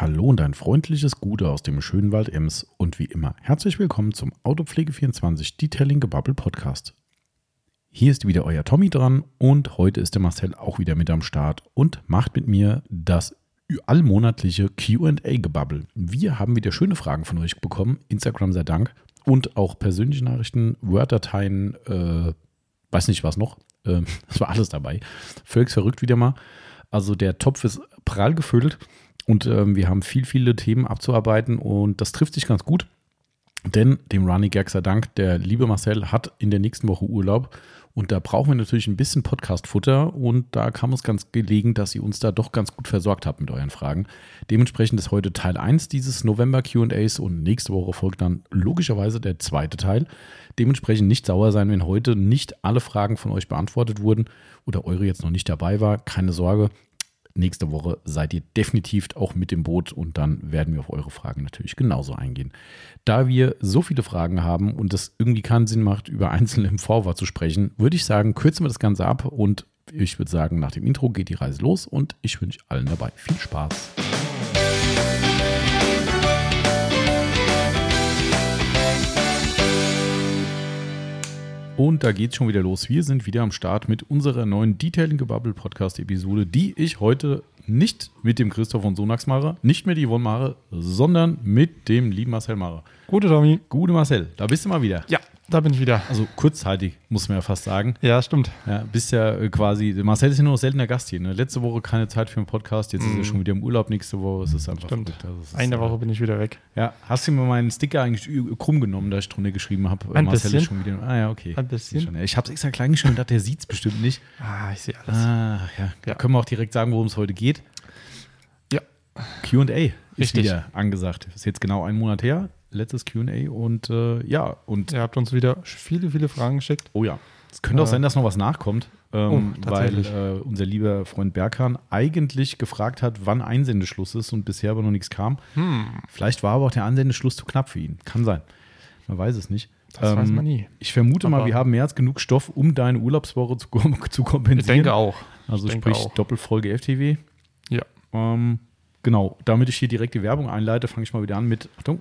Hallo und ein freundliches Gute aus dem schönen Wald Ems und wie immer herzlich willkommen zum Autopflege24 Detailing Gebubble Podcast. Hier ist wieder euer Tommy dran und heute ist der Marcel auch wieder mit am Start und macht mit mir das allmonatliche QA-Gebubble. Wir haben wieder schöne Fragen von euch bekommen, Instagram sei Dank und auch persönliche Nachrichten, Word-Dateien, äh, weiß nicht was noch. Äh, das war alles dabei. Völlig verrückt wieder mal. Also der Topf ist prall gefüllt und ähm, wir haben viel, viele Themen abzuarbeiten und das trifft sich ganz gut. Denn dem Running Gag sei Dank, der liebe Marcel hat in der nächsten Woche Urlaub und da brauchen wir natürlich ein bisschen Podcast-Futter und da kam es ganz gelegen, dass ihr uns da doch ganz gut versorgt habt mit euren Fragen. Dementsprechend ist heute Teil 1 dieses November QAs und nächste Woche folgt dann logischerweise der zweite Teil. Dementsprechend nicht sauer sein, wenn heute nicht alle Fragen von euch beantwortet wurden oder eure jetzt noch nicht dabei war. Keine Sorge, nächste Woche seid ihr definitiv auch mit dem Boot und dann werden wir auf eure Fragen natürlich genauso eingehen. Da wir so viele Fragen haben und es irgendwie keinen Sinn macht, über einzelne im Vorwort zu sprechen, würde ich sagen, kürzen wir das Ganze ab und ich würde sagen, nach dem Intro geht die Reise los und ich wünsche allen dabei viel Spaß. Und da geht es schon wieder los. Wir sind wieder am Start mit unserer neuen Detailing Gebubble Podcast Episode, die ich heute nicht mit dem Christoph von Sonax mache, nicht mit Yvonne mache, sondern mit dem lieben Marcel mache. Gute Tommy. Gute Marcel, da bist du mal wieder. Ja, da bin ich wieder. Also kurzzeitig, muss man ja fast sagen. Ja, stimmt. Ja, bist ja äh, quasi, Marcel ist ja nur seltener Gast hier. Ne? Letzte Woche keine Zeit für einen Podcast, jetzt ist er schon wieder im Urlaub nächste Woche. Es ist einfach Stimmt. Also es ist, Eine äh, Woche bin ich wieder weg. Ja, hast du mir meinen Sticker eigentlich krumm genommen, da ich drunter geschrieben habe? Ein Marcel ist bisschen. schon wieder. Ah ja, okay. Ein bisschen. Ich habe es extra klein geschrieben und dachte, der sieht es bestimmt nicht. Ah, ich sehe alles. Ah, ja. Ja. Können wir auch direkt sagen, worum es heute geht? Ja. QA ist Richtig. wieder angesagt. Ist jetzt genau ein Monat her. Letztes QA und äh, ja, und Ihr habt uns wieder viele, viele Fragen geschickt. oh ja. Es könnte auch Äh, sein, dass noch was nachkommt, ähm, oh, weil äh, unser lieber Freund Berghahn eigentlich gefragt hat, wann Einsendeschluss ist und bisher aber noch nichts kam. Hm, Vielleicht war aber auch der Einsendeschluss zu knapp für ihn. Kann sein. Man weiß es nicht. das weiß man nie. Ich vermute mal, Aber- wir haben mehr als genug Stoff, um deine Urlaubswoche zu, zu kompensieren. Ich denke auch. Also denke sprich auch. Doppelfolge FTW. Ja. Ähm, genau, damit ich hier direkt die Werbung einleite, fange ich mal wieder an mit, Achtung,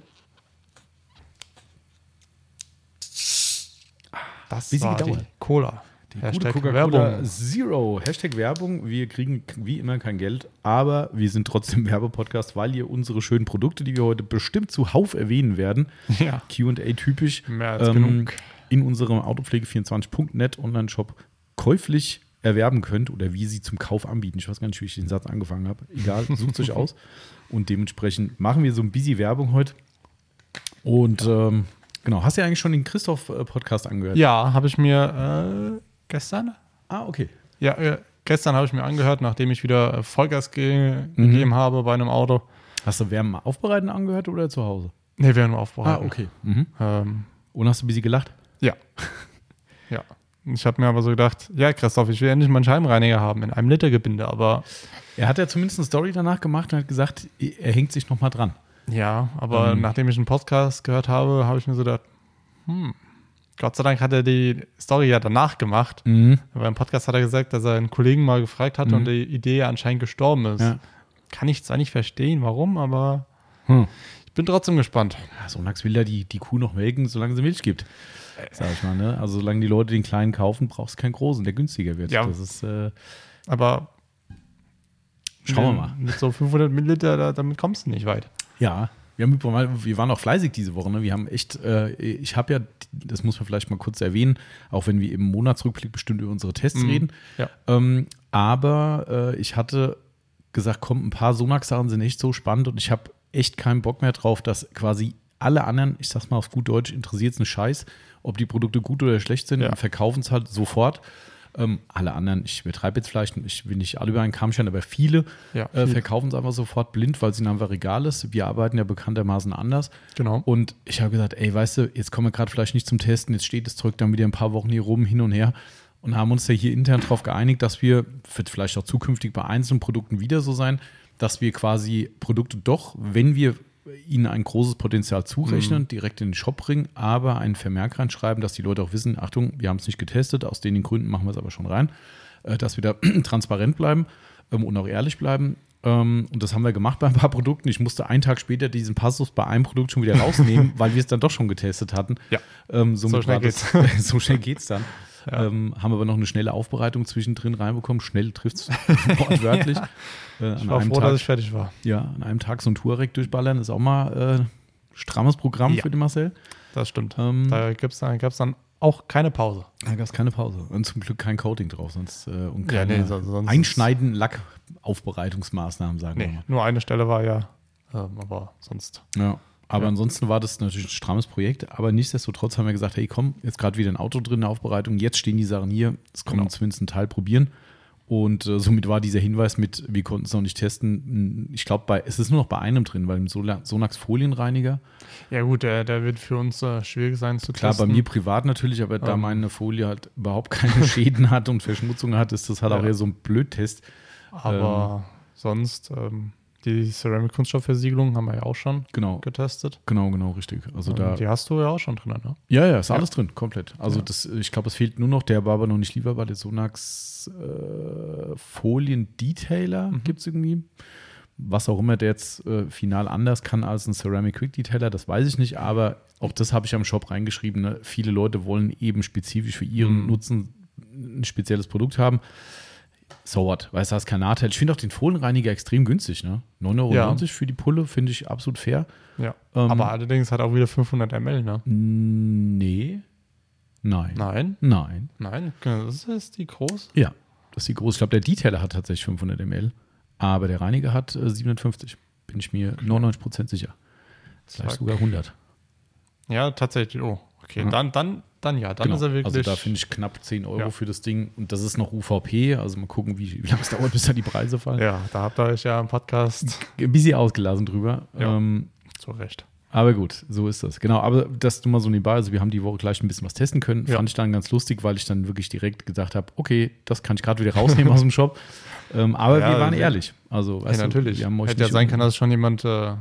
Das Wie sie war die gedauert. Cola. die Hashtag gute Coca-Cola Werbung. Zero. Hashtag Werbung. Wir kriegen wie immer kein Geld, aber wir sind trotzdem Werbepodcast, weil ihr unsere schönen Produkte, die wir heute bestimmt zuhauf erwähnen werden, Ja. Q&A typisch, ähm, in unserem Autopflege24.net Online-Shop käuflich erwerben könnt oder wie sie zum Kauf anbieten. Ich weiß gar nicht, wie ich den Satz angefangen habe. Egal, sucht euch aus. Und dementsprechend machen wir so ein busy Werbung heute. Und ähm, genau, hast du ja eigentlich schon den Christoph-Podcast angehört? Ja, habe ich mir äh, gestern? Ah, okay. Ja, äh, gestern habe ich mir angehört, nachdem ich wieder äh, Vollgas ge Mhm. gegeben habe bei einem Auto. Hast du Wärmen aufbereiten angehört oder zu Hause? Ne, wir haben aufbereiten. Ah, okay. Mhm. Ähm, Und hast du ein bisschen gelacht? Ja. ja. Ich habe mir aber so gedacht, ja, Christoph, ich will endlich mal einen Scheibenreiniger haben in einem Litergebinde, aber Er hat ja zumindest eine Story danach gemacht und hat gesagt, er hängt sich nochmal dran. Ja, aber Ähm. nachdem ich einen Podcast gehört habe, habe ich mir so gedacht, hm, Gott sei Dank hat er die Story ja danach gemacht. Mhm. Aber im Podcast hat er gesagt, dass er einen Kollegen mal gefragt hat Mhm. und die Idee anscheinend gestorben ist. Ja. Kann ich zwar nicht verstehen, warum, aber Hm. ich bin trotzdem gespannt. Ja, Sonax will ja die, die Kuh noch melken, solange sie Milch gibt. Sag ich mal, ne? Also solange die Leute den kleinen kaufen, brauchst du keinen großen, der günstiger wird. Ja. Das ist, äh, Aber schauen wir mal. mit so 500 Milliliter, da, damit kommst du nicht weit. Ja, wir, haben, wir waren auch fleißig diese Woche. Ne? Wir haben echt, äh, ich habe ja, das muss man vielleicht mal kurz erwähnen, auch wenn wir im Monatsrückblick bestimmt über unsere Tests Mhm. reden. Ja. Ähm, aber äh, ich hatte gesagt, komm, ein paar Sonax-Sachen sind echt so spannend und ich habe echt keinen Bock mehr drauf, dass quasi alle anderen, ich sag's mal auf gut Deutsch, interessiert es einen Scheiß, ob die Produkte gut oder schlecht sind Ja. und verkaufen es halt sofort. Ähm, alle anderen, ich betreibe jetzt vielleicht, ich will nicht alle über einen Kamm scheren, aber viele Ja, äh, viel. verkaufen es einfach sofort blind, weil es ihnen einfach egal ist. Wir arbeiten ja bekanntermaßen anders. Genau. Und ich habe gesagt, ey, weißt du, jetzt kommen wir gerade vielleicht nicht zum Testen, jetzt steht das Zeug dann wieder ein paar Wochen hier rum, hin und her. Und haben uns ja hier intern darauf geeinigt, dass wir, wird vielleicht auch zukünftig bei einzelnen Produkten wieder so sein, dass wir quasi Produkte doch, wenn wir ihnen ein großes Potenzial zurechnen, direkt in den Shop bringen, aber einen Vermerk reinschreiben, dass die Leute auch wissen, Achtung, wir haben es nicht getestet, aus den Gründen machen wir es aber schon rein, äh, dass wir da transparent bleiben ähm, und auch ehrlich bleiben. Ähm, und das haben wir gemacht bei ein paar Produkten. Ich musste einen Tag später diesen Passus bei einem Produkt schon wieder rausnehmen, weil wir es dann doch schon getestet hatten. Ja. Ähm, So somit schnell war das, so schnell geht's dann. Ähm, haben aber noch eine schnelle Aufbereitung zwischendrin reinbekommen. Schnell trifft es wortwörtlich. Äh, an, Ich war einem froh, dass Tag, ich fertig war. ja, an einem Tag so ein Touareg durchballern ist auch mal äh, strammes Programm Ja. für den Marcel. Das stimmt. Ähm, Da gibt's dann, gab's dann auch keine Pause. Da gab es keine Pause. Und zum Glück kein Coating drauf, sonst äh, und Ja, keine nee, so- sonst Einschneiden Lackaufbereitungsmaßnahmen, sagen wir Nee, mal. nur eine Stelle war ja, ähm, aber sonst. Ja. Aber Ja. ansonsten war das natürlich ein strammes Projekt. Aber nichtsdestotrotz haben wir gesagt, hey komm, jetzt gerade wieder ein Auto drin in der Aufbereitung, jetzt stehen die Sachen hier, können wir Genau. zumindest einen Teil probieren. Und äh, somit war dieser Hinweis mit, wir konnten es noch nicht testen. Ich glaube, bei es ist nur noch bei einem drin, weil im Sonax Folienreiniger, Ja, gut, der, der wird für uns äh, schwierig sein zu klar testen. bei mir privat natürlich, aber da Ähm. meine Folie halt überhaupt keine Schäden hat und Verschmutzungen hat, ist das halt auch Ja. eher so ein Blödtest. Aber sonst, ähm, die Ceramic-Kunststoffversiegelung haben wir ja auch schon Genau, getestet. genau, genau, richtig. Also Ähm, da, die hast du ja auch schon drin, ne? ja, ja, ist Ja. alles drin, komplett. Also Ja. das, ich glaube, es fehlt nur noch, der war aber noch nicht lieferbar, der Sonax äh, Folien-Detailer Mhm. gibt es irgendwie. Was auch immer der jetzt äh, final anders kann als ein Ceramic Quick Detailer, das weiß ich nicht, aber auch das habe ich am Shop reingeschrieben. Ne? Viele Leute wollen eben spezifisch für ihren Mhm. Nutzen ein spezielles Produkt haben. So what, weißt du, das ist kein Nachteil. Ich finde auch den Folienreiniger extrem günstig, ne? 9,90 Euro Ja. für die Pulle finde ich absolut fair. Ja. Ähm, aber allerdings hat auch wieder 500 ml, ne? Nee. Nein. Nein, Nein. nein, das ist die groß. Ja, das ist die große. Ich glaube, der Detailer hat tatsächlich 500 ml, aber der Reiniger hat äh, 750. Bin ich mir 99% sicher. Vielleicht sogar 100. Ja, tatsächlich. Oh, okay. Ja. Dann, dann, dann ja, dann Genau. ist er wirklich. Also da finde ich knapp 10 Euro Ja. für das Ding. Und das ist noch UVP. Also mal gucken, wie, wie lange es dauert, bis da die Preise fallen. Ja, da habt ihr euch ja im Podcast Ein bisschen ausgelassen drüber. Ja. Ähm, zu Recht. Aber gut, so ist das. Genau, aber das nur mal so nebenbei. Also wir haben die Woche gleich ein bisschen was testen können. Ja. Fand ich dann ganz lustig, weil ich dann wirklich direkt gesagt habe, okay, das kann ich gerade wieder rausnehmen aus dem Shop. Ähm, aber Ja, wir waren also- ehrlich. Also, Ja, weißt du, natürlich. wir haben euch Hätte ja sein können, dass schon jemand äh, äh,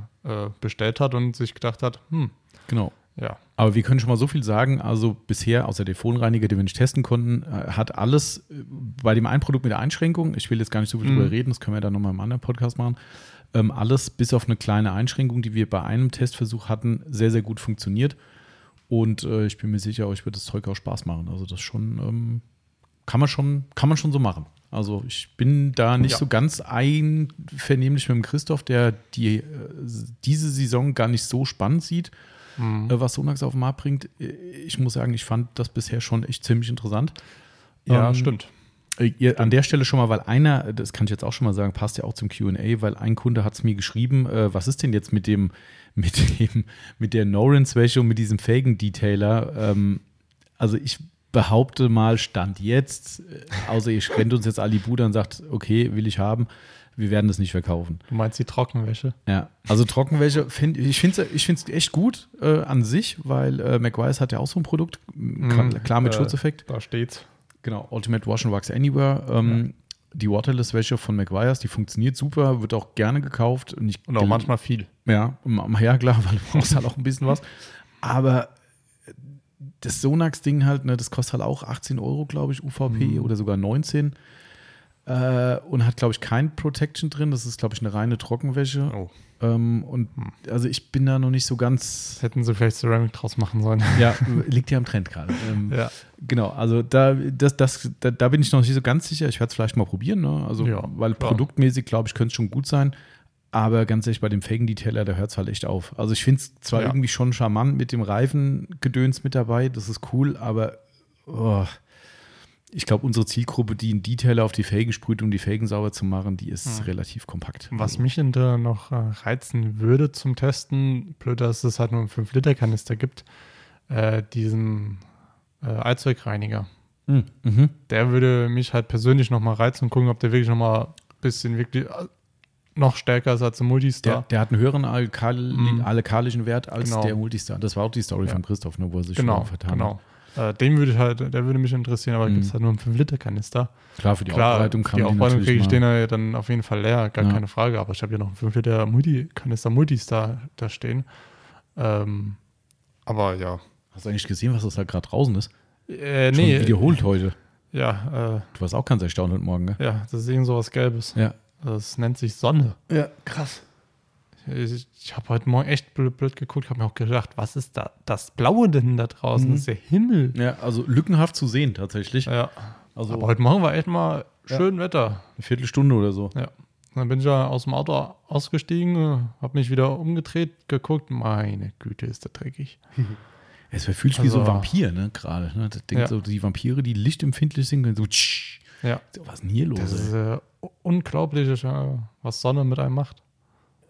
bestellt hat und sich gedacht hat, hm, Genau. Ja. Aber wir können schon mal so viel sagen. Also bisher, außer der Telefonreiniger, den wir nicht testen konnten, äh, hat alles äh, bei dem einen Produkt mit der Einschränkung, ich will jetzt gar nicht so viel Mhm. drüber reden, das können wir dann nochmal im anderen Podcast machen, ähm, alles bis auf eine kleine Einschränkung, die wir bei einem Testversuch hatten, sehr, sehr gut funktioniert. Und äh, ich bin mir sicher, euch wird das Zeug auch Spaß machen. Also das schon, ähm, kann man schon, kann man schon so machen. Also ich bin da nicht Ja. so ganz einvernehmlich mit dem Christoph, der die, äh, diese Saison gar nicht so spannend sieht Mhm. äh, was Sonax auf den Markt bringt. Äh, Ich muss sagen, ich fand das bisher schon echt ziemlich interessant. Ja, Ähm, stimmt. Äh, an der Stelle schon mal, weil einer, das kann ich jetzt auch schon mal sagen, passt ja auch zum QA, weil ein Kunde hat es mir geschrieben, äh, was ist denn jetzt mit dem, mit dem, mit der Norins-Wäsche und mit diesem Felgen-Detailer? Ähm, also ich behaupte mal, Stand jetzt, außer ihr rennt uns jetzt Ali Buda und sagt, okay, will ich haben, wir werden das nicht verkaufen. Du meinst die Trockenwäsche? Ja, also Trockenwäsche, find, ich finde es ich find's echt gut äh, an sich, weil äh, McWise hat ja auch so ein Produkt, m, klar mit äh, Schutzeffekt. Da steht's. Genau, Ultimate Wash and Wax Anywhere. Ähm, Die Waterless-Wäsche von McGuire's, die funktioniert super, wird auch gerne gekauft. Und, Und auch manchmal viel. Ja, ja, klar, weil du brauchst halt auch ein bisschen was. Aber das Sonax-Ding halt, ne, das kostet halt auch 18 Euro, glaube ich, UVP Mhm. oder sogar 19. Äh, und hat, glaube ich, kein Protection drin. Das ist, glaube ich, eine reine Trockenwäsche. Oh. Ähm, und also ich bin da noch nicht so ganz. Hätten sie vielleicht Ceramic draus machen sollen. Ja, liegt ja am Trend gerade. Ähm, Ja. Genau, also da, das, das, da, da bin ich noch nicht so ganz sicher. Ich werde es vielleicht mal probieren, ne? Also, Ja, weil klar. produktmäßig, glaube ich, könnte es schon gut sein. Aber ganz ehrlich, bei dem Felgen-Detailer, da hört es halt echt auf. Also ich finde es zwar Ja. irgendwie schon charmant mit dem Reifengedöns mit dabei, das ist cool, aber oh, ich glaube, unsere Zielgruppe, die einen Detailer auf die Felgen sprüht, um die Felgen sauber zu machen, die ist Hm. relativ kompakt. Was Also, mich hinterher noch äh, reizen würde zum Testen, blöd, dass es halt nur einen 5-Liter-Kanister gibt, äh, diesen äh, Allzeugreiniger. Mhm. Mhm. Der würde mich halt persönlich nochmal reizen und gucken, ob der wirklich nochmal ein bisschen wirklich äh, noch stärker ist als der Der, Multistar. der hat einen höheren alkali Mhm. alkalischen Wert als Genau. der Multistar. Das war auch die Story Ja. von Christoph, ne, wo er sich genau, schon vertan hat. genau. Äh, den würde ich halt, der würde mich interessieren, aber Mhm. gibt es halt nur einen 5-Liter-Kanister. Klar, für die Klar, Aufbereitung kann die Aufbereitung kriege ich mal, den ja dann auf jeden Fall leer, gar Ja. keine Frage. Aber ich habe ja noch einen 5 Liter Multi, Kanister Multistar da stehen. Ähm, aber ja. Hast du eigentlich gesehen, was das da gerade draußen ist? Äh, Schon nee, wiederholt heute. ja, Du warst auch ganz erstaunt heute Morgen, ne? äh, ja, das ist irgend so was Gelbes. Ja. Das nennt sich Sonne. Ja, krass. Ich, habe heute Morgen echt blöd, blöd geguckt, habe mir auch gedacht, was ist da das Blaue denn da draußen? Mhm. Das ist der Himmel. Ja, also lückenhaft zu sehen tatsächlich. Ja. Also Aber heute Morgen war echt mal schön Wetter. eine Viertelstunde oder so. Ja. Dann bin ich ja aus dem Auto ausgestiegen, habe mich wieder umgedreht, geguckt. Meine Güte, ist das dreckig. Es fühlt sich wie so ein Also- Vampir, ne, gerade. Ne? Das denkt Ja. so, die Vampire, die lichtempfindlich sind, können so, tsch, Ja. so, was ist denn hier los? Das ey? ist äh, unglaublich, was Sonne mit einem macht.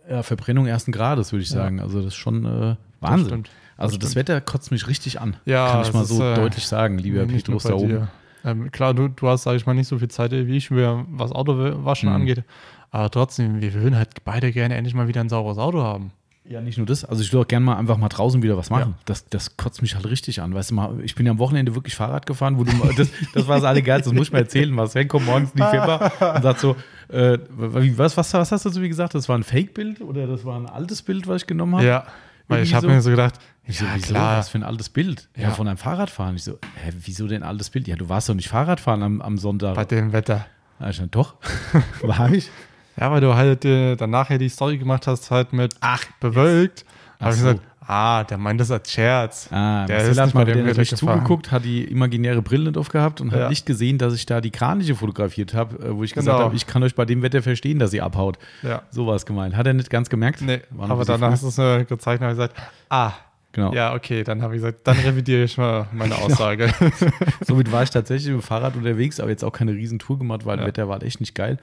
Ja, Verbrennung ersten Grades, würde ich Ja. sagen. Also das ist schon äh, Wahnsinn. stimmt. also das stimmt. Wetter kotzt mich richtig an. Ja, Kann ich mal ist, so äh, deutlich sagen, lieber Petrus da oben. dir. Ähm, klar, du, du hast, sage ich mal, nicht so viel Zeit wie ich, was Autowaschen Mhm. angeht. Aber trotzdem, wir würden halt beide gerne endlich mal wieder ein sauberes Auto haben. Ja, nicht nur das. Also ich will auch gerne mal einfach mal draußen wieder was machen. Ja. Das, das kotzt mich halt richtig an. Weißt du mal, ich bin ja am Wochenende wirklich Fahrrad gefahren, wo du mal- das, das war das Allergeilste, das muss ich mal erzählen. Marcel kommt morgens in die Firma und sagt so, äh, was, was, was hast du zu mir gesagt? Das war ein Fake-Bild oder das war ein altes Bild, was ich genommen habe? Ja, weil ich habe so. mir so gedacht, Ich so, ja wieso? klar, Was für ein altes Bild? Ja, Ja. von einem Fahrradfahren. Ich so, hä, wieso denn altes Bild? Ja, du warst doch nicht Fahrradfahren am, am Sonntag. bei dem Wetter. Ja, ich so, doch, war ich. Ja, weil du halt äh, dann nachher die Story gemacht hast, halt mit Ach, bewölkt. Ach Habe ich so. gesagt, ah, der meint das als Scherz. Ah, Der Marcel ist hat mal natürlich gefahren. zugeguckt, hat die imaginäre Brille nicht aufgehabt und hat Ja. nicht gesehen, dass ich da die Kraniche fotografiert habe, äh, wo ich gesagt Genau. habe, ich kann euch bei dem Wetter verstehen, dass ihr abhaut. Ja. So war es gemeint. Hat er nicht ganz gemerkt? Nee, aber danach hast du es mir gezeigt und habe gesagt, ah, Genau. ja, okay, dann habe ich gesagt, dann revidiere ich mal meine Aussage. Somit war ich tatsächlich mit dem Fahrrad unterwegs, aber jetzt auch keine Riesentour gemacht, weil Ja. das Wetter war halt echt nicht geil.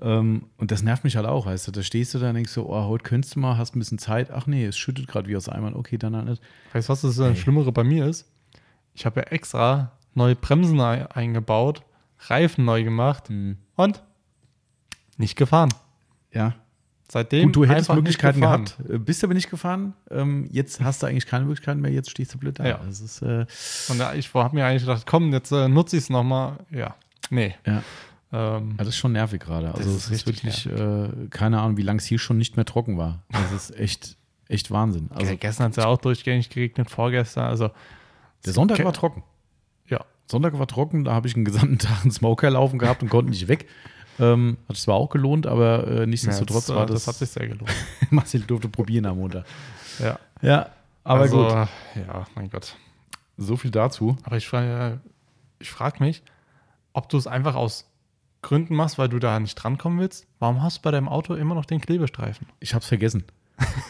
Ähm, und das nervt mich halt auch, weißt du. Da stehst du da und denkst so, oh, heute könntest du mal, hast ein bisschen Zeit. Ach nee, es schüttet gerade wie aus Eimern. Okay, dann halt nicht. Weißt du, was das äh, Schlimmere bei mir ist? Ich habe ja extra neue Bremsen ei- eingebaut, Reifen neu gemacht Hm. und nicht gefahren. Ja. Seitdem Gut, du hättest Möglichkeiten gehabt. Äh, Bist aber nicht gefahren. Ähm, jetzt hast du eigentlich keine Möglichkeiten mehr. Jetzt stehst du blöd da. Ja. Das ist, äh, Und ja, ich habe mir eigentlich gedacht, komm, jetzt äh, nutze ich es nochmal. Ja, nee. ja. Ähm, das ist schon nervig gerade. Also es ist wirklich, äh, keine Ahnung, wie lange es hier schon nicht mehr trocken war. Das ist echt, echt Wahnsinn. Also gestern hat es ja auch durchgängig geregnet, vorgestern. Also, der Sonntag war trocken. ja. Sonntag war trocken, da habe ich einen gesamten Tag einen Smoker laufen gehabt und konnte nicht weg. Ähm, hat es zwar auch gelohnt, aber äh, nichtsdestotrotz ja, war das, das, das hat sich sehr gelohnt. Marcel durfte probieren am Montag. ja. Ja, aber also, gut. Ja, mein Gott. So viel dazu. Aber ich frage ich frag mich, ob du es einfach aus Gründen machst, weil du da nicht drankommen willst. Warum hast du bei deinem Auto immer noch den Klebestreifen? Ich hab's vergessen.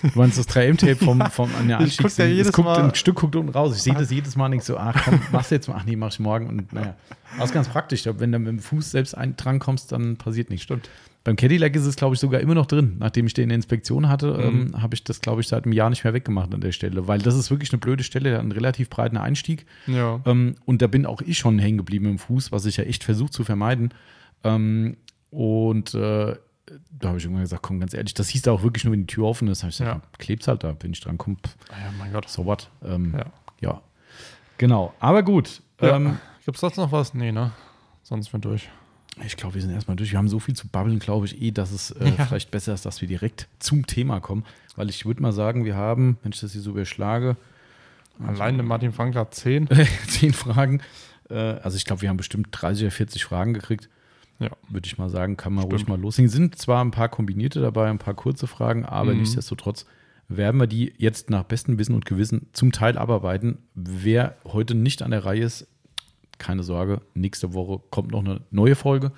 Du meinst das 3M-Tape vom, vom an der Ich guck ja jedes Es guckt, Mal- Ein Stück guckt unten raus. Ich sehe das jedes Mal und denk so, ach komm, machst du jetzt mal. Ach nee, mach ich morgen. Und naja. Aber ist ganz praktisch. Glaub, Wenn du mit dem Fuß selbst ein, dran kommst, dann passiert nichts. Stimmt. Beim Cadillac ist es, glaube ich, sogar immer noch drin. Nachdem ich den in Inspektion hatte, Mhm. ähm, habe ich das, glaube ich, seit einem Jahr nicht mehr weggemacht an der Stelle. Weil das ist wirklich eine blöde Stelle. Der hat einen relativ breiten Einstieg. Ja. Ähm, und da bin auch ich schon hängen geblieben im Fuß, was ich ja echt versucht zu vermeiden. Ähm, und äh, da habe ich irgendwann gesagt, komm, ganz ehrlich, das hieß da auch wirklich nur, wenn die Tür offen ist. Habe ich gesagt, Ja. klebt's halt da, wenn ich dran komme. Ah ja, mein Gott. So what? Ähm, ja. Ja. Genau. Aber gut. Ja. Ähm, Gibt es sonst noch was? Nee, ne? Sonst sind wir durch. ich glaube, wir sind erstmal durch. Wir haben so viel zu babbeln, glaube ich, eh, dass es äh, Ja. vielleicht besser ist, dass wir direkt zum Thema kommen. Weil ich würde mal sagen, wir haben, wenn ich das hier so überschlage, Allein der Martin Frank hat 10. zehn Fragen. Äh, also ich glaube, wir haben bestimmt 30 oder 40 Fragen gekriegt. Ja. Würde ich mal sagen, kann man ruhig Stimmt. mal loslegen. Sind zwar ein paar kombinierte dabei, ein paar kurze Fragen, aber Mhm. nichtsdestotrotz werden wir die jetzt nach bestem Wissen und Gewissen zum Teil abarbeiten. Wer heute nicht an der Reihe ist, keine Sorge, nächste Woche kommt noch eine neue Folge.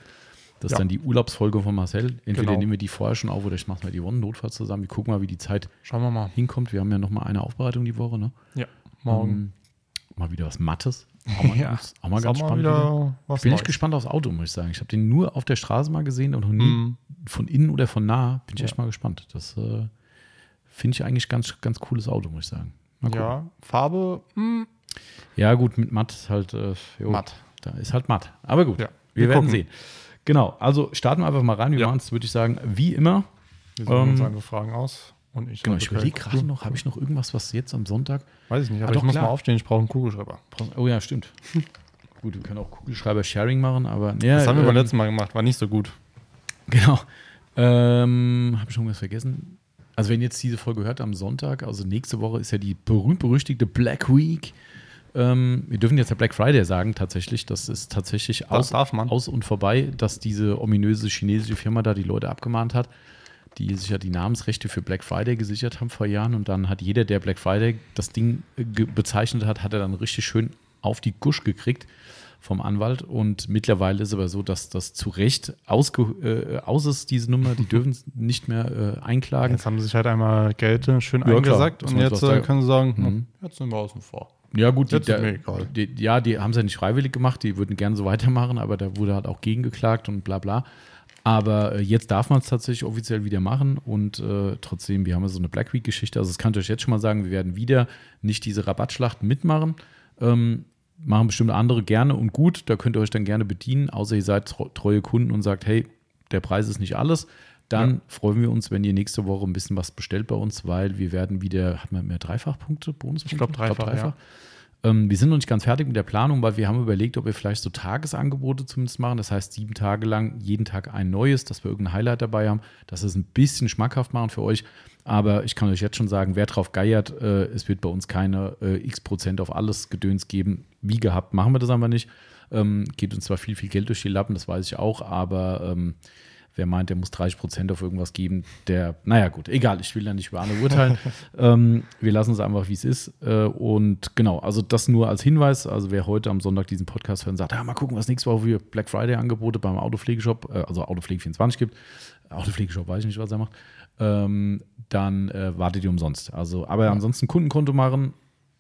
Das ist Ja. dann die Urlaubsfolge von Marcel. Entweder Genau. nehmen wir die vorher schon auf oder ich mache mal die Wochen notfalls zusammen. Wir gucken mal, wie die Zeit Schauen wir mal. hinkommt. Wir haben ja noch mal eine Aufbereitung die Woche. Ne? Ja, morgen. Ähm, mal wieder was Mattes. Auch mal, Ja. auch mal ganz spannend. was Ich bin echt gespannt aufs Auto, muss ich sagen. Ich habe den nur auf der Straße mal gesehen und noch nie Mhm. von innen oder von nah. Bin ich Ja. echt mal gespannt. Das äh, finde ich eigentlich ganz, ganz cooles Auto, muss ich sagen. Mal. Ja, Farbe hm, ja, gut, mit matt ist halt äh, jo, matt. Da ist halt matt. Aber gut, Ja, wir, wir werden sehen. Genau, also starten wir einfach mal rein. Wir Ja. machen es, würde ich sagen, wie immer. Wir suchen uns Ähm, einfach Fragen aus. Und ich, Genau, ich überlege cool. gerade noch, habe ich noch irgendwas, was jetzt am Sonntag. Weiß ich nicht, aber Ah, ich doch, muss klar. mal aufstehen, ich brauche einen Kugelschreiber. Oh ja, stimmt. gut, wir können auch Kugelschreiber-Sharing machen, aber ja, Das haben wir beim ähm, letzten Mal gemacht, war nicht so gut. Genau. Ähm, Habe ich schon was vergessen? Also, wenn ihr jetzt diese Folge hört am Sonntag, also nächste Woche ist ja die berühmt-berüchtigte Black Week. Ähm, wir dürfen jetzt ja Black Friday sagen, tatsächlich. Das ist tatsächlich Das aus, aus und vorbei, dass diese ominöse chinesische Firma da die Leute abgemahnt hat, die sich ja die Namensrechte für Black Friday gesichert haben vor Jahren. Und dann hat jeder, der Black Friday das Ding äh, bezeichnet hat, hat er dann richtig schön auf die Gusch gekriegt vom Anwalt. Und mittlerweile ist aber so, dass das zu Recht ausge, äh, aus ist, diese Nummer. Die dürfen es nicht mehr äh, einklagen. Jetzt haben sie sich halt einmal Geld äh, schön Ja, eingesackt und jetzt äh, können sie sagen, Mhm. hm, jetzt sind wir außen vor. Ja, gut, die, der, die, ja, die haben es ja nicht freiwillig gemacht, die würden gerne so weitermachen, aber da wurde halt auch gegengeklagt und bla bla. Aber äh, jetzt darf man es tatsächlich offiziell wieder machen und äh, trotzdem, wir haben ja so eine Black Week-Geschichte. Also, das kann ich euch jetzt schon mal sagen, wir werden wieder nicht diese Rabattschlachten mitmachen. Ähm, machen bestimmte andere gerne und gut, da könnt ihr euch dann gerne bedienen, außer ihr seid treue Kunden und sagt, hey, der Preis ist nicht alles. Dann Ja. freuen wir uns, wenn ihr nächste Woche ein bisschen was bestellt bei uns, weil wir werden wieder, hat man mehr Dreifachpunkte, Bonuspunkte? Ich glaub, dreifach, ja. Ähm, wir sind noch nicht ganz fertig mit der Planung, weil wir haben überlegt, ob wir vielleicht so Tagesangebote zumindest machen. Das heißt, sieben Tage lang, jeden Tag ein neues, dass wir irgendein Highlight dabei haben, dass wir es ein bisschen schmackhaft machen für euch. Aber ich kann euch jetzt schon sagen, wer drauf geiert, äh, es wird bei uns keine äh, x Prozent auf alles Gedöns geben. Wie gehabt machen wir das aber nicht. Ähm, geht uns zwar viel, viel Geld durch die Lappen, das weiß ich auch, aber ähm, wer meint, der muss 30 Prozent auf irgendwas geben, der, naja gut, egal, ich will da nicht über andere urteilen. ähm, wir lassen es einfach, wie es ist. Äh, und genau, also das nur als Hinweis. Also wer heute am Sonntag diesen Podcast hört und sagt, ja, mal gucken, was nächste Woche für Black Friday-Angebote beim Autopflegeshop, äh, also Autopflege24 gibt. Autopflegeshop weiß ich nicht, was er macht. Ähm, dann äh, wartet ihr umsonst. Also, aber ansonsten Kundenkonto machen,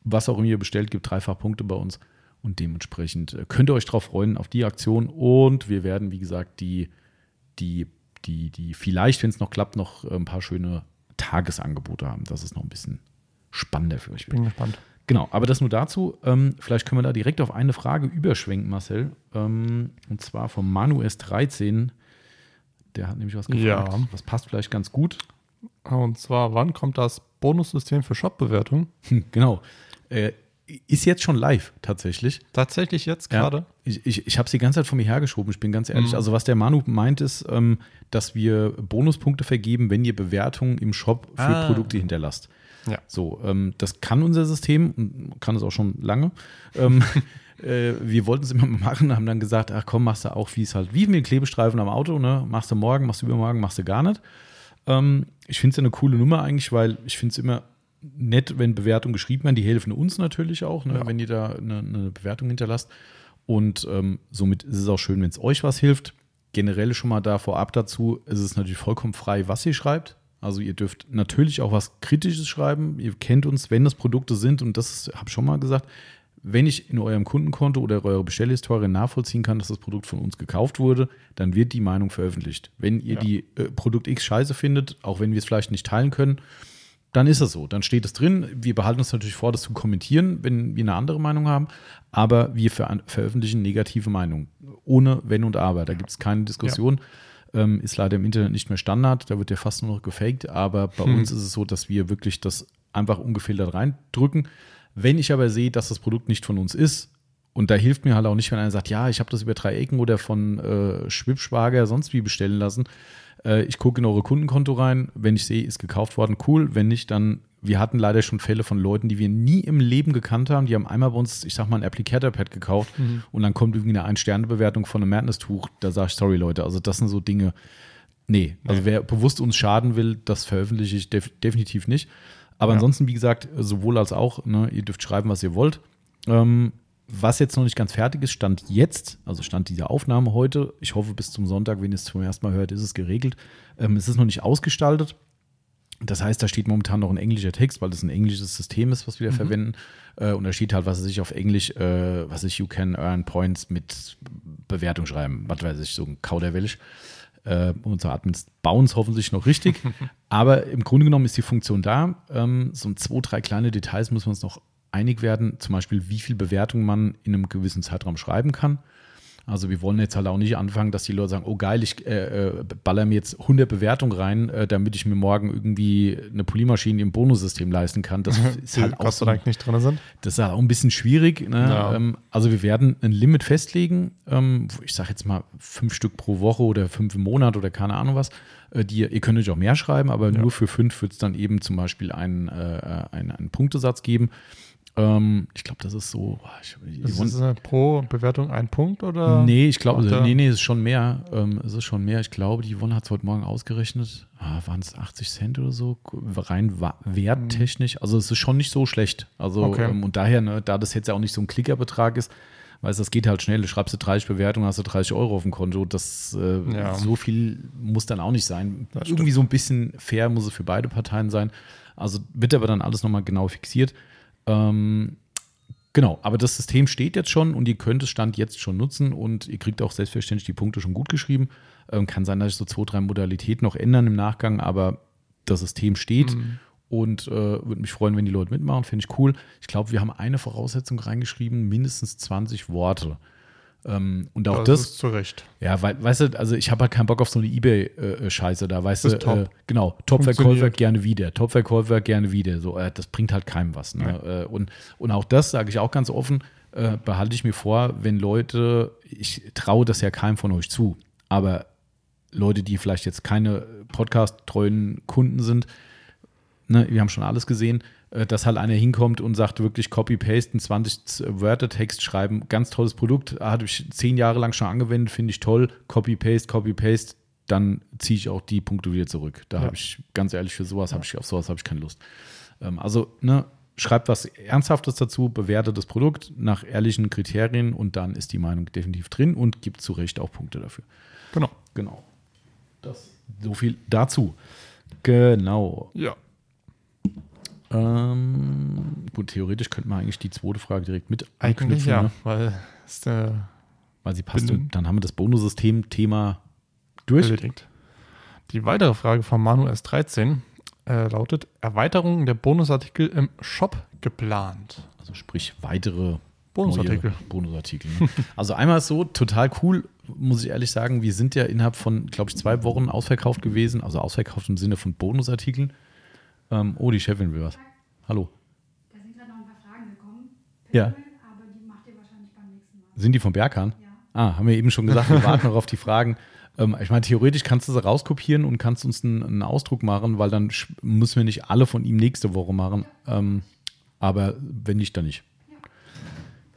was auch immer ihr bestellt, gibt dreifach Punkte bei uns. Und dementsprechend äh, könnt ihr euch drauf freuen, auf die Aktion. Und wir werden, wie gesagt, die, die, die, die vielleicht, wenn es noch klappt, noch äh, ein paar schöne Tagesangebote haben. Das ist noch ein bisschen spannender für euch. Bin gespannt. Genau, aber das nur dazu. Ähm, vielleicht können wir da direkt auf eine Frage überschwenken, Marcel. Ähm, und zwar vom Manu S13. Der hat nämlich was gefragt. Ja. Das passt vielleicht ganz gut. Und zwar, wann kommt das Bonussystem für Shop-Bewertung? Hm, genau. Äh, ist jetzt schon live tatsächlich. Tatsächlich jetzt Ja. gerade? Ich, ich, ich habe sie die ganze Zeit vor mir hergeschoben, ich bin ganz ehrlich. Mhm. Also, was der Manu meint, ist, ähm, dass wir Bonuspunkte vergeben, wenn ihr Bewertungen im Shop für Ah. Produkte hinterlasst. Ja. So, ähm, das kann unser System, und kann es auch schon lange. ähm, äh, wir wollten es immer machen, haben dann gesagt, ach komm, machst du auch, wie es halt, wie mit den Klebestreifen am Auto, ne? Machst du morgen, machst du übermorgen, machst du gar nicht. Ähm, ich finde es ja eine coole Nummer eigentlich, weil ich finde es immer nett, wenn Bewertungen geschrieben werden. Die helfen uns natürlich auch, ne, Ja. wenn ihr da eine, eine Bewertung hinterlasst. Und ähm, somit ist es auch schön, wenn es euch was hilft. Generell schon mal da vorab dazu, ist es natürlich vollkommen frei, was ihr schreibt. Also ihr dürft natürlich auch was Kritisches schreiben. Ihr kennt uns, wenn das Produkte sind, und das habe ich schon mal gesagt, wenn ich in eurem Kundenkonto oder eure Bestellhistorie nachvollziehen kann, dass das Produkt von uns gekauft wurde, dann wird die Meinung veröffentlicht. Wenn ihr Ja. die äh, Produkt X scheiße findet, auch wenn wir es vielleicht nicht teilen können, dann ist es so. Dann steht es drin. Wir behalten uns natürlich vor, das zu kommentieren, wenn wir eine andere Meinung haben. Aber wir ver veröffentlichen negative Meinungen. Ohne Wenn und Aber. Da gibt es keine Diskussion. Ähm, ist leider im Internet nicht mehr Standard. Da wird ja fast nur noch gefaked. Aber bei Hm. uns ist es so, dass wir wirklich das einfach ungefiltert reindrücken. Wenn ich aber sehe, dass das Produkt nicht von uns ist, und da hilft mir halt auch nicht, wenn einer sagt, ja, ich habe das über drei Ecken oder von äh, Schwibschwager sonst wie bestellen lassen. Äh, ich gucke in eure Kundenkonto rein. Wenn ich sehe, ist gekauft worden, cool. Wenn nicht, dann, wir hatten leider schon Fälle von Leuten, die wir nie im Leben gekannt haben. Die haben einmal bei uns, ich sag mal, ein Applicator-Pad gekauft und dann kommt irgendwie eine Ein-Sterne-Bewertung von einem Madness-Tuch. Da sage ich, sorry Leute, also das sind so Dinge, nee. Also Nee. wer bewusst uns schaden will, das veröffentliche ich def definitiv nicht. Aber Ja. ansonsten, wie gesagt, sowohl als auch, ne, ihr dürft schreiben, was ihr wollt. Ähm, was jetzt noch nicht ganz fertig ist, stand jetzt, also stand dieser Aufnahme heute. Ich hoffe, bis zum Sonntag, wenn ihr es zum ersten Mal hört, ist es geregelt. Ähm, es ist noch nicht ausgestaltet. Das heißt, da steht momentan noch ein englischer Text, weil das ein englisches System ist, was wir da verwenden. Äh, und da steht halt, was ich auf Englisch, äh, was ich, you can earn points mit Bewertung schreiben. Was weiß ich, so ein Kauderwelsch. Äh, unsere Admins bauen es hoffentlich noch richtig. Aber im Grunde genommen ist die Funktion da. Ähm, so ein zwei, drei kleine Details müssen wir uns noch einig werden. Zum Beispiel, wie viel Bewertung man in einem gewissen Zeitraum schreiben kann. Also wir wollen jetzt halt auch nicht anfangen, dass die Leute sagen, oh geil, ich äh, äh, baller mir jetzt 100 Bewertungen rein, äh, damit ich mir morgen irgendwie eine Polymaschine im Bonussystem leisten kann. Das ist halt auch sei Dank nicht drin sind. das ist halt auch ein bisschen schwierig. Ne? Ja. Ähm, also wir werden ein Limit festlegen, ähm, ich sage jetzt mal fünf Stück pro Woche oder fünf im Monat oder keine Ahnung was. Äh, die, ihr könnt euch auch mehr schreiben, aber Ja. nur für fünf wird es dann eben zum Beispiel einen, äh, einen, einen Punktesatz geben. Ähm, ich glaube, das ist so. Ich, Ist das eine pro Bewertung ein Punkt oder? Nee, ich glaube, er- nee, nee, es ist schon mehr. Ähm, es ist schon mehr. Ich glaube, die Yvonne hat es heute Morgen ausgerechnet. Ah, Waren es 80 Cent oder so? Rein werttechnisch. Also es ist schon nicht so schlecht. Also Okay. ähm, und daher, ne, da das jetzt ja auch nicht so ein Klickerbetrag ist, weißt du, das geht halt schnell. Du schreibst du 30 Bewertungen, hast du 30 Euro auf dem Konto. Das äh, Ja. so viel muss dann auch nicht sein. Das Irgendwie so ein bisschen fair muss es für beide Parteien sein. Also wird aber dann alles nochmal genau fixiert. Ähm, Genau, aber das System steht jetzt schon und ihr könnt es Stand jetzt schon nutzen und ihr kriegt auch selbstverständlich die Punkte schon gut geschrieben. Ähm, kann sein, dass sich so zwei, drei Modalitäten noch ändern im Nachgang, aber das System steht und äh, würde mich freuen, wenn die Leute mitmachen. Finde ich cool. Ich glaube, wir haben eine Voraussetzung reingeschrieben, mindestens 20 Worte. Ähm, und auch das, das, ist zu Recht. ja, weil, weißt du, also ich habe halt keinen Bock auf so eine Ebay-Scheiße da, weißt Das du, äh, genau, Top-Verkäufer gerne wieder, Top-Verkäufer gerne wieder, so, äh, das bringt halt keinem was. Ne? Äh, und, und auch das sage ich auch ganz offen, äh, behalte ich mir vor, wenn Leute, ich traue das ja keinem von euch zu, aber Leute, die vielleicht jetzt keine Podcast-treuen Kunden sind, ne, wir haben schon alles gesehen, äh, dass halt einer hinkommt und sagt wirklich Copy-Paste, einen 20 Wörter-Text schreiben, ganz tolles Produkt, hatte ich zehn Jahre lang schon angewendet, finde ich toll, Copy-Paste, Copy-Paste, dann ziehe ich auch die Punkte wieder zurück. Da Ja. habe ich, ganz ehrlich, für sowas habe ich, auf sowas habe ich keine Lust. Ähm, also, ne, schreibt was Ernsthaftes dazu, bewertet das Produkt nach ehrlichen Kriterien und dann ist die Meinung definitiv drin und gibt zu Recht auch Punkte dafür. Genau. Genau. Das. So viel dazu. Genau. Ja. Ähm, gut, theoretisch könnte man eigentlich die zweite Frage direkt mit Eigentlich ja, ne? weil es der weil sie passt. Und dann haben wir das Bonussystem-Thema durch. erledigt. Die weitere Frage von Manu S13 äh, lautet: Erweiterung der Bonusartikel im Shop geplant. Also sprich weitere Bonusartikel. Bonusartikel. Ne? also einmal ist so, total cool, muss ich ehrlich sagen. Wir sind ja innerhalb von, glaube ich, zwei Wochen ausverkauft gewesen. Also ausverkauft im Sinne von Bonusartikeln. Ähm, oh, die Chefin will was. Hallo. Da sind gerade noch ein paar Fragen gekommen. Ja. Aber die macht ihr wahrscheinlich beim nächsten Mal. Sind die vom Berghahn? Ja. Ah, haben wir eben schon gesagt, wir warten noch auf die Fragen. Ähm, ich meine, theoretisch kannst du sie rauskopieren und kannst uns einen, einen Ausdruck machen, weil dann müssen wir nicht alle von ihm nächste Woche machen. Ähm, aber wenn nicht, dann nicht.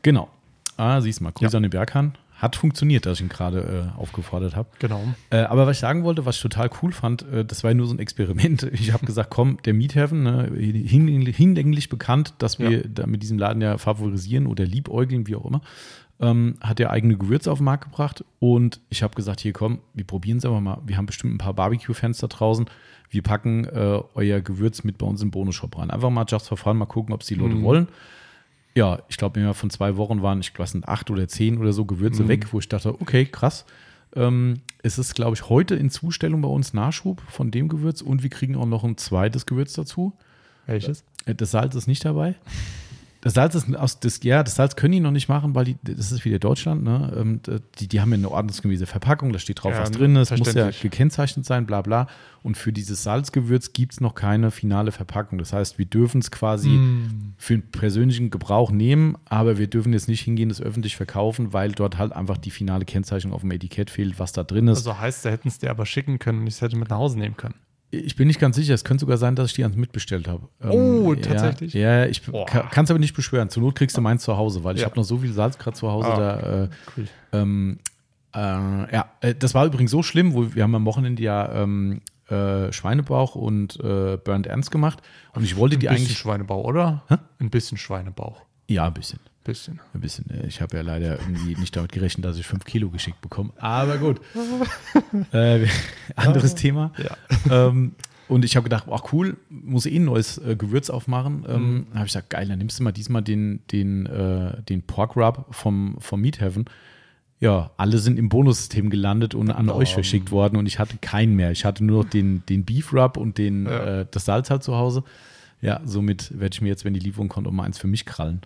Genau. Ah, siehst mal, Grüße Ja. an den Berghahn. Hat funktioniert, dass ich ihn gerade äh, aufgefordert habe. Genau. Äh, aber was ich sagen wollte, was ich total cool fand, äh, das war ja nur so ein Experiment. Ich habe gesagt, komm, der Miethaven, ne, hinlänglich, hinlänglich bekannt, dass wir Ja. da mit diesem Laden ja favorisieren oder liebäugeln, wie auch immer, ähm, hat ja eigene Gewürze auf den Markt gebracht. Und ich habe gesagt, hier komm, wir probieren es einfach mal. Wir haben bestimmt ein paar Barbecue-Fans da draußen. Wir packen äh, euer Gewürz mit bei uns im Bonusshop rein. Einfach mal just for fun, mal gucken, ob es die Leute wollen. Ja, ich glaube, innerhalb von zwei Wochen waren, ich weiß nicht, acht oder zehn oder so Gewürze weg, wo ich dachte, okay, krass. Ähm, es ist, glaube ich, heute in Zustellung bei uns Nachschub von dem Gewürz und wir kriegen auch noch ein zweites Gewürz dazu. Welches? Äh, Das Salz ist nicht dabei. Das Salz ist aus das, ja, das Salz können die noch nicht machen, weil die, das ist wieder Deutschland, ne? Ähm, Die, die haben ja eine ordnungsgemäße Verpackung, da steht drauf, Ja, was drin ist, muss ja gekennzeichnet sein, bla bla. Und für dieses Salzgewürz gibt es noch keine finale Verpackung. Das heißt, wir dürfen es quasi Hm. für den persönlichen Gebrauch nehmen, aber wir dürfen jetzt nicht hingehen, das öffentlich verkaufen, weil dort halt einfach die finale Kennzeichnung auf dem Etikett fehlt, was da drin ist. Also heißt, da hätten es dir aber schicken können und ich es hätte mit nach Hause nehmen können. Ich bin nicht ganz sicher. Es könnte sogar sein, dass ich die ans mitbestellt habe. Oh, ja, tatsächlich? Ja, ich Boah. kann es aber nicht beschwören. Zur Not kriegst du meins zu Hause, weil ich Ja. habe noch so viel Salz gerade zu Hause. Ah, Da, äh, Cool. ähm, äh, ja, äh, das war übrigens so schlimm, wo wir haben am Wochenende ja ähm, äh, Schweinebauch und äh, Burnt Ends gemacht und ich wollte Ein die bisschen eigentlich Schweinebauch, oder? Hä? Ein bisschen Schweinebauch. ja ein bisschen. Bisschen. Ein bisschen. äh, Ich habe ja leider irgendwie nicht damit gerechnet, dass ich fünf Kilo geschickt bekomme. Aber gut. äh, anderes Thema. Ja. Ähm, und ich habe gedacht, ach cool, muss eh ein neues äh, Gewürz aufmachen. Ähm, Dann habe ich gesagt, geil, dann nimmst du mal diesmal den, den, äh, den Pork Rub vom, vom Meat Heaven. Ja, alle sind im Bonussystem gelandet und an euch verschickt worden und ich hatte keinen mehr. Ich hatte nur noch den, den Beef Rub und den, Ja. äh, das Salz halt zu Hause. Ja, somit werde ich mir jetzt, wenn die Lieferung kommt, auch mal eins für mich krallen.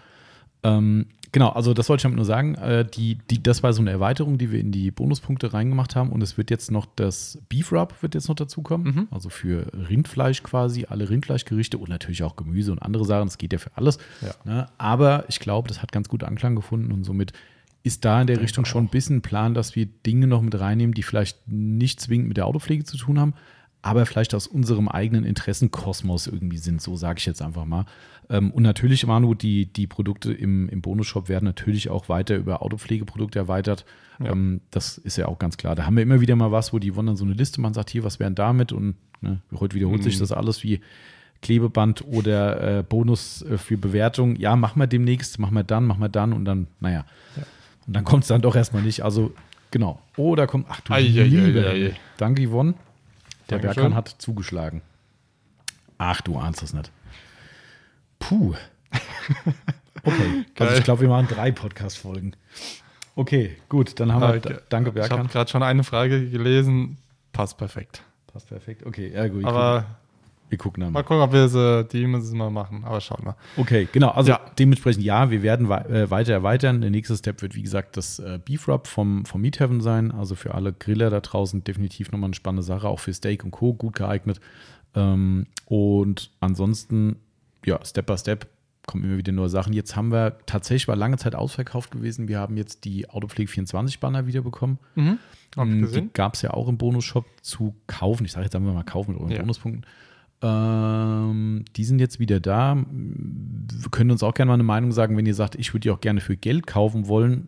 Ähm, genau, also das wollte ich damit nur sagen. Äh, die, die, das war so eine Erweiterung, die wir in die Bonuspunkte reingemacht haben. Und es wird jetzt noch das Beef Rub wird jetzt noch dazukommen. Mhm. Also für Rindfleisch quasi, alle Rindfleischgerichte und natürlich auch Gemüse und andere Sachen. Das geht ja für alles. Ja. Ne? Aber ich glaube, das hat ganz gut Anklang gefunden und somit ist da in der Richtung schon ein bisschen ein Plan, dass wir Dinge noch mit reinnehmen, die vielleicht nicht zwingend mit der Autopflege zu tun haben, aber vielleicht aus unserem eigenen Interessenkosmos irgendwie sind, so sage ich jetzt einfach mal. Ähm, und natürlich, Manu, die, die Produkte im, im Bonusshop werden natürlich auch weiter über Autopflegeprodukte erweitert. Ja. Ähm, das ist ja auch ganz klar. Da haben wir immer wieder mal was, wo die wollen dann so eine Liste, man sagt, hier, was wären damit? Und ne, heute wiederholt sich Mhm. das alles wie Klebeband oder äh, Bonus äh, für Bewertung. Ja, machen wir demnächst, machen wir dann, machen wir dann und dann, naja. Und dann kommt es dann doch erstmal nicht. Also, genau. Oh, da kommt, ach du Ei, ei, ei, liebe. Danke, Yvonne. Der Dankeschön. Berkan hat zugeschlagen. Ach, du ahnst das nicht. Puh. Okay, also ich glaube, wir machen drei Podcast-Folgen. Okay, gut, dann haben wir, Äh, da- danke Ich habe Berkan. gerade schon eine Frage gelesen. Passt perfekt. Passt perfekt. Okay, ja gut. Aber wir gucken dann mal mal. gucken, ob wir sie, die müssen mal machen. Aber schauen wir. Okay, genau. Also Ja. dementsprechend ja, wir werden äh, weiter erweitern. Der nächste Step wird, wie gesagt, das äh, Beef Rub vom, vom Meat Heaven sein. Also für alle Griller da draußen definitiv nochmal eine spannende Sache, auch für Steak und Co. gut geeignet. Ähm, und ansonsten, ja, Step by Step kommen immer wieder neue Sachen. Jetzt haben wir tatsächlich war lange Zeit ausverkauft gewesen. Wir haben jetzt die Autopflege 24 Banner wiederbekommen. Mhm. Mm, gesehen. Die gab es ja auch im Bonusshop zu kaufen. Ich sage jetzt einfach mal kaufen mit euren Ja. Bonuspunkten. Ähm, die sind jetzt wieder da. Wir können uns auch gerne mal eine Meinung sagen, wenn ihr sagt, ich würde die auch gerne für Geld kaufen wollen.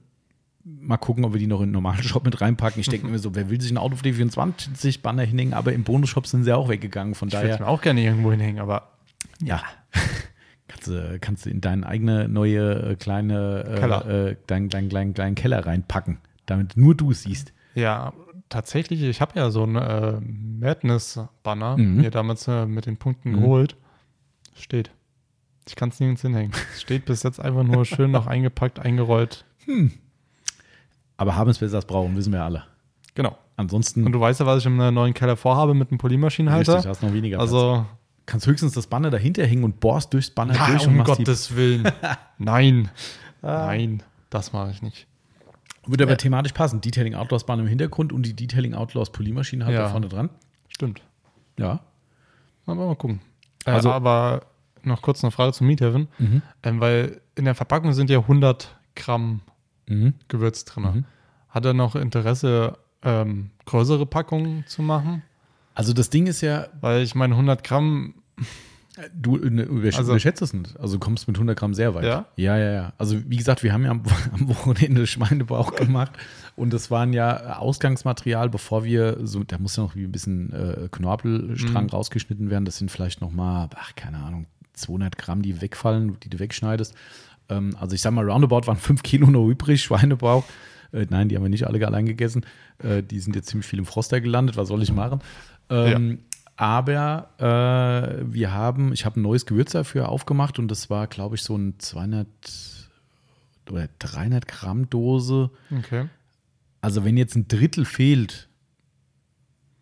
Mal gucken, ob wir die noch in den normalen Shop mit reinpacken. Ich denke mir so, wer will sich einen Autopflege 24 Banner hinhängen, aber im Bonusshop sind sie auch weggegangen. Von Ich würde daher, mir auch gerne irgendwo hinhängen, aber ja, kannst du, kannst du in deine eigene neue äh, kleine äh, Keller. Äh, deinen kleinen, kleinen, kleinen Keller reinpacken, damit nur du es siehst. ja, tatsächlich, ich habe ja so ein äh, Madness-Banner Mhm. mir damals äh, mit den Punkten geholt. Steht. Ich kann es nirgends hinhängen. Es steht bis jetzt einfach nur schön noch eingepackt, eingerollt. Aber haben es besser als brauchen, wissen wir alle. Genau. Ansonsten Und du weißt ja, was ich im neuen Keller vorhabe mit einem Polymaschinenhalter. Richtig, hast noch weniger Platz. also, kannst höchstens das Banner dahinter hängen und bohrst durchs Banner na, durch um Gottes Willen. Nein. Nein, das mache ich nicht. Würde aber thematisch passen. Detailing Outlaws Banner im Hintergrund und die Detailing Outlaws Polymaschine halt Ja. da vorne dran. Stimmt. Ja. Aber mal gucken. Also- äh, aber noch kurz eine Frage zum Meat Heaven. Mhm. Ähm, weil in der Verpackung sind ja 100 Gramm Mhm. Gewürz drin. Mhm. Hat er noch Interesse, ähm, größere Packungen zu machen? Also das Ding ist ja, Weil ich meine, 100 Gramm, du ne, übersch Also- überschätzt es nicht. Also du kommst mit 100 Gramm sehr weit. Ja? Ja, ja, ja. Also wie gesagt, wir haben ja am, am Wochenende Schweinebauch gemacht und das waren ja Ausgangsmaterial, bevor wir so, da muss ja noch wie ein bisschen äh, Knorpelstrang Mhm. rausgeschnitten werden. Das sind vielleicht noch mal, ach keine Ahnung, 200 Gramm, die wegfallen, die du wegschneidest. Ähm, also ich sag mal, roundabout waren 5 Kilo noch übrig, Schweinebauch. Äh, nein, die haben wir nicht alle allein gegessen. Äh, die sind jetzt ziemlich viel im Froster gelandet. Was soll ich machen? Ähm, Aber äh, wir haben, ich habe ein neues Gewürz dafür aufgemacht und das war, glaube ich, so ein 200 oder 300 Gramm Dose. okay. Also wenn jetzt ein Drittel fehlt,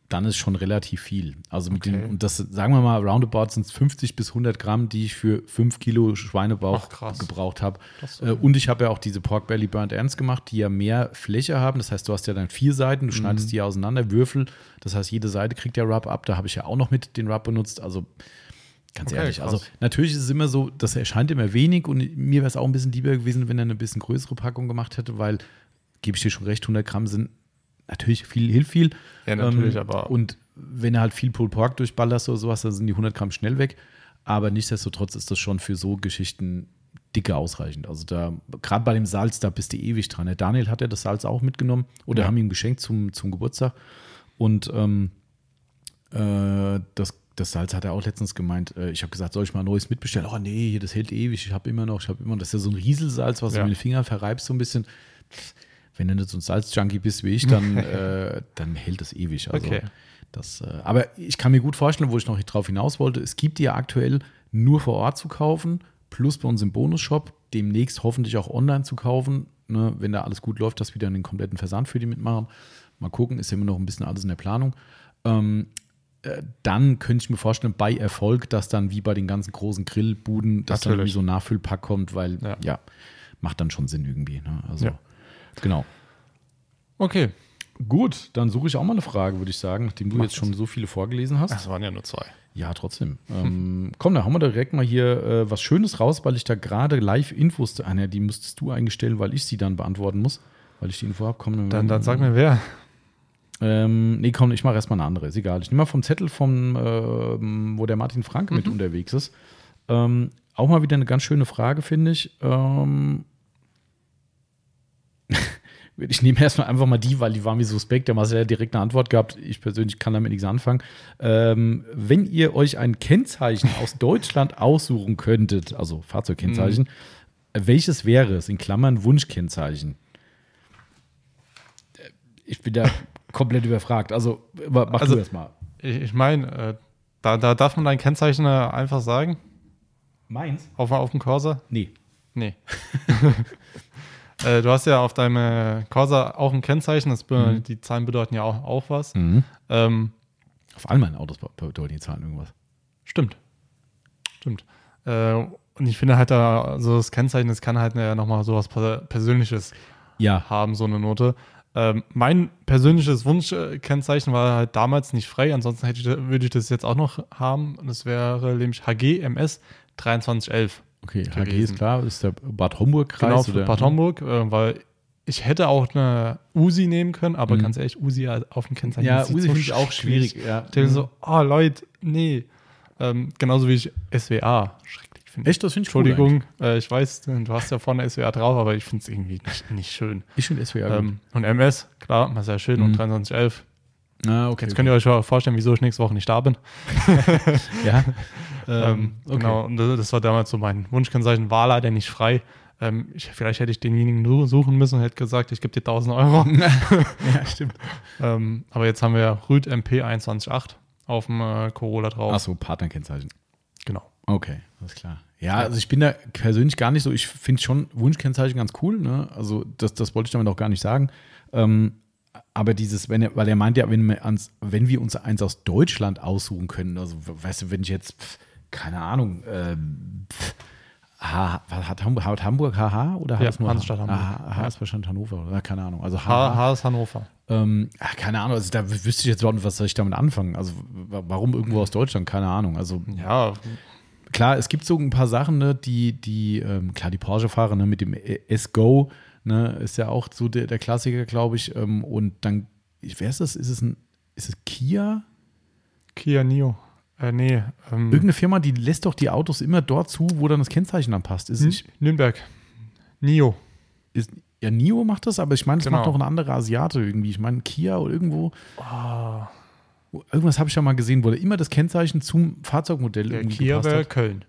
dann ist schon relativ viel. Also mit Okay. den, und das, sagen wir mal, roundabout sind es 50 bis 100 Gramm, die ich für 5 Kilo Schweinebauch Ach, gebraucht habe. Äh, und ich habe ja auch diese Pork Belly Burnt Ends gemacht, die ja mehr Fläche haben. Das heißt, du hast ja dann vier Seiten, du Mhm. schneidest die auseinander, Würfel. Das heißt, jede Seite kriegt ja Rub ab. Da habe ich ja auch noch mit den Rub benutzt. Also ganz Okay, ehrlich, krass. also natürlich ist es immer so, das erscheint immer wenig und mir wäre es auch ein bisschen lieber gewesen, wenn er eine bisschen größere Packung gemacht hätte, weil, gebe ich dir schon recht, 100 Gramm sind natürlich viel, hilft viel. Ja, natürlich, Ähm, aber- Und wenn du halt viel Pulled Pork durchballerst oder sowas, dann sind die 100 Gramm schnell weg. Aber nichtsdestotrotz ist das schon für so Geschichten dicke ausreichend. Also da, gerade bei dem Salz, da bist du ewig dran. Der Daniel hat ja das Salz auch mitgenommen oder Ja. haben ihm geschenkt zum, zum Geburtstag. Und ähm, äh, das, das Salz hat er auch letztens gemeint. Äh, ich habe gesagt, soll ich mal ein neues mitbestellen? Oh nee, hier, das hält ewig. Ich habe immer noch, ich habe immer noch. Das ist ja so ein Rieselsalz, was Ja. du mit den Fingern verreibst so ein bisschen. Wenn du nicht so ein Salzjunkie bist wie ich, dann, äh, dann hält das ewig. Also Okay. das, äh, aber ich kann mir gut vorstellen, wo ich noch drauf hinaus wollte, es gibt die ja aktuell nur vor Ort zu kaufen, plus bei uns im Bonusshop, demnächst hoffentlich auch online zu kaufen. Ne, wenn da alles gut läuft, dass wir dann den kompletten Versand für die mitmachen. Mal gucken, ist ja immer noch ein bisschen alles in der Planung. Ähm, äh, dann könnte ich mir vorstellen, bei Erfolg, dass dann wie bei den ganzen großen Grillbuden, dass dann Natürlich. irgendwie so ein Nachfüllpack kommt, weil ja, Ja. macht dann schon Sinn irgendwie. Ne? Also, Ja. Genau. Okay. Gut, dann suche ich auch mal eine Frage, würde ich sagen, nachdem du Mach jetzt schon so viele vorgelesen hast. Das waren ja nur zwei. Ja, trotzdem. Ähm, komm, da haben wir direkt mal hier äh, was Schönes raus, weil ich da gerade Live-Infos, ah, ne, die müsstest du eingestellen, weil ich sie dann beantworten muss, weil ich die Info habe. Komm, Dann, dann sag mir wer. Ähm, nee, komm, ich mache erstmal eine andere. Ist egal. Ich nehme mal vom Zettel, vom, ähm, wo der Martin Franke mit unterwegs ist. Ähm, auch mal wieder eine ganz schöne Frage, finde ich. Ähm, ich nehme erstmal einfach mal die, weil die war mir suspekt. Der Marcel hat direkt eine Antwort gehabt. Ich persönlich kann damit nichts anfangen. Ähm, wenn ihr euch ein Kennzeichen aus Deutschland aussuchen könntet, also Fahrzeugkennzeichen, welches wäre es? In Klammern Wunschkennzeichen. Ich bin da komplett überfragt. Also, mach Also- du erst mal. Ich, ich meine, äh, da, da darf man dein Kennzeichen äh, einfach sagen, Meins? auf, auf dem Corsa. Nee. Nee. äh, du hast ja auf deinem Corsa auch ein Kennzeichen, das, be- die Zahlen bedeuten ja auch, auch was. Mhm. Ähm, Auf all meinen Autos bedeuten die Zahlen irgendwas. stimmt. Stimmt. Äh, und ich finde halt da, also das Kennzeichen, das kann halt ja nochmal sowas Per- Persönliches Ja. haben, so eine Note. Ähm, mein persönliches Wunschkennzeichen war halt damals nicht frei, ansonsten hätte ich, würde ich das jetzt auch noch haben. Und das wäre nämlich HGMS 2311. Okay, HG gewesen. ist klar, ist der Bad Homburg-Kreis. Genau, für oder? Bad Homburg, äh, weil ich hätte auch eine Usi nehmen können, aber Mhm. ganz ehrlich, Usi auf dem Kennzeichen Ja, sieht Usi so finde ich auch schrecklich. schwierig. Ja. Denke so, oh Leute, nee. Ähm, genauso wie ich SWA schrecklich finde. Echt, das finde ich Entschuldigung, äh, ich weiß, du hast ja vorne SWA drauf, aber ich finde es irgendwie nicht, nicht schön. Ich finde gut. Ähm, und MS, klar, mal sehr schön. Und Mhm. 2311. ah, okay. Jetzt könnt ihr euch schon vorstellen, wieso ich nächste Woche nicht da bin. ja. Ähm, okay. Genau, und das war damals so mein Wunschkennzeichen, war leider nicht frei. Ähm, ich, vielleicht hätte ich denjenigen su- suchen müssen und hätte gesagt, ich gebe dir 1000 Euro. ja, stimmt. ähm, aber jetzt haben wir Rüd MP 218 auf dem äh, Corolla drauf. Achso, Partnerkennzeichen. Genau. Okay, alles klar. Ja, also ich bin da persönlich gar nicht so, ich finde schon Wunschkennzeichen ganz cool, ne? Also das, das wollte ich damit auch gar nicht sagen. Ähm, aber dieses, wenn er, weil er meint ja, wenn wir, ans, wenn wir uns eins aus Deutschland aussuchen können, also weißt du, wenn ich jetzt, pf, keine Ahnung, ähm, pf, H, was hat Hamburg, hat Hamburg HH oder hat Ja, es nur Hansestadt Hamburg. H, H Ja. ist wahrscheinlich Hannover oder keine Ahnung. Also H, HH. H ist Hannover. Ähm, ach, keine Ahnung, also da wüsste ich jetzt überhaupt nicht, was soll ich damit anfangen. Also wa- warum irgendwo aus Deutschland? Keine Ahnung. Also Ja, klar, es gibt so ein paar Sachen, ne, die, die, ähm, klar, die Porsche-Fahrer ne, mit dem S-Go, ne, ist ja auch so der, der Klassiker, glaube ich. Ähm, und dann, ich, wer ist das? Ist es ein, ist es Kia? Kia Nio. Äh, nee, ähm, Irgendeine Firma, die lässt doch die Autos immer dort zu, wo dann das Kennzeichen dann passt. Ist, N- ich, Nürnberg. Nio. ist ja, Nio macht das, aber ich meine, das Genau. macht doch ein anderer Asiate irgendwie. Ich meine, Kia oder irgendwo. Ah, Irgendwas habe ich ja mal gesehen, wo da immer das Kennzeichen zum Fahrzeugmodell der irgendwie Kia wäre. Köln.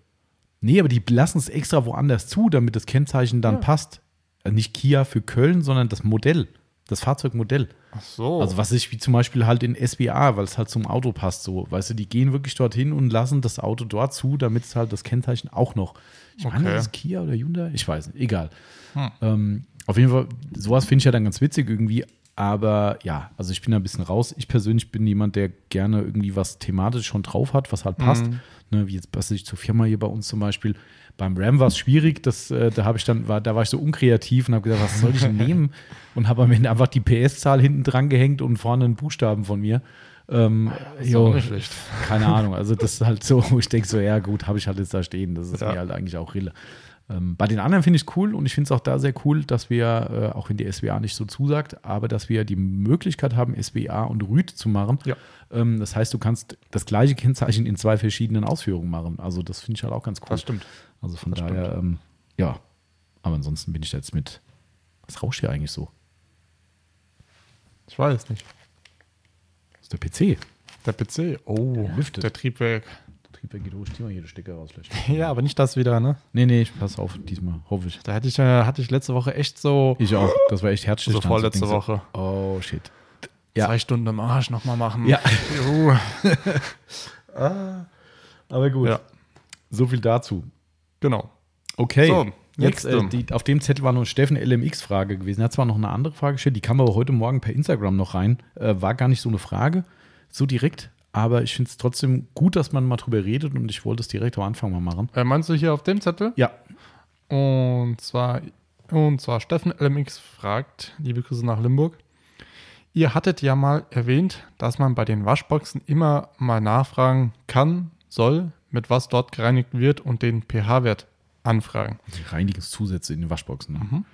Nee, aber die lassen es extra woanders zu, damit das Kennzeichen dann Ja. passt. Also nicht Kia für Köln, sondern das Modell, das Fahrzeugmodell. Ach so. Also was ich wie zum Beispiel halt in SBA, weil es halt zum Auto passt, so, weißt du, die gehen wirklich dorthin und lassen das Auto dort zu, damit es halt das Kennzeichen auch noch. Ich meine, Okay. das ist Kia oder Hyundai, ich weiß nicht, egal. Hm. Ähm, auf jeden Fall, sowas finde ich ja dann ganz witzig irgendwie, aber ja, also ich bin da ein bisschen raus. Ich persönlich bin jemand, der gerne irgendwie was thematisch schon drauf hat, was halt passt. Mhm. Ne, wie jetzt was ich zur Firma hier bei uns zum Beispiel. Beim Ram war es schwierig, das, äh, da habe ich dann, war, da war ich so unkreativ und habe gesagt, was soll ich denn nehmen? Und habe am Ende einfach die PS-Zahl hinten dran gehängt und vorne einen Buchstaben von mir. Ähm, ist jo, auch nicht schlecht. keine Ahnung. Also das ist halt so, ich denke so, ja gut, habe ich halt jetzt da stehen. Das ist Ja. mir halt eigentlich auch Rille. Ähm, bei den anderen finde ich es cool und ich finde es auch da sehr cool, dass wir, äh, auch wenn die SWA nicht so zusagt, aber dass wir die Möglichkeit haben, SWA und Rüd zu machen. Ja. Ähm, das heißt, du kannst das gleiche Kennzeichen in zwei verschiedenen Ausführungen machen. Also das finde ich halt auch ganz cool. Das stimmt. Also von Das daher, ähm, ja. Aber ansonsten bin ich da jetzt mit, was rauscht hier eigentlich so? Ich weiß nicht. Das ist der PC. Der PC. Oh, lüftet. der Triebwerk. Der Triebwerk geht hoch, ich zieh mal hier den Stecker raus vielleicht. Ja, aber nicht das wieder, ne? Nee, nee, ich pass auf, diesmal, hoffe ich. Da hatte ich, äh, hatte ich letzte Woche echt so, Ich auch. Das war echt herzlich. so vorletzte Woche. Oh, shit. Ja. Zwei Stunden im Arsch nochmal machen. Ja. Juhu. Aber gut. ja, So viel dazu. Genau. Okay. So, Jetzt, äh, die, auf dem Zettel war noch eine Steffen LMX-Frage gewesen. Er hat zwar noch eine andere Frage gestellt, die kam aber heute Morgen per Instagram noch rein. Äh, war gar nicht so eine Frage, so direkt. Aber ich finde es trotzdem gut, dass man mal drüber redet und ich wollte es direkt am Anfang mal machen. Äh, meinst du hier auf dem Zettel? Ja. Und zwar, und zwar Steffen LMX fragt, liebe Grüße nach Limburg. Ihr hattet ja mal erwähnt, dass man bei den Waschboxen immer mal nachfragen kann, soll, mit was dort gereinigt wird und den pH-Wert anfragen. Die Reinigungszusätze in den Waschboxen. Ne?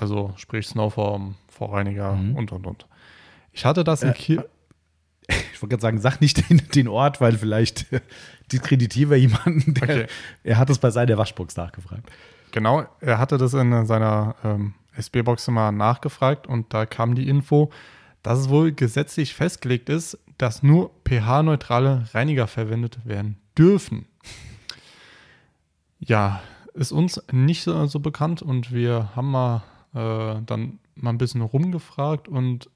Also sprich Snowform, Vorreiniger Mhm. und und und. Ich hatte das in Äh, Kiel. Ich wollte gerade sagen, sag nicht den, den Ort, weil vielleicht äh, diskreditieren wir jemanden, der, Okay. er hat es bei seiner Waschbox nachgefragt. Genau, er hatte das in seiner ähm, SB-Box immer nachgefragt und da kam die Info, dass es wohl gesetzlich festgelegt ist, dass nur pH-neutrale Reiniger verwendet werden dürfen. Ja, ist uns nicht so, so bekannt und wir haben mal äh, dann mal ein bisschen rumgefragt und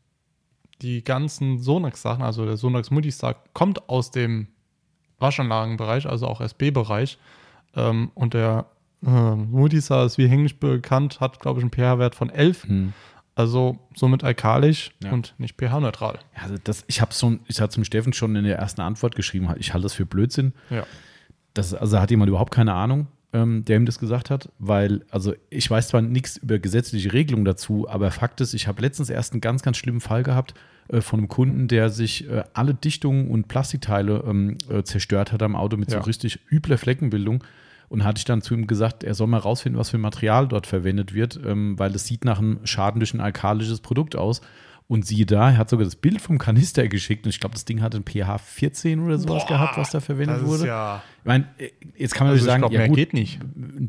die ganzen Sonax-Sachen, also der Sonax Multistar, kommt aus dem Waschanlagenbereich, also auch SB-Bereich. Ähm, und der äh, Multistar ist wie hänglich bekannt, hat, glaube ich, einen pH-Wert von 11. Also somit alkalisch Ja. und nicht pH-neutral. Also das, ich habe schon, ich hatte zum Steffen schon in der ersten Antwort geschrieben, ich halte das für Blödsinn. Ja. Das, also hat jemand überhaupt keine Ahnung, ähm, der ihm das gesagt hat, weil, also ich weiß zwar nichts über gesetzliche Regelungen dazu, aber Fakt ist, ich habe letztens erst einen ganz, ganz schlimmen Fall gehabt äh, von einem Kunden, der sich äh, alle Dichtungen und Plastikteile ähm, äh, zerstört hat am Auto mit Ja. so richtig übler Fleckenbildung. Und hatte ich dann zu ihm gesagt, er soll mal rausfinden, was für Material dort verwendet wird, ähm, weil es sieht nach einem Schaden durch ein alkalisches Produkt aus. Und siehe da, er hat sogar das Bild vom Kanister geschickt und ich glaube, das Ding hat ein pH 14 oder sowas Boah, gehabt, was da verwendet wurde. Ja, Ich meine, jetzt kann man also natürlich sagen, ich glaube, ja gut, geht nicht.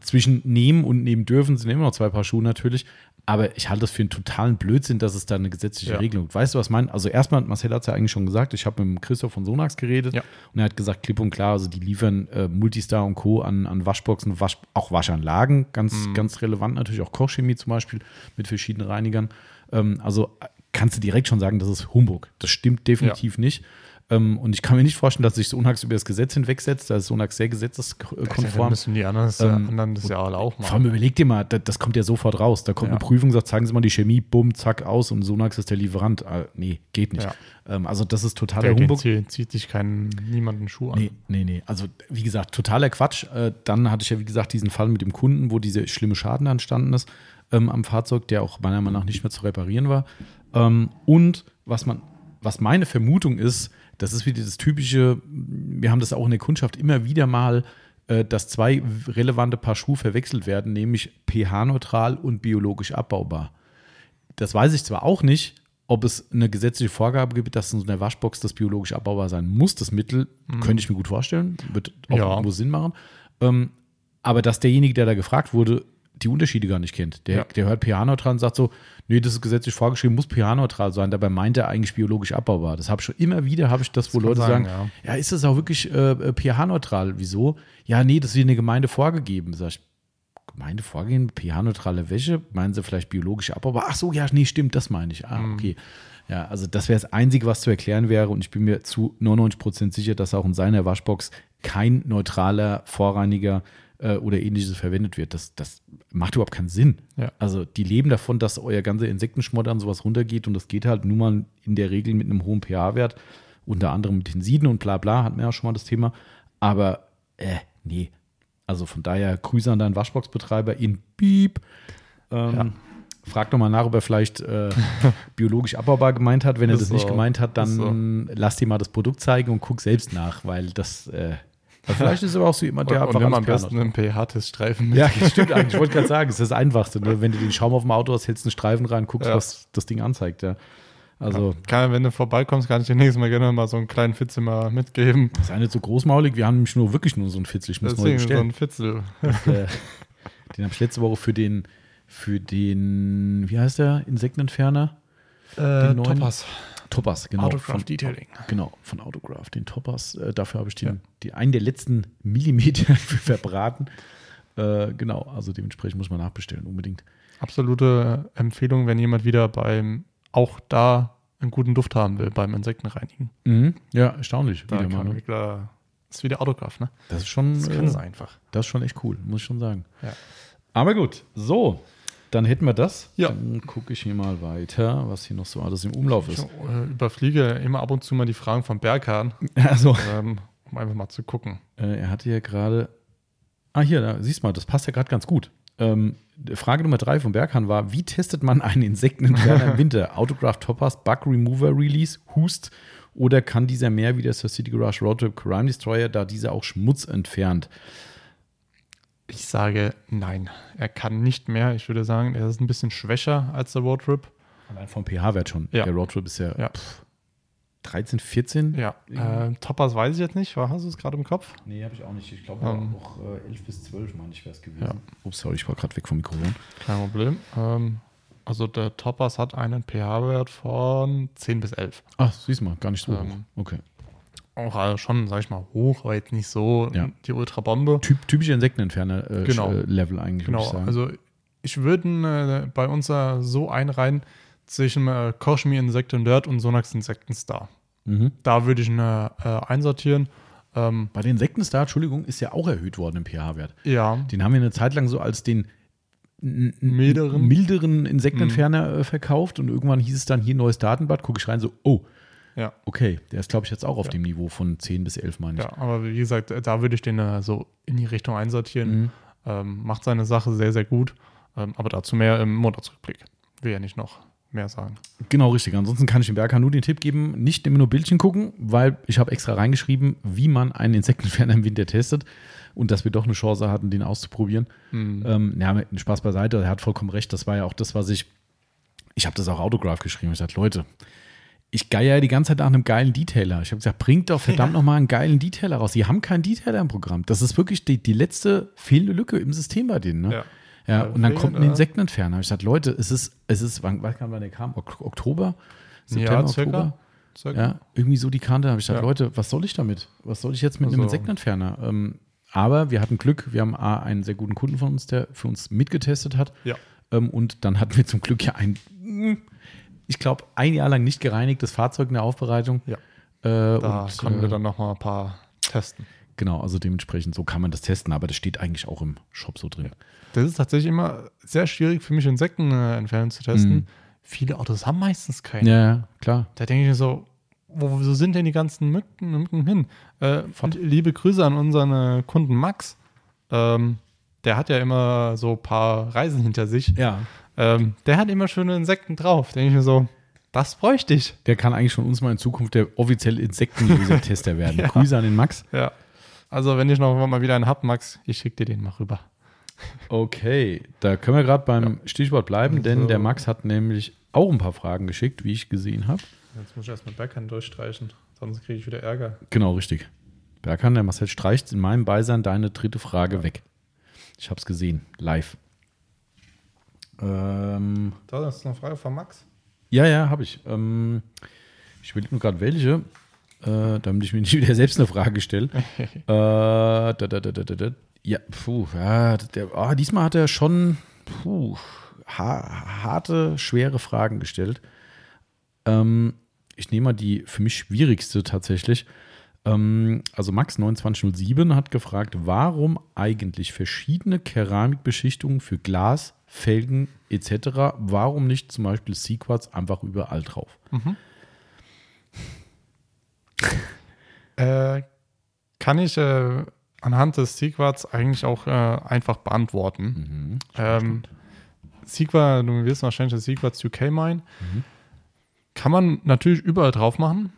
zwischen nehmen und nehmen dürfen sind immer noch zwei Paar Schuhe natürlich. Aber ich halte das für einen totalen Blödsinn, dass es da eine gesetzliche Ja. Regelung gibt. Weißt du, was ich meine? Also erstmal, Marcel hat es ja eigentlich schon gesagt, ich habe mit Christoph von Sonax geredet Ja. und er hat gesagt, klipp und klar, also die liefern äh, Multistar und Co. an, an Waschboxen, Wasch, auch Waschanlagen, ganz, Mhm. ganz relevant natürlich, auch Kochchemie zum Beispiel mit verschiedenen Reinigern. Ähm, also kannst du direkt schon sagen, das ist Humbug. Das stimmt definitiv nicht. Ähm, und ich kann mir nicht vorstellen, dass sich Sonax über das Gesetz hinwegsetzt. Da ist Sonax sehr gesetzeskonform. müssen die anderen, das, Ähm, anderen das ja alle auch Vor allem machen. überleg dir mal, das, das kommt ja sofort raus. Da kommt Ja. eine Prüfung, sagt, zeigen Sie mal die Chemie, bumm, zack, aus und Sonax ist der Lieferant. Ah, nee, geht nicht. Ja. Ähm, also das ist totaler Der, Humbug. zieht, zieht sich keinen, niemanden Schuh an. Nee, nee, nee. Also, wie gesagt, totaler Quatsch. Äh, dann hatte ich ja, wie gesagt, diesen Fall mit dem Kunden, wo dieser schlimme Schaden entstanden ist ähm, am Fahrzeug, der auch meiner Meinung nach nicht mehr zu reparieren war. Ähm, und was man, was meine Vermutung ist, das ist wieder das typische, wir haben das auch in der Kundschaft immer wieder mal, äh, dass zwei relevante Paar Schuhe verwechselt werden, nämlich pH-neutral und biologisch abbaubar. Das weiß ich zwar auch nicht, ob es eine gesetzliche Vorgabe gibt, dass in so einer Waschbox das biologisch abbaubar sein muss. Das Mittel könnte ich mir gut vorstellen, wird auch Ja. irgendwo Sinn machen. Ähm, aber dass derjenige, der da gefragt wurde, die Unterschiede gar nicht kennt. Der, Ja. der hört pH-neutral und sagt so, nee, das ist gesetzlich vorgeschrieben, muss pH-neutral sein. Dabei meint er eigentlich biologisch abbaubar. Das habe ich schon immer wieder, habe ich das, wo kann Leute sein, sagen, ja. ist das auch wirklich äh, äh, pH-neutral? Wieso? Ja, nee, das ist wie eine Gemeinde vorgegeben. Sag ich, Gemeinde vorgehen, pH-neutrale Wäsche, meinen sie vielleicht biologisch abbaubar? Ach so, ja, nee, stimmt, das meine ich. Ah, okay. Ja, also das wäre das Einzige, was zu erklären wäre und ich bin mir zu 99% sicher, dass auch in seiner Waschbox kein neutraler Vorreiniger äh, oder ähnliches verwendet wird. Das, das macht überhaupt keinen Sinn. Ja. Also die leben davon, dass euer ganzer Insektenschmodder und sowas runtergeht und das geht halt nun mal in der Regel mit einem hohen pH-Wert, unter anderem mit Tensiden und bla bla, hatten wir ja schon mal das Thema. Aber äh, nee. Also von daher Grüße an deinen Waschboxbetreiber in Piep. Ähm, Ja. Frag doch mal nach, ob er vielleicht äh, biologisch abbaubar gemeint hat. Wenn er Ist das nicht so. gemeint hat, dann lass dir mal das Produkt zeigen und guck selbst nach, weil das äh, vielleicht ist er aber auch so jemand, Und, der und einfach nimm alles am besten einen pH-Teststreifen mit. Ja, das stimmt eigentlich. Ich wollte gerade sagen, es ist das Einfachste. Ne? Wenn du den Schaum auf dem Auto hast, hältst einen Streifen rein, guckst, Ja. was das Ding anzeigt. Ja. Also, Kann, wenn du vorbeikommst, kann ich dir nächstes Mal gerne mal so einen kleinen Fitzel mal mitgeben. das ist ja nicht so großmaulig. Wir haben nämlich nur wirklich nur so einen Fitzel. Ich muss neu Deswegen so bestellen. ein Fitzel. äh, den habe ich letzte Woche für den, für den, wie heißt der, Insektenentferner? Äh, neuen- Topaz. Topas, genau. Autograph von, Detailing. Genau, von Autograph, den Topas. Äh, dafür habe ich den, Ja. die, einen der letzten Millimeter für verbraten. Äh, genau, also dementsprechend muss man nachbestellen, unbedingt. Absolute Empfehlung, wenn jemand wieder beim auch da einen guten Duft haben will beim Insektenreinigen. Ja, erstaunlich. Da wieder mal, ne? Das ist wie der Autograph, ne? Das ist schon, Das äh, es einfach. das ist schon echt cool, muss ich schon sagen. Ja. Aber gut, so, dann hätten wir das. Ja. Dann gucke ich hier mal weiter, was hier noch so alles im Umlauf Ich ist. äh, überfliege immer ab und zu mal die Fragen von Berghahn, Also, ähm, um einfach mal zu gucken. Äh, er hatte ja gerade. Ah, hier, da, siehst mal, das passt ja gerade ganz gut. Ähm, Frage Nummer drei von Berghahn war: Wie testet man einen Insektenentferner im Winter? Autograph Toppers, Bug Remover Release, Hust oder kann dieser mehr wie der Sir City Garage Roadtrip Crime Destroyer, da dieser auch Schmutz entfernt? Ich sage nein. Er kann nicht mehr. Ich würde sagen, er ist ein bisschen schwächer als der Roadtrip. Allein vom pH-Wert schon. Ja. Der Roadtrip ist ja, Ja. Pff, 13, 14? Ja, äh, Toppers weiß ich jetzt nicht. Hast du es gerade im Kopf? Nee, habe ich auch nicht. Ich glaube Ähm. auch äh, 11 bis 12, meine ich, wäre es gewesen. Ja. Ups, sorry, ich war gerade weg vom Mikrofon. Kein Problem. Ähm, also der Toppers hat einen pH-Wert von 10 bis 11. Ach, siehst mal, gar nicht so Ähm. hoch. Okay. Auch äh, schon, sag ich mal, hoch, aber jetzt nicht so Ja. die Ultrabombe. Typ, typische Insektenentferner äh, Genau. äh, Level eigentlich, ich Genau, sagen. also ich würde äh, bei uns so einreihen zwischen äh, Koshmi Insekten Dirt und Sonax Insekten Star. mhm. Da würde ich ihn äh, einsortieren. Ähm, Bei den Insektenstar, Entschuldigung, ist ja auch erhöht worden im pH-Wert. ja, Den haben wir eine Zeit lang so als den Milderen. milderen Insektenentferner äh, verkauft und irgendwann hieß es dann hier neues Datenblatt, gucke ich rein, so, oh, ja, okay, der ist glaube ich jetzt auch auf Ja. dem Niveau von 10 bis 11, meine ich. ja, aber wie gesagt, da würde ich den äh, so in die Richtung einsortieren. Mhm. Ähm, macht seine Sache sehr, sehr gut. Ähm, aber dazu mehr im Monatsrückblick. Will ja nicht noch mehr sagen. Genau, richtig. Ansonsten kann ich dem Berger nur den Tipp geben, nicht immer nur Bildchen gucken, weil ich habe extra reingeschrieben, wie man einen Insektenentferner im Winter testet und dass wir doch eine Chance hatten, den auszuprobieren. Mhm. Ähm, ja, Spaß beiseite, er hat vollkommen recht. Das war ja auch das, was ich, ich habe das auch Autograph geschrieben. Ich dachte, Leute, ich geier ja die ganze Zeit nach einem geilen Detailer. Ich habe gesagt, bringt doch verdammt noch mal einen geilen Detailer raus. Sie haben keinen Detailer im Programm. Das ist wirklich die, die letzte fehlende Lücke im System bei denen. Ne? Ja. Ja, Ja, und dann kommt ein Insektenentferner. Ich sagte, Leute, es ist, es ist, wann, wann kam wann der kam? Ok Oktober? September, ja, circa. Oktober? circa. Ja, irgendwie so die Kante. Da habe ich gesagt, Ja. Leute, was soll ich damit? Was soll ich jetzt mit einem Also- Insektenentferner? Ähm, aber wir hatten Glück. Wir haben A, einen sehr guten Kunden von uns, der für uns mitgetestet hat. Ja. Ähm, und dann hatten wir zum Glück ja ein, ich glaube, ein Jahr lang nicht gereinigtes Fahrzeug in der Aufbereitung. Ja. Äh, Da und, konnten äh, wir dann noch mal ein paar testen. Genau, also dementsprechend so kann man das testen, aber das steht eigentlich auch im Shop so drin. Das ist tatsächlich immer sehr schwierig für mich, Insekten äh, entfernen zu testen. Mhm. Viele Autos haben meistens keinen. Ja, klar. Da denke ich mir so, wo, wo sind denn die ganzen Mücken, Mücken hin? Äh, liebe Grüße an unseren äh, Kunden Max. Ähm, der hat ja immer so ein paar Reisen hinter sich. Ja. Ähm, der hat immer schöne Insekten drauf. Denke ich mir so, das bräuchte ich. Der kann eigentlich von uns mal in Zukunft der offizielle Insektenlaser-Tester werden. Grüße an den Max. Ja. Also, wenn ich noch mal wieder einen hab, Max, ich schicke dir den mal rüber. Okay, da können wir gerade beim Stichwort bleiben, denn So. der Max hat nämlich auch ein paar Fragen geschickt, wie ich gesehen habe. Jetzt muss ich erst mit Backhand durchstreichen, sonst kriege ich wieder Ärger. Genau, richtig. Berkan, der Marcel streicht in meinem Beisein deine dritte Frage weg. Ich habe es gesehen, live. Ähm, Da ist noch eine Frage von Max. ja, ja, habe ich. Ähm, ich will nur gerade welche, äh, damit ich mir nicht wieder selbst eine Frage stelle. äh, da, da, da. Ja, puh, ja, der, ah, diesmal hat er schon puh, ha harte, schwere Fragen gestellt. Ähm, ich nehme mal die für mich schwierigste tatsächlich. Ähm, also Max2907 hat gefragt, warum eigentlich verschiedene Keramikbeschichtungen für Glas, Felgen etc. Warum nicht zum Beispiel Sequats einfach überall drauf? Äh, kann ich äh, anhand des Sequats eigentlich auch äh, einfach beantworten. Ähm, Sequa, du wirst wahrscheinlich das Sequats UK meinen. Kann man natürlich überall drauf machen.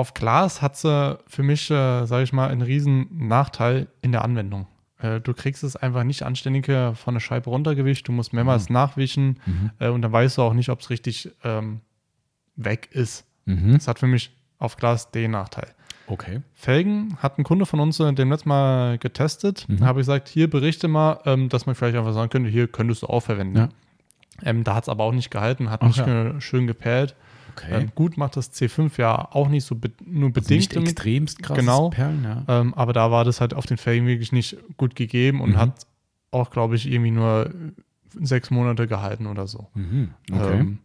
Auf Glas hat sie für mich, äh, sage ich mal, einen riesen Nachteil in der Anwendung. Äh, du kriegst es einfach nicht anständig äh, von der Scheibe runtergewischt. Du musst mehrmals nachwischen äh, und dann weißt du auch nicht, ob es richtig ähm, weg ist. Mhm. Das hat für mich auf Glas den Nachteil. Okay. Felgen hat ein Kunde von uns dem letzten Mal getestet. Mhm. Da habe ich gesagt, hier berichte mal, ähm, dass man vielleicht einfach sagen könnte, hier könntest du auch verwenden. Ja. Ähm, da hat es aber auch nicht gehalten, hat Ach nicht ja. schön geperlt. Okay. Ähm, gut macht das C5 ja auch nicht so be nur also bedingt. nicht damit. extremst krasses Genau. Perlen, ja. Ähm, aber da war das halt auf den Felgen wirklich nicht gut gegeben und Mhm. hat auch, glaube ich, irgendwie nur sechs Monate gehalten oder so. Mhm. Okay. Ähm,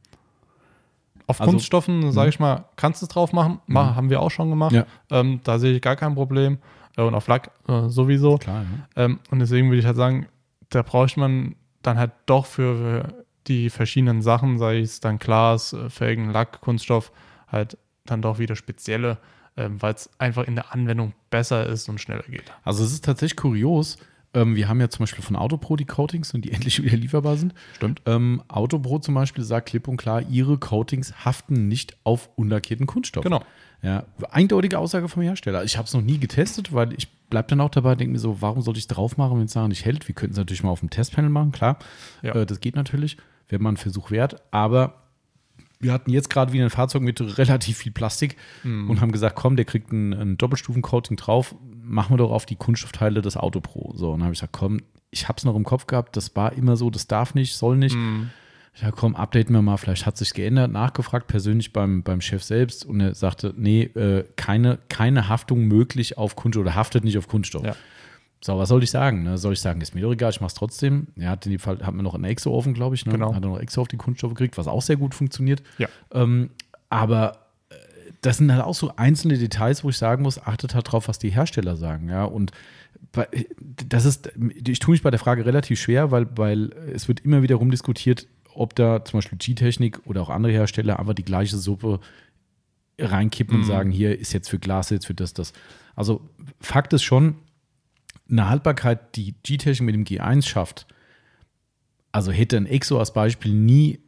auf Also- Kunststoffen, sage ich mal, kannst du es drauf machen. Mach, Mhm. Haben wir auch schon gemacht. Ja. Ähm, da sehe ich gar kein Problem. Äh, und auf Lack äh, sowieso. Klar, ja. Ähm, und deswegen würde ich halt sagen, da braucht man dann halt doch für die verschiedenen Sachen, sei es dann Glas, äh, Felgen, Lack, Kunststoff, halt dann doch wieder spezielle, ähm, weil es einfach in der Anwendung besser ist und schneller geht. Also es ist tatsächlich kurios. Ähm, wir haben ja zum Beispiel von Autopro die Coatings und die endlich wieder lieferbar sind. Stimmt. Ähm, Autopro zum Beispiel sagt klipp und klar, ihre Coatings haften nicht auf unlackierten Kunststoff. Genau. Ja, eindeutige Aussage vom Hersteller. Ich habe es noch nie getestet, weil ich bleibe dann auch dabei, denke mir so, warum soll ich es drauf machen, wenn es nachher nicht hält? Wir könnten es natürlich mal auf dem Testpanel machen, klar. Ja. Äh, das geht natürlich, wäre mal ein Versuch wert, aber wir hatten jetzt gerade wieder ein Fahrzeug mit relativ viel Plastik und haben gesagt, komm, der kriegt ein, ein Doppelstufencoating drauf, machen wir doch auf die Kunststoffteile des Auto Pro. So, und dann habe ich gesagt, komm, ich habe es noch im Kopf gehabt, das war immer so, das darf nicht, soll nicht. Ich sag, komm, updaten wir mal, vielleicht hat sich geändert, nachgefragt persönlich beim, beim Chef selbst und er sagte, nee, äh, keine, keine Haftung möglich auf Kunststoff oder haftet nicht auf Kunststoff. Ja. So, was soll ich sagen? Ne? Soll ich sagen, ist mir doch egal, ich mach's trotzdem. Er hat in dem Fall, hat mir noch einen Exo-Ofen, glaube ich, ne? Genau. Hat er noch Exo auf die Kunststoffe gekriegt, was auch sehr gut funktioniert. Ja. Ähm, aber äh, das sind halt auch so einzelne Details, wo ich sagen muss, achtet halt drauf, was die Hersteller sagen, ja. Und bei, das ist, ich tue mich bei der Frage relativ schwer, weil, weil es wird immer wieder rumdiskutiert, ob da zum Beispiel G-Technik oder auch andere Hersteller einfach die gleiche Suppe reinkippen und sagen, hier ist jetzt für Glas, jetzt für das, das. Also Fakt ist schon, eine Haltbarkeit, die G-Technik mit dem G1 schafft, also hätte ein Exo als Beispiel nie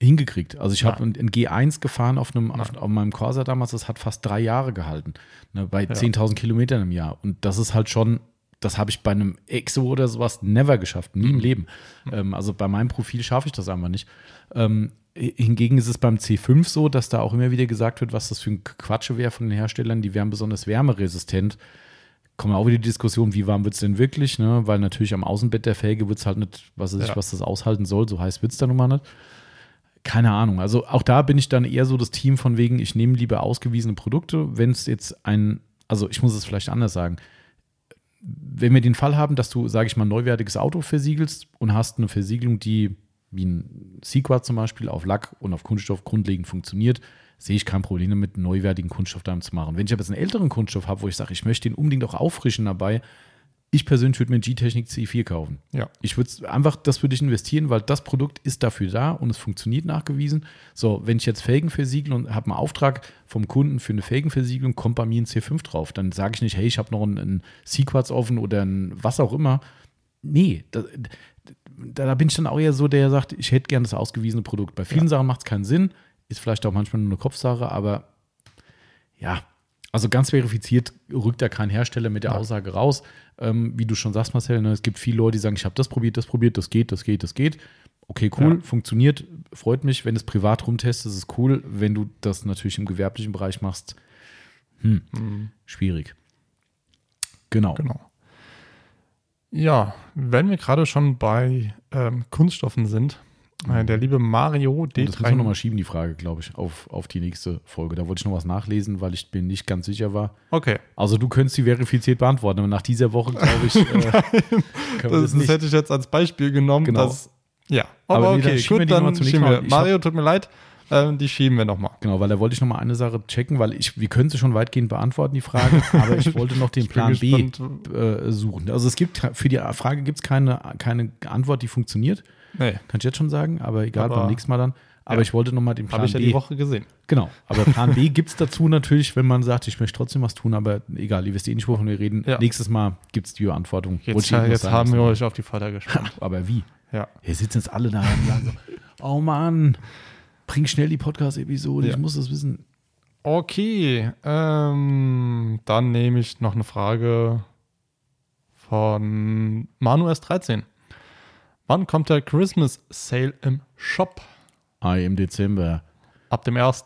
hingekriegt. Also ich habe ein, ein G1 gefahren auf, einem, auf, auf meinem Corsa damals, das hat fast drei Jahre gehalten, ne, bei 10.000 Kilometern im Jahr. Und das ist halt schon, das habe ich bei einem Exo oder sowas never geschafft, nie im Leben. Ähm, also bei meinem Profil schaffe ich das einfach nicht. Ähm, hingegen ist es beim C5 so, dass da auch immer wieder gesagt wird, was das für ein Quatsche wäre von den Herstellern, die wären besonders wärmeresistent kommen auch wieder die Diskussion, wie warm wird es denn wirklich, ne? Weil natürlich am Außenbett der Felge wird es halt nicht, was weiß ich, Ja. was das aushalten soll, so heiß wird es dann nun mal nicht. Keine Ahnung. Also auch da bin ich dann eher so das Team von wegen, ich nehme lieber ausgewiesene Produkte, wenn es jetzt ein, also ich muss es vielleicht anders sagen. Wenn wir den Fall haben, dass du, sage ich mal, ein neuwertiges Auto versiegelst und hast eine Versiegelung, die wie ein Sequat zum Beispiel auf Lack und auf Kunststoff grundlegend funktioniert, sehe ich kein Problem damit, einen neuwertigen Kunststoff damit zu machen. Wenn ich aber jetzt einen älteren Kunststoff habe, wo ich sage, ich möchte ihn unbedingt auch auffrischen dabei, ich persönlich würde mir einen G-Technik C4 kaufen. Ja. Ich würde einfach, das würde ich investieren, weil das Produkt ist dafür da und es funktioniert nachgewiesen. So, wenn ich jetzt Felgen versiegle und habe einen Auftrag vom Kunden für eine Felgenversiegelung, kommt bei mir ein C5 drauf. Dann sage ich nicht, hey, ich habe noch einen, einen Sequats offen oder ein was auch immer. Nee, da, da, bin ich dann auch eher so, der sagt, ich hätte gern das ausgewiesene Produkt. Bei vielen Sachen macht es keinen Sinn, ist vielleicht auch manchmal nur eine Kopfsache, aber ja, also ganz verifiziert rückt da kein Hersteller mit der Aussage raus. Ähm, wie du schon sagst, Marcel, ne, es gibt viele Leute, die sagen, ich habe das probiert, das probiert, das geht, das geht, das geht. Okay, cool, Ja. funktioniert, freut mich. Wenn du es privat rumtestest, ist es cool. Wenn du das natürlich im gewerblichen Bereich machst, hm, schwierig. Genau. Genau. Ja, wenn wir gerade schon bei ähm, Kunststoffen sind, der liebe Mario Und das müssen wir D3. nochmal schieben, die Frage, glaube ich, auf, auf die nächste Folge. Da wollte ich noch was nachlesen, weil ich mir nicht ganz sicher war. Okay, Also du könntest sie verifiziert beantworten, aber nach dieser Woche, glaube ich, äh, wir das, das das hätte ich jetzt als Beispiel genommen. Genau. Dass, ja, Aber aber, nee, dann okay, schieben wir gut, mal dann schieben mal. wir. Ich Mario, tut mir leid, ähm, die schieben wir nochmal. Genau, weil da wollte ich noch mal eine Sache checken, weil ich, wir können sie schon weitgehend beantworten, die Frage, aber ich wollte noch den Plan B äh, suchen. Also es gibt, für die Frage gibt es keine, keine Antwort, die funktioniert. Nee, Kann ich jetzt schon sagen, aber egal, Aber- beim nächsten Mal dann. Aber Ja. ich wollte noch mal den Plan habe ich ja B. die Woche gesehen. Genau, aber Plan B gibt es dazu natürlich, wenn man sagt, ich möchte trotzdem was tun, aber egal, ihr wisst eh nicht, wovon wir reden. Ja. Nächstes Mal gibt es die Beantwortung. Jetzt, eben noch jetzt haben wir euch auf die Folter gespannt. Aber wie? ja. Hier sitzen jetzt alle da und sagen so, oh Mann, bring schnell die Podcast-Episode, Ja. ich muss das wissen. Okay, ähm, dann nehme ich noch eine Frage von Manu S13. Wann kommt der Christmas Sale im Shop? Ah, im Dezember. Ab dem 1.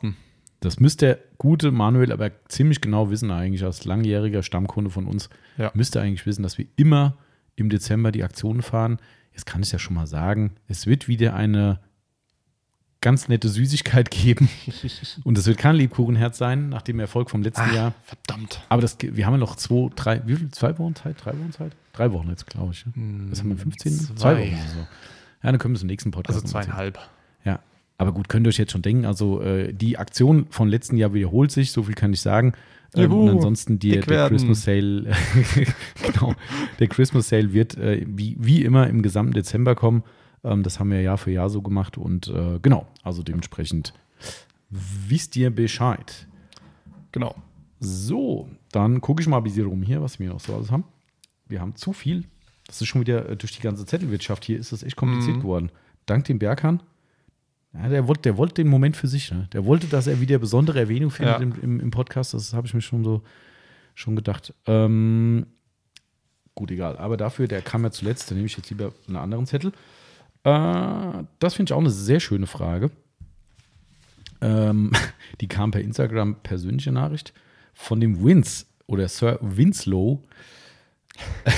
Das müsste der gute Manuel aber ziemlich genau wissen, eigentlich als langjähriger Stammkunde von uns. Ja. Müsste eigentlich wissen, dass wir immer im Dezember die Aktionen fahren. Jetzt kann ich ja schon mal sagen. Es wird wieder eine ganz nette Süßigkeit geben. Und es wird kein Lebkuchenherz sein, nach dem Erfolg vom letzten Jahr. Verdammt. Aber das, wir haben ja noch zwei, drei, wie viel? Zwei Wochen Zeit? Drei Wochen Zeit? Drei Wochen jetzt, glaube ich. Was haben wir? 15? Zwei. Zwei Wochen oder so. Ja, dann können wir es im nächsten Podcast Also zweieinhalb. Ja, aber gut, könnt ihr euch jetzt schon denken, also äh, die Aktion von letzten Jahr wiederholt sich, so viel kann ich sagen. Ähm, und ansonsten die, der werden. Christmas Sale, genau, der Christmas Sale wird äh, wie, wie immer im gesamten Dezember kommen. Ähm, das haben wir Jahr für Jahr so gemacht und äh, genau, also dementsprechend wisst ihr Bescheid. Genau. So, dann gucke ich mal ein bisschen rum hier, was wir noch so alles haben. Wir haben zu viel. Das ist schon wieder äh, durch die ganze Zettelwirtschaft hier, ist das echt kompliziert Mhm. geworden. Dank dem Berghahn. Ja, der wollte der wollte den Moment für sich. Ne? Der wollte, dass er wieder besondere Erwähnung findet Ja. im, im, im Podcast. Das habe ich mir schon so schon gedacht. Ähm, gut, egal. Aber dafür, der kam ja zuletzt. Dann nehme ich jetzt lieber einen anderen Zettel. Äh, das finde ich auch eine sehr schöne Frage. Ähm, die kam per Instagram persönliche Nachricht von dem Vince oder Sir Winslow.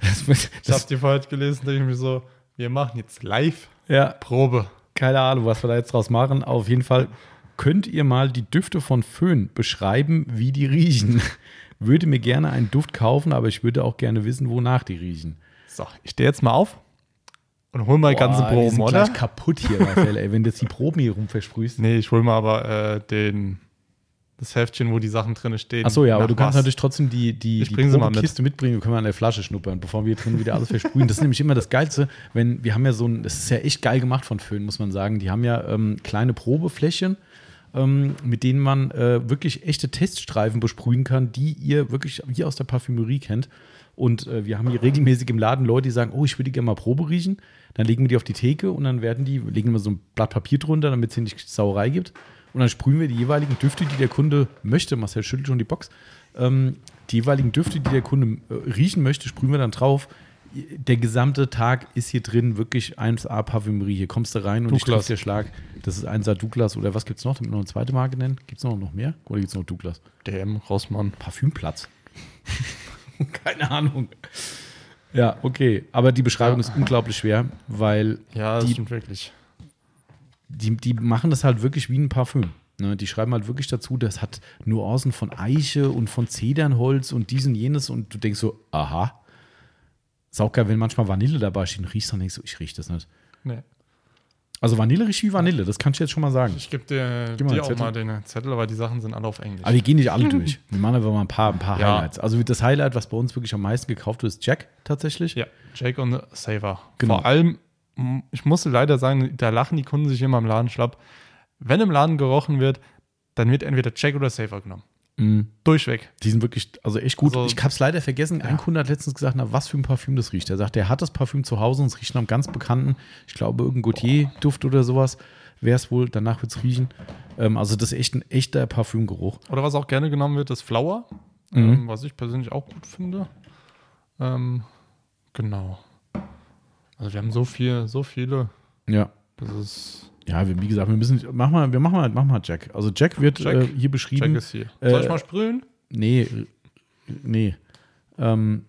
das, wird- Ich habe das, die vorher gelesen, denke ich mir so, wir machen jetzt live ja, Probe. keine Ahnung, was wir da jetzt draus machen. Auf jeden Fall könnt ihr mal die Düfte von Föhn beschreiben, wie die riechen. Würde mir gerne einen Duft kaufen, aber ich würde auch gerne wissen, wonach die riechen. So, ich stehe jetzt mal auf und hol mal Boah, die Proben, sind oder? kaputt hier, Raphael, ey, wenn du jetzt die Proben hier rumversprühst. Nee, ich hol mal aber äh, den, das Heftchen, wo die Sachen drin stehen. Achso, ja, aber du kannst was. natürlich trotzdem die, die, Ich die sie mal mit. Probekiste mitbringen, wir können wir an der Flasche schnuppern, bevor wir drin wieder alles versprühen. Das ist nämlich immer das Geilste, wenn wir haben ja so ein, das ist ja echt geil gemacht von Föhn, muss man sagen. Die haben ja ähm, kleine Probefläschchen, ähm, mit denen man äh, wirklich echte Teststreifen besprühen kann, die ihr wirklich wie aus der Parfümerie kennt. Und äh, wir haben hier regelmäßig im Laden Leute, die sagen, oh, ich würde gerne mal Probe riechen. Dann legen wir die auf die Theke und dann werden die, legen wir so ein Blatt Papier drunter, damit es hier nicht Sauerei gibt. Und dann sprühen wir die jeweiligen Düfte, die der Kunde möchte. Marcel schüttelt schon die Box. Ähm, die jeweiligen Düfte, die der Kunde äh, riechen möchte, sprühen wir dann drauf. Der gesamte Tag ist hier drin wirklich 1A Parfümerie. Hier kommst du rein und ich Douglas. treffe dir Schlag. Das ist 1A Douglas oder was gibt es noch? Damit wir noch eine zweite Marke nennen? Gibt es noch, noch mehr? Oder gibt es noch Douglas? DM, Rossmann. Parfümplatz. Keine Ahnung. Ja, okay. Aber die Beschreibung ist unglaublich schwer, weil Ja, das die, stimmt wirklich. die, die machen das halt wirklich wie ein Parfüm. Ne? Die schreiben halt wirklich dazu, das hat Nuancen von Eiche und von Zedernholz und dies und jenes und du denkst so, aha. Ist auch geil, wenn manchmal Vanille dabei steht und riechst, dann denkst du, ich riech das nicht. Nee. Also Vanille riecht wie Vanille, das kann ich jetzt schon mal sagen. Ich gebe dir, Gib mal dir auch Zettel. mal den Zettel, aber die Sachen sind alle auf Englisch. Aber wir gehen nicht alle durch. Wir machen einfach mal ein paar, ein paar Ja. Highlights. Also das Highlight, was bei uns wirklich am meisten gekauft wird, ist Jack tatsächlich. ja, Jake und Saver. Genau. Vor allem, ich musste leider sagen, da lachen die Kunden sich immer im Laden schlapp. Wenn im Laden gerochen wird, dann wird entweder Jack oder Saver genommen. Mhm. Durchweg. Die sind wirklich, also echt gut. Also- ich habe es leider vergessen. Ein Kunde hat letztens gesagt, na, was für ein Parfüm das riecht. Er sagt, er hat das Parfüm zu Hause und es riecht nach einem ganz bekannten, ich glaube, irgendein Gautier-Duft oder sowas. Wäre es wohl, danach wird es riechen. Ähm, also das ist echt ein echter Parfümgeruch. Oder was auch gerne genommen wird, ist Flower. Mhm. Ähm, was ich persönlich auch gut finde. Ähm, genau. Also wir haben so viel, so viele. Ja. Das ist. Ja, wie gesagt, wir müssen, mach mal, wir machen mal, mach mal Jack. Also Jack wird Jack. Äh, hier beschrieben. Jack ist hier. Soll ich äh, mal sprühen? Nee, äh, nee. Ähm,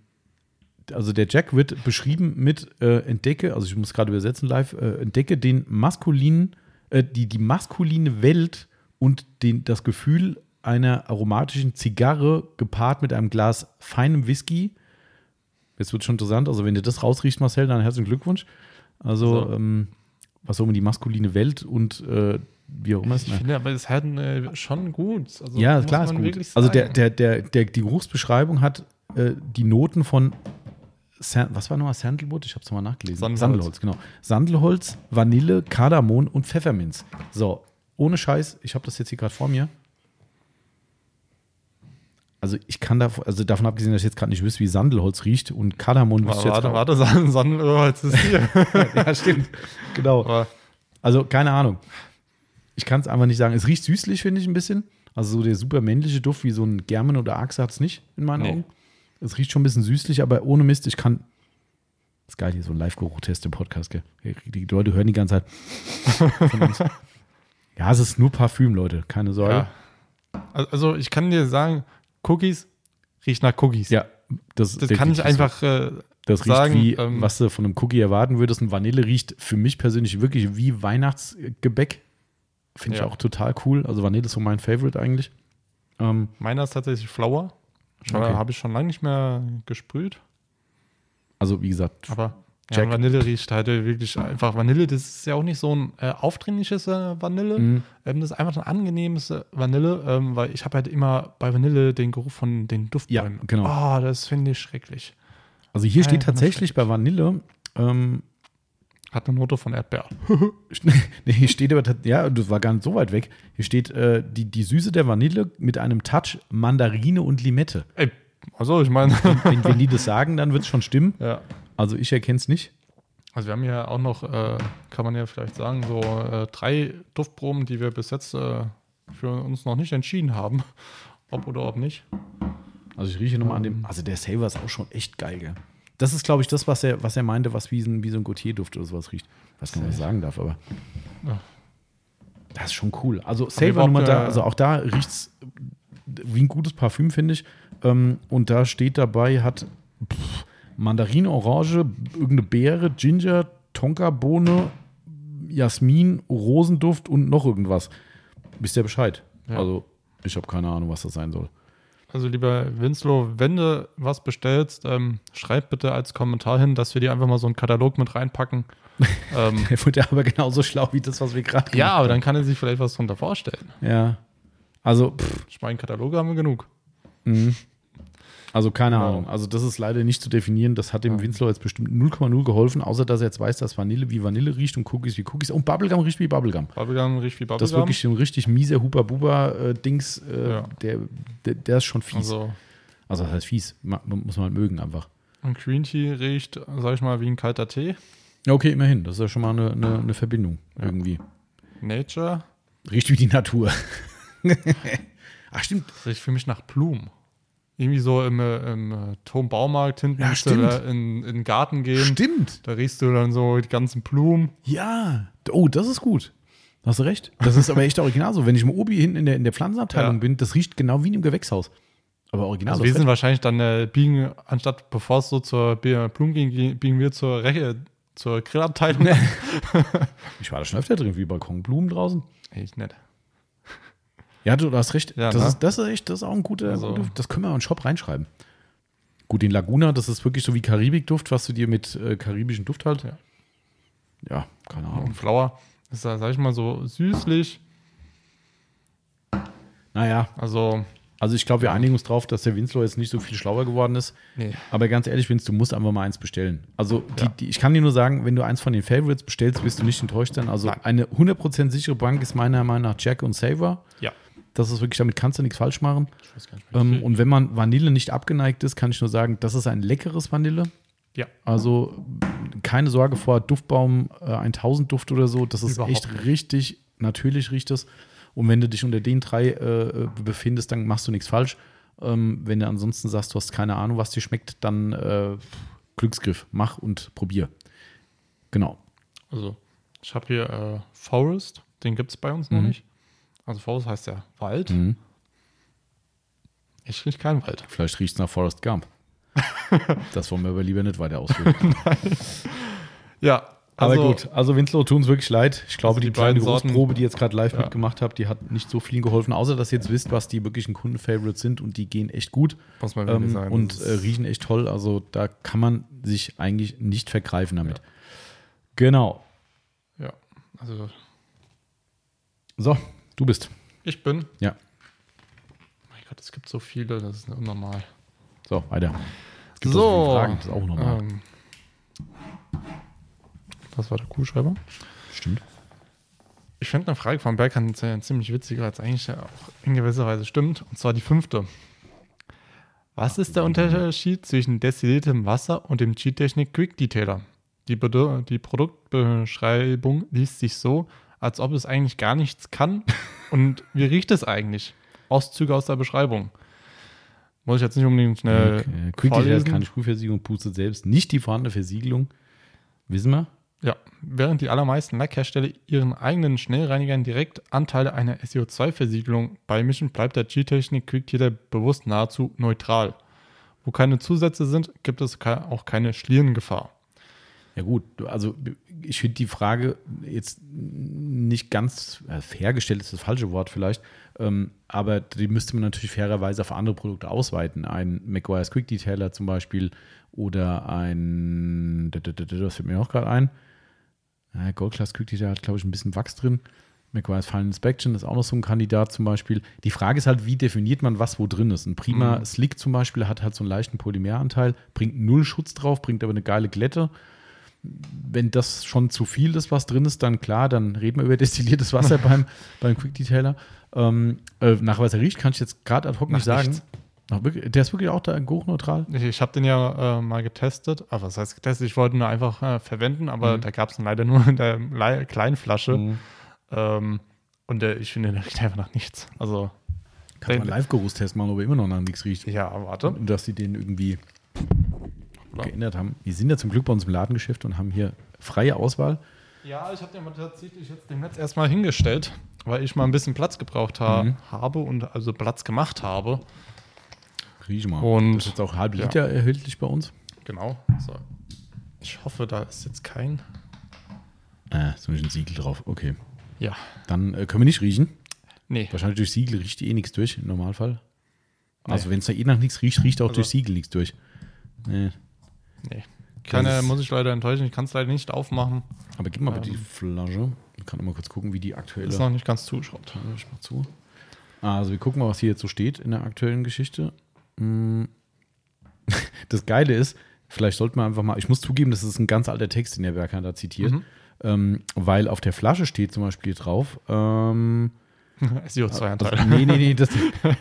also der Jack wird beschrieben mit äh, entdecke, also ich muss gerade übersetzen live, äh, entdecke den maskulinen, äh, die, die maskuline Welt und den, das Gefühl einer aromatischen Zigarre gepaart mit einem Glas feinem Whisky. Jetzt wird schon interessant, also wenn du das rausriechst, Marcel, dann herzlichen Glückwunsch. Also, So. ähm, was auch immer die maskuline Welt und äh, wie auch immer es Ich finde aber, es hat äh, schon gut. Also, ja, klar, ist gut. Also der, der, der, der, die Geruchsbeschreibung hat äh, die Noten von San, was war nochmal Sandalwood? Ich habe es nochmal nachgelesen. Sandelholz. Sandelholz, genau. Sandelholz, Vanille, Kardamom und Pfefferminz. So, ohne Scheiß, ich habe das jetzt hier gerade vor mir. Also ich kann da, also davon abgesehen, dass ich jetzt gerade nicht wüsste, wie Sandelholz riecht und Kardamom wüsste ich jetzt Warte, warte, San- Sandelholz ist hier. Ja, stimmt. Genau. Aber Also, keine Ahnung. Ich kann es einfach nicht sagen. Es riecht süßlich, finde ich, ein bisschen. Also, so der super männliche Duft wie so ein German oder Axe hat es nicht, in meinen Nee. Augen. Es riecht schon ein bisschen süßlich, aber ohne Mist, ich kann. Das ist geil, hier so ein Live-Geruch-Test im Podcast, gell? Die Leute hören die ganze Zeit. Ja, es ist nur Parfüm, Leute, keine Sorge. ja. Also ich kann dir sagen, Cookies riecht nach Cookies. Ja, das, Das kann ich einfach äh, Das riecht sagen, wie, ähm, was du von einem Cookie erwarten würdest. Und Vanille riecht für mich persönlich wirklich wie Weihnachtsgebäck. Finde ich Ja. auch total cool. Also Vanille ist so mein Favorite eigentlich. Ähm, meiner ist tatsächlich Flower. Okay. Habe ich schon lange nicht mehr gesprüht. also wie gesagt, Aber Jack. ja, Vanille riecht halt wirklich einfach Vanille. Das ist ja auch nicht so ein äh, aufdringliches äh, Vanille. Mhm. Ähm, das ist einfach ein angenehmes äh, Vanille, ähm, weil ich habe halt immer bei Vanille den Geruch von den Duftbäumen. Ja, genau. Oh, das finde ich schrecklich. also hier steht Einfach nur tatsächlich bei Vanille, ähm, Hat eine Note von Erdbeer. nee, hier steht aber, ja, das war gar nicht so weit weg. Hier steht äh, die, die Süße der Vanille mit einem Touch Mandarine und Limette. Ey, also ich meine, Wenn, wenn die das sagen, dann wird es schon stimmen. ja. Also ich erkenne es nicht. Also wir haben ja auch noch, äh, kann man ja vielleicht sagen, so äh, drei Duftproben, die wir bis jetzt äh, für uns noch nicht entschieden haben, ob oder ob nicht. Also ich rieche nochmal an dem. Also der Saver ist auch schon echt geil, gell? Das ist, glaube ich, das, was er, was er meinte, was wie, so ein- wie so ein Gautier-Duft oder sowas riecht. Was ich sagen darf, aber. Das ist schon cool. Also Saver Nummer da, also auch da riecht es wie ein gutes Parfüm, finde ich. Ähm, und da steht dabei, hat pff, Mandarine, Orange, irgendeine Beere, Ginger, Tonka-Bohne, Jasmin, Rosenduft und noch irgendwas. Wisst ihr Bescheid? Ja. Also, ich habe keine Ahnung, was das sein soll. Also lieber Winslow, wenn du was bestellst, ähm, schreib bitte als Kommentar hin, dass wir dir einfach mal so einen Katalog mit reinpacken. ähm, Er wird ja aber genauso schlau wie das, was wir gerade ja, aber gemacht dann kann er sich vielleicht was drunter vorstellen. haben. Ja. Also, pff, Ich meine, Kataloge haben wir genug. Mhm. Also keine Genau. Ahnung. Also das ist leider nicht zu definieren. Das hat dem Ja. Winslow jetzt bestimmt 0,0 geholfen, außer dass er jetzt weiß, dass Vanille wie Vanille riecht und Cookies wie Cookies. Und Bubblegum riecht wie Bubblegum. Bubblegum riecht wie Bubblegum. Das ist wirklich so ein richtig mieser Huba-Buba-Dings. Äh, Ja. der, der, der ist schon fies. Also, Also, das heißt fies. Ma- muss man halt mögen einfach. ein Green Tea riecht, sag ich mal, wie ein kalter Tee. Ja, okay, immerhin. Das ist ja schon mal eine, eine, eine Verbindung irgendwie. Nature Riecht wie die Natur. Ach, stimmt. riecht für mich nach Blumen. Irgendwie so im, äh, im äh, Turmbaumarkt hinten Ja, da in, in den Garten gehen. Stimmt. Da riechst du dann so die ganzen Blumen. Ja. Oh, das ist gut. Hast du recht. Das ist aber echt original so. Wenn ich im Obi hinten in der, in der Pflanzenabteilung Ja. bin, das riecht genau wie in einem Gewächshaus. Aber original. Also wir sind wahrscheinlich dann äh, biegen, anstatt bevor es so zur Blumen ging, biegen wir zur, Re zur Grillabteilung. ich war da schon öfter drin, wie Balkonblumen draußen. Ich nicht. Ja, du, du hast recht. Ja, das, ne? ist, das ist echt, das ist auch ein guter, Also- guter- das können wir in den Shop reinschreiben. Gut, den Laguna, das ist wirklich so wie Karibikduft, was du dir mit äh, karibischen Duft halt. Ja. Ja, keine Ahnung. Und Flower ist, da, sag ich mal, so süßlich. Naja, Also, also ich glaube, wir einigen uns drauf, dass der Winslow jetzt nicht so viel schlauer geworden ist. nee. Aber ganz ehrlich, Vince, du musst einfach mal eins bestellen. Also die, Ja. die, ich kann dir nur sagen, wenn du eins von den Favorites bestellst, wirst du nicht enttäuscht sein. Also eine 100% sichere Bank ist meiner Meinung nach Jack und Saver. Ja. Das ist wirklich, damit kannst du nichts falsch machen. Nicht, Ähm, und wenn man Vanille nicht abgeneigt ist, kann ich nur sagen, das ist ein leckeres Vanille. ja. Also keine Sorge vor Duftbaum äh, 1000 Duft oder so. Das ist Überhaupt echt nicht. richtig, natürlich riecht es. Und wenn du dich unter den drei äh, befindest, dann machst du nichts falsch. Ähm, wenn du ansonsten sagst, du hast keine Ahnung, was dir schmeckt, dann äh, Glücksgriff, mach und probier. Genau. Also, ich habe hier äh, Forest, den gibt es bei uns noch Mhm. nicht. Also Forest heißt ja Wald. Mhm. Ich rieche keinen Wald. Vielleicht riecht es nach Forrest Gump. das wollen wir aber lieber nicht weiter ausführen. Ja, Aber also, gut, also Winslow tun es wirklich leid. Ich glaube, Also die, die kleine beiden Sorten- Großprobe, die ihr jetzt gerade live Ja. mitgemacht habt, die hat nicht so viel geholfen, außer dass ihr jetzt wisst, was die wirklichen Kunden-Favorites sind und die gehen echt gut Muss man ähm, sagen. und äh, riechen echt toll. Also da kann man sich eigentlich nicht vergreifen damit. Genau. Ja, also So, du bist. ich bin. Ja. Mein Gott, es gibt so viele, das ist unnormal. So, weiter. Es gibt so, so viele Fragen, das ist auch normal. Ähm, das war der Kuhschreiber. Stimmt. Ich finde eine Frage von Berghand ziemlich witziger, als eigentlich auch in gewisser Weise stimmt. Und zwar die fünfte. Was ist der Unterschied zwischen destilliertem Wasser und dem G-Technik Quick Detailer? Die, die Produktbeschreibung liest sich so, als ob es eigentlich gar nichts kann. und wie riecht es eigentlich? Auszüge aus der Beschreibung. Muss ich jetzt nicht unbedingt schnell Okay. Ist keine Sprühversiegelung, pustet selbst nicht die vorhandene Versiegelung. Wissen wir? Ja, während die allermeisten Lackhersteller ihren eigenen Schnellreinigern direkt Anteile einer SEO2-Versiegelung beimischen, bleibt der G-Technik Quick Detailer bewusst nahezu neutral. Wo keine Zusätze sind, gibt es auch keine Schlierengefahr. Ja gut, also ich finde die Frage jetzt nicht ganz äh, fair gestellt, ist das falsche Wort vielleicht, ähm, aber die müsste man natürlich fairerweise auf andere Produkte ausweiten. Ein McGuire's Quick Detailer zum Beispiel oder ein, das fällt mir auch gerade ein, Gold Class Quick Detailer hat glaube ich ein bisschen Wachs drin. McGuire's Final Inspection ist auch noch so ein Kandidat zum Beispiel. Die Frage ist halt, wie definiert man, was wo drin ist. Ein Prima Mhm. Slick zum Beispiel hat halt so einen leichten Polymeranteil, bringt null Schutz drauf, bringt aber eine geile Glätte wenn das schon zu viel ist, was drin ist, dann klar, dann reden wir über destilliertes Wasser beim, beim Quick Detailer. Ähm, äh, nach was er riecht, kann ich jetzt gerade ad hoc nicht Nach sagen. nichts. Wirklich, der ist wirklich auch da hochneutral. Ich, ich habe den ja äh, mal getestet, aber was heißt getestet? Ich wollte ihn nur einfach äh, verwenden, aber Mhm. da gab es leider nur in der lei- kleinen Flasche. Ähm, und der, ich finde, der riecht einfach nach nichts. Also, Kann man einen Live-Geruchstest machen, ob er immer noch nach nichts riecht. ja, warte. Dass sie den irgendwie Ja. geändert haben. Wir sind ja zum Glück bei uns im Ladengeschäft und haben hier freie Auswahl. Ja, ich habe den mal tatsächlich jetzt dem Netz erstmal hingestellt, weil ich mal ein bisschen Platz gebraucht ha Mhm. habe und also Platz gemacht habe. Riech mal. Und- das ist jetzt auch halb ja. Liter erhältlich bei uns. Genau. So. Ich hoffe, da ist jetzt kein. Äh, so ein Siegel drauf. Okay. Ja. Dann äh, können wir nicht riechen. Nee. Wahrscheinlich durch Siegel riecht eh nichts durch, im Normalfall. Also Nee. wenn es da eh nach nichts riecht, riecht auch Also- durch Siegel nichts durch. Nee. Nee. Keine, muss ich leider enttäuschen. Ich kann es leider nicht aufmachen. Aber gib mal bitte die Ähm. Flasche. Ich kann mal kurz gucken, wie die aktuelle. Ist noch nicht ganz zugeschraubt. Ich mach zu. Also wir gucken mal, was hier jetzt so steht in der aktuellen Geschichte. Mm. Das Geile ist, vielleicht sollten wir einfach mal, ich muss zugeben, das ist ein ganz alter Text, den der Werker da zitiert, Mhm. ähm, weil auf der Flasche steht zum Beispiel drauf, ähm, SEO2-Anteil. also, nee, nee, nee, das,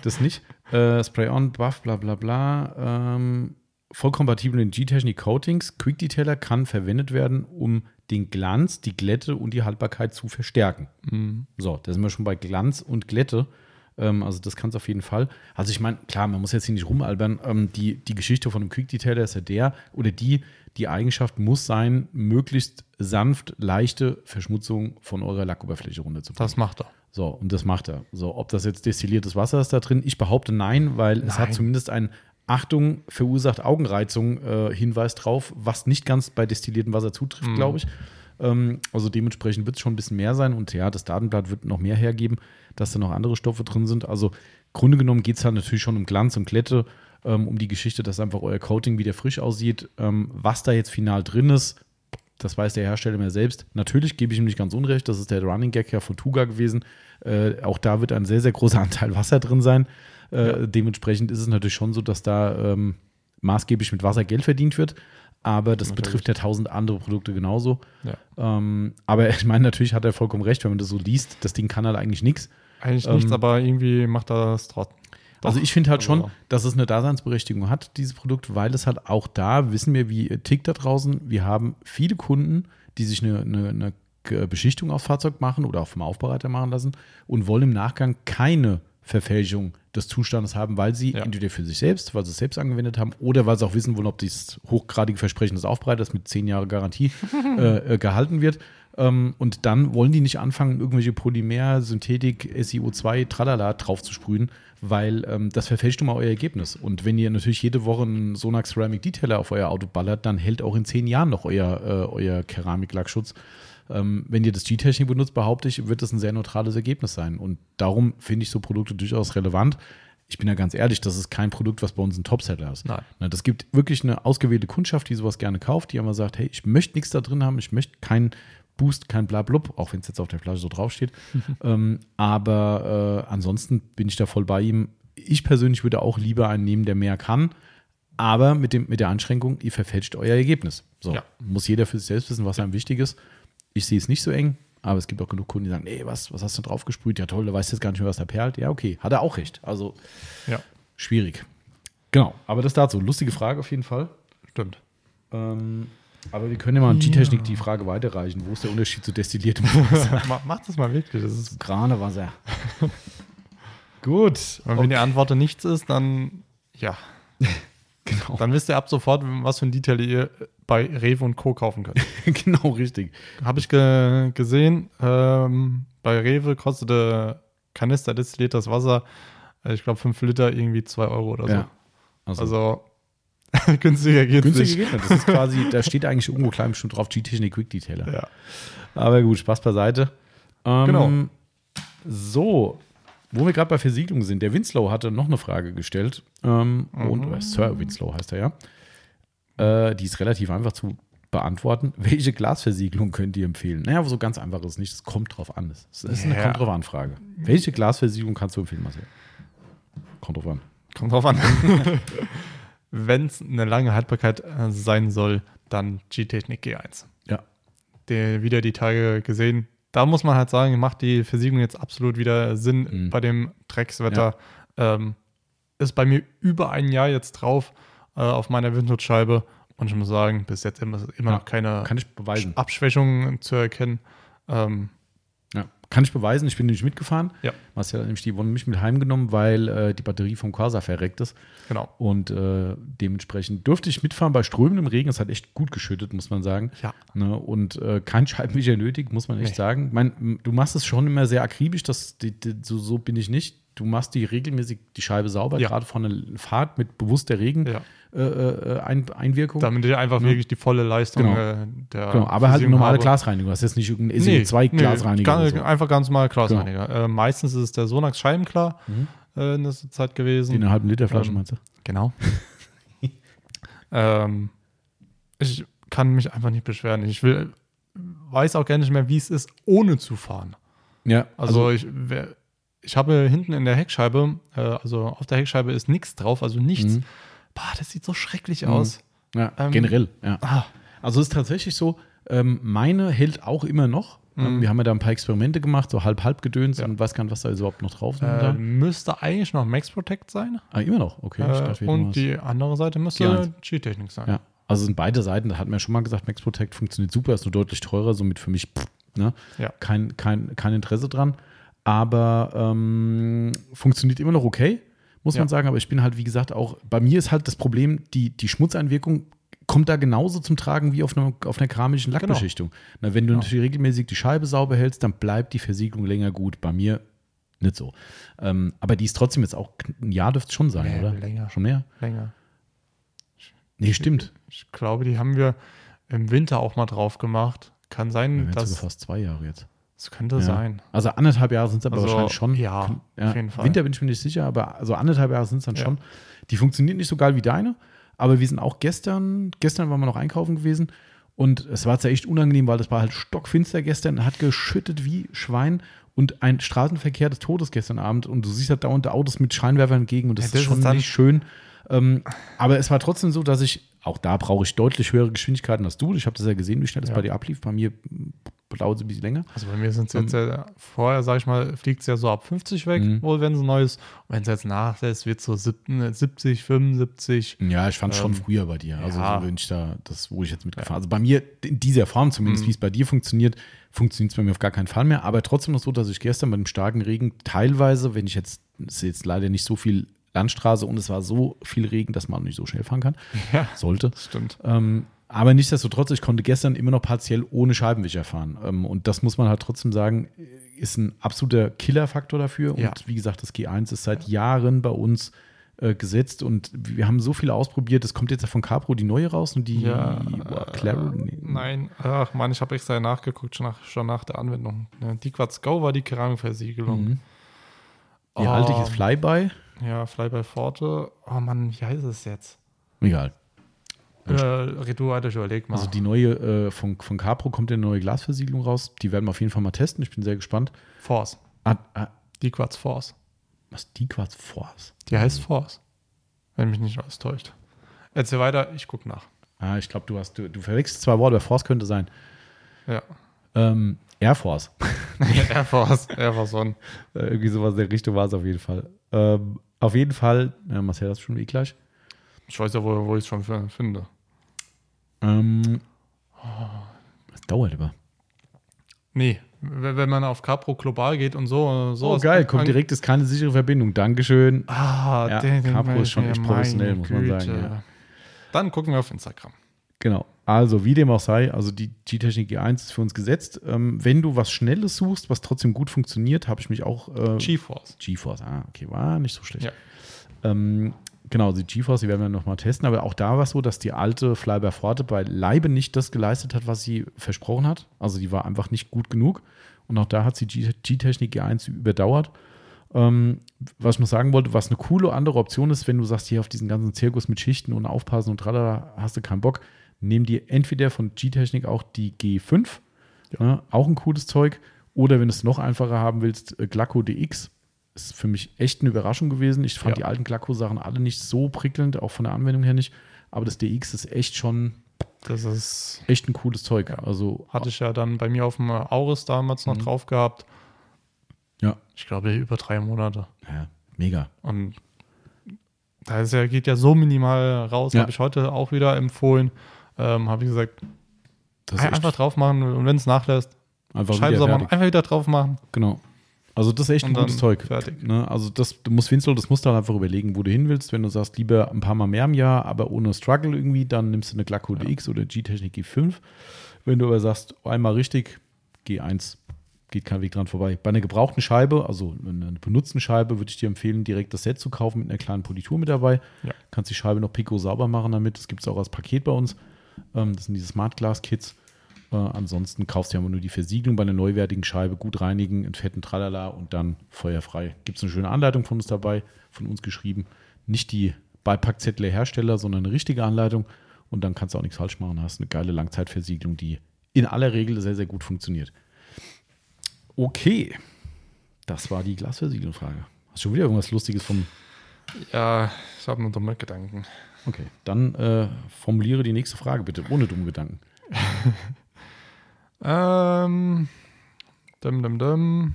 das nicht. Äh, Spray-on, Buff, bla bla bla. Ähm, voll kompatibel in G-Technik Coatings. Quick Detailer kann verwendet werden, um den Glanz, die Glätte und die Haltbarkeit zu verstärken. Mhm. So, da sind wir schon bei Glanz und Glätte. Ähm, also das kann es auf jeden Fall. Also ich meine, klar, man muss jetzt hier nicht rumalbern. Ähm, die, die Geschichte von einem Quick Detailer ist ja der oder die, die Eigenschaft muss sein, möglichst sanft, leichte Verschmutzung von eurer Lackoberfläche runterzubringen. Das macht er. So, und das macht er. So, ob das jetzt destilliertes Wasser ist da drin, ich behaupte nein, weil es hat Nein. zumindest ein Achtung, verursacht Augenreizung äh, Hinweis drauf, was nicht ganz bei destilliertem Wasser zutrifft, Mhm. glaube ich. Ähm, also dementsprechend wird es schon ein bisschen mehr sein und ja, das Datenblatt wird noch mehr hergeben, dass da noch andere Stoffe drin sind. Also Grunde genommen geht es halt natürlich schon um Glanz und Glätte, ähm, um die Geschichte, dass einfach euer Coating wieder frisch aussieht. Ähm, was da jetzt final drin ist, das weiß der Hersteller mir selbst. Natürlich gebe ich ihm nicht ganz unrecht, das ist der Running Gag ja von Tuga gewesen. Äh, auch da wird ein sehr, sehr großer Anteil Wasser drin sein. Äh, Dementsprechend ist es natürlich schon so, dass da ähm, maßgeblich mit Wasser Geld verdient wird. Aber das Natürlich. betrifft ja tausend andere Produkte genauso. Ja. Ähm, aber ich meine, natürlich hat er vollkommen recht, wenn man das so liest. Das Ding kann halt eigentlich nichts. Eigentlich Ähm, nichts, aber irgendwie macht er das trotzdem. Also ich finde halt schon, Also- dass es eine Daseinsberechtigung hat, dieses Produkt, weil es halt auch da, wissen wir, wie tickt da draußen. Wir haben viele Kunden, die sich eine, eine, eine Beschichtung aufs Fahrzeug machen oder auch vom Aufbereiter machen lassen und wollen im Nachgang keine Verfälschung des Zustandes haben, weil sie Ja. entweder für sich selbst, weil sie es selbst angewendet haben oder weil sie auch wissen wollen, ob dieses hochgradige Versprechen des Aufbereiters mit zehn Jahre Garantie äh, äh, gehalten wird. Ähm, und dann wollen die nicht anfangen, irgendwelche Polymer, Synthetik, SiO2, tralala drauf zu sprühen, weil ähm, das verfälscht immer euer Ergebnis. Und wenn ihr natürlich jede Woche einen Sonax Ceramic Detailer auf euer Auto ballert, dann hält auch in zehn Jahren noch euer, äh, euer Keramiklackschutz. Ähm, wenn ihr das G-Technik benutzt, behaupte ich, wird das ein sehr neutrales Ergebnis sein. Und darum finde ich so Produkte durchaus relevant. Ich bin ja ganz ehrlich, das ist kein Produkt, was bei uns ein Topseller ist. Nein. Na, das gibt wirklich eine ausgewählte Kundschaft, die sowas gerne kauft, die einmal sagt, hey, ich möchte nichts da drin haben, ich möchte keinen Boost, kein Blablub, auch wenn es jetzt auf der Flasche so draufsteht. ähm, aber äh, ansonsten bin ich da voll bei ihm. Ich persönlich würde auch lieber einen nehmen, der mehr kann, aber mit, dem, mit der Einschränkung, ihr verfälscht euer Ergebnis. So, Ja. muss jeder für sich selbst wissen, was einem wichtig ist. Ich sehe es nicht so eng, aber es gibt auch genug Kunden, die sagen, nee, was, was hast du drauf gesprüht? Ja toll, du weißt jetzt gar nicht mehr, was da perlt. Ja, okay, hat er auch recht. Also Ja, schwierig. Genau, aber das dazu. Lustige Frage auf jeden Fall. stimmt. Ähm, aber wir können ja mal an G-Technik die Frage weiterreichen. Wo ist der Unterschied zu destilliertem Wasser? Ma- Macht das mal wirklich. Das ist, Granewasser. Gut. und wenn die Antwort nichts ist, dann ja. Genau. Dann wisst ihr ab sofort, was für ein Detail ihr bei Rewe und Co. kaufen könnt. genau, richtig. Habe ich ge gesehen, ähm, bei Rewe kostete Kanister destilliertes Wasser, äh, ich glaube 5 Liter, irgendwie 2 Euro oder so. Ja. Also, Also günstiger geht's günstiger nicht. geht nicht. Das ist quasi, da steht eigentlich irgendwo klein bestimmt drauf G-Technik Quick Detailer. Ja. Aber gut, Spaß beiseite. Ähm, Genau. So, wo wir gerade bei Versiegelung sind, der Winslow hatte noch eine Frage gestellt. Ähm, Und äh, Sir Winslow heißt er ja. Äh, die ist relativ einfach zu beantworten. Welche Glasversiegelung könnt ihr empfehlen? Naja, so ganz einfach ist es nicht. Es kommt drauf an. Es ist eine Ja. kommt drauf an Frage. Welche Glasversiegelung kannst du empfehlen, Marcel? Kommt drauf an. Kommt drauf an. Wenn es eine lange Haltbarkeit äh, sein soll, dann G-Technik G1. Ja. Der, wieder die Tage gesehen. Da muss man halt sagen, macht die Versiegelung jetzt absolut wieder Sinn Mhm. bei dem Dreckswetter. Ähm, ist bei mir über ein Jahr jetzt drauf äh, auf meiner Windschutzscheibe und ich muss sagen, bis jetzt immer, immer Ja, noch keine. Abschwächungen zu erkennen. Ähm, Ja, kann ich beweisen, ich bin nämlich mitgefahren. Ja. Marcel hat nämlich die Wonne mich mit heimgenommen, weil äh, die Batterie vom Corsa verreckt ist. Genau. Und äh, dementsprechend durfte ich mitfahren bei strömendem Regen. Es hat echt gut geschüttet, muss man sagen. Ja. Ne? Und äh, kein Scheibenwischer nötig, muss man echt Nee. sagen. Mein, du machst es schon immer sehr akribisch, das, die, die, so, so bin ich nicht. Du machst die regelmäßig die Scheibe sauber, Ja. gerade vor einer Fahrt mit bewusster Regen Ja. äh, äh, Ein, Einwirkung. Damit ich einfach Ja. wirklich die volle Leistung Genau. äh, der genau, aber halt eine normale habe. Glasreinigung. Du hast jetzt nicht irgendeinen Nee, SEO2-Glasreiniger. nee, oder so, Einfach ganz normal Glasreiniger. Äh, meistens ist es der Sonax Scheibenklar äh, in der Zeit gewesen. in einer halben Liter Flasche Ähm, meinst du? Genau. ähm, ich kann mich einfach nicht beschweren. Ich will, weiß auch gar nicht mehr, wie es ist, ohne zu fahren. Ja, Also, ich, wer- ich habe hinten in der Heckscheibe, äh, also auf der Heckscheibe ist nichts drauf, also nichts. Mhm. Boah, das sieht so schrecklich aus. Ja, Ähm, generell, ja. Ah, Also es ist tatsächlich so, ähm, meine hält auch immer noch. Ähm, wir haben ja da ein paar Experimente gemacht, so halb-halb gedöns Mhm. Ja. und weiß gar nicht, was da überhaupt noch drauf ist. äh, müsste eigentlich noch Max Protect sein. ah, immer noch, okay. Äh, dachte, und die andere Seite müsste G1. G-Technik sein. Ja, also sind beide Seiten, da hatten wir ja schon mal gesagt, Max Protect funktioniert super, ist nur deutlich teurer, somit für mich pff, ne? Ja. kein, kein, kein Interesse dran. Aber ähm, funktioniert immer noch okay, muss man Ja. sagen. Aber ich bin halt, wie gesagt, auch, bei mir ist halt das Problem, die, die Schmutzeinwirkung kommt da genauso zum Tragen wie auf einer, auf einer keramischen Genau. Lackbeschichtung. Na, wenn du natürlich regelmäßig die Scheibe sauber hältst, dann bleibt die Versiegelung länger gut. Bei mir nicht so. Ähm, aber die ist trotzdem jetzt auch, ein Jahr dürfte es schon sein, Nee, oder? länger. Schon mehr? Länger. Nee, stimmt. Ich glaube, die haben wir im Winter auch mal drauf gemacht. Kann sein, werden dass sogar fast zwei Jahre jetzt. Das könnte Ja. sein. Also anderthalb Jahre sind es aber Also, wahrscheinlich schon. ja, auf jeden Fall. Winter bin ich mir nicht sicher, aber also anderthalb Jahre sind es dann Ja. schon. Die funktioniert nicht so geil wie deine, aber wir sind auch gestern, gestern waren wir noch einkaufen gewesen und es war zwar echt unangenehm, weil das war halt stockfinster gestern, hat geschüttet wie Schwein und ein Straßenverkehr des Todes gestern Abend und du siehst halt dauernd Autos mit Scheinwerfern entgegen und das, Ja, das ist schon ist nicht schön. Ähm, aber es war trotzdem so, dass ich, auch da brauche ich deutlich höhere Geschwindigkeiten als du. Ich habe das ja gesehen, wie schnell das Ja. bei dir ablief. Bei mir dauert es ein bisschen länger. Also bei mir sind es Ähm. jetzt ja, vorher, sag ich mal, fliegt es ja so ab 50 weg, Mhm. wohl wenn es neues. Und wenn es jetzt nachlässt, wird es so sieb- 70, 75. Ja, ich fand es schon Ähm, früher bei dir. Also, ja. so, wenn ich da, das, wo ich jetzt mitgefahren Also, bei mir, in dieser Form zumindest, wie es bei dir funktioniert, funktioniert es bei mir auf gar keinen Fall mehr. Aber trotzdem noch so, dass ich gestern bei dem starken Regen teilweise, wenn ich jetzt, ist jetzt leider nicht so viel Landstraße und es war so viel Regen, dass man nicht so schnell fahren kann. Ja, Sollte. das stimmt. Ähm, aber nichtsdestotrotz, ich konnte gestern immer noch partiell ohne Scheibenwischer fahren. Ähm, und das muss man halt trotzdem sagen, ist ein absoluter Killerfaktor dafür. Und Ja. wie gesagt, das G1 ist seit Jahren bei uns äh, gesetzt und wir haben so viele ausprobiert. Es kommt jetzt ja von Capro die neue raus und die Ja, boah, Claro, nee. Nein, ach man, ich habe extra nachgeguckt, schon nach, schon nach der Anwendung. Ja, die Quartz Go war die Keramikversiegelung. Mhm. Oh, Die alte hieß Flyby. Ja, Fly by Forte. Oh Mann, wie heißt es jetzt? Egal. Äh, Retour hatte ich überlegt mal. Also die neue äh, von, von Capro kommt eine neue Glasversiegelung raus. Die werden wir auf jeden Fall mal testen. Ich bin sehr gespannt. Force. Ah, ah, Die Quartz Force. was die Quarz Force? Die heißt Force. Wenn mich nicht alles täuscht. Erzähl weiter, ich gucke nach. Ah, ich glaube, du hast, du, du verwechselst zwei Worte. Force könnte sein. Ja. Ähm, Air Force. Air Force, Air Force One. Äh, Irgendwie sowas in der Richtung war es auf jeden Fall. Ähm, auf jeden Fall, ja, Marcel, das ist schon eh gleich. Ich weiß ja, wo, wo ich es schon finde. Ähm, das dauert aber. Nee, wenn man auf Capro global geht und so. so Oh, geil, kommt direkt, ist keine sichere Verbindung. Dankeschön. Ah, Ja, den, Capro ist schon echt professionell, muss man sagen, ja. Dann gucken wir auf Instagram. Genau. Also, wie dem auch sei, also die G-Technik G1 ist für uns gesetzt. Ähm, wenn du was Schnelles suchst, was trotzdem gut funktioniert, habe ich mich auch. Äh, GeForce. GeForce, ah, okay, war nicht so schlecht. Ja. Ähm, genau, die GeForce, die werden wir nochmal testen, aber auch da war es so, dass die alte Flyby Forte bei Leibe nicht das geleistet hat, was sie versprochen hat. Also die war einfach nicht gut genug. Und auch da hat sie G-Technik G1 überdauert. Ähm, was ich noch sagen wollte, was eine coole andere Option ist, wenn du sagst, hier auf diesen ganzen Zirkus mit Schichten und Aufpassen und tralala, hast du keinen Bock, nimm dir entweder von G-Technik auch die G5, ne, auch ein cooles Zeug, oder wenn du es noch einfacher haben willst, äh, Glacco DX. Ist für mich echt eine Überraschung gewesen. Ich fand Ja. die alten Glacco-Sachen alle nicht so prickelnd, auch von der Anwendung her nicht. Aber das DX ist echt schon Das ist, echt ein cooles Zeug. Also hatte ich ja dann bei mir auf dem Auris damals noch drauf gehabt. ja, Ich glaube, über drei Monate. ja, mega. Und da ist ja, geht ja so minimal raus, Ja. habe ich heute auch wieder empfohlen. Ähm, habe ich gesagt, Das einfach drauf machen und wenn es nachlässt, Einfach Scheibe soll man einfach wieder drauf machen. Genau. Also das ist echt ein gutes Zeug. Fertig. Ne? Also das, du musst Winslow, das musst du halt einfach überlegen, wo du hin willst. Wenn du sagst, lieber ein paar Mal mehr im Jahr, aber ohne Struggle irgendwie, dann nimmst du eine Glacko ja. X oder G-Technik G5. Wenn du aber sagst, einmal richtig, G1, geht kein Weg dran vorbei. Bei einer gebrauchten Scheibe, also einer benutzten Scheibe, würde ich dir empfehlen, direkt das Set zu kaufen mit einer kleinen Politur mit dabei. Ja. Kannst die Scheibe noch pico sauber machen damit. Das gibt es auch als Paket bei uns. Ähm, das sind diese Smart Glass Kits. Äh, ansonsten kaufst du ja nur die Versiegelung bei einer neuwertigen Scheibe, gut reinigen, in fetten Tralala und dann feuerfrei. Gibt es eine schöne Anleitung von uns dabei, von uns geschrieben. Nicht die Beipackzettel Hersteller, sondern eine richtige Anleitung. Und dann kannst du auch nichts falsch machen. Hast eine geile Langzeitversiegelung, die in aller Regel sehr, sehr gut funktioniert. Okay, das war die Glasversiegelungsfrage. Hast du schon wieder irgendwas Lustiges vom. Ja, ich habe nur dumme Gedanken. Okay, dann äh, formuliere die nächste Frage bitte, ohne dumme Gedanken. Ähm, dum, dum, dum.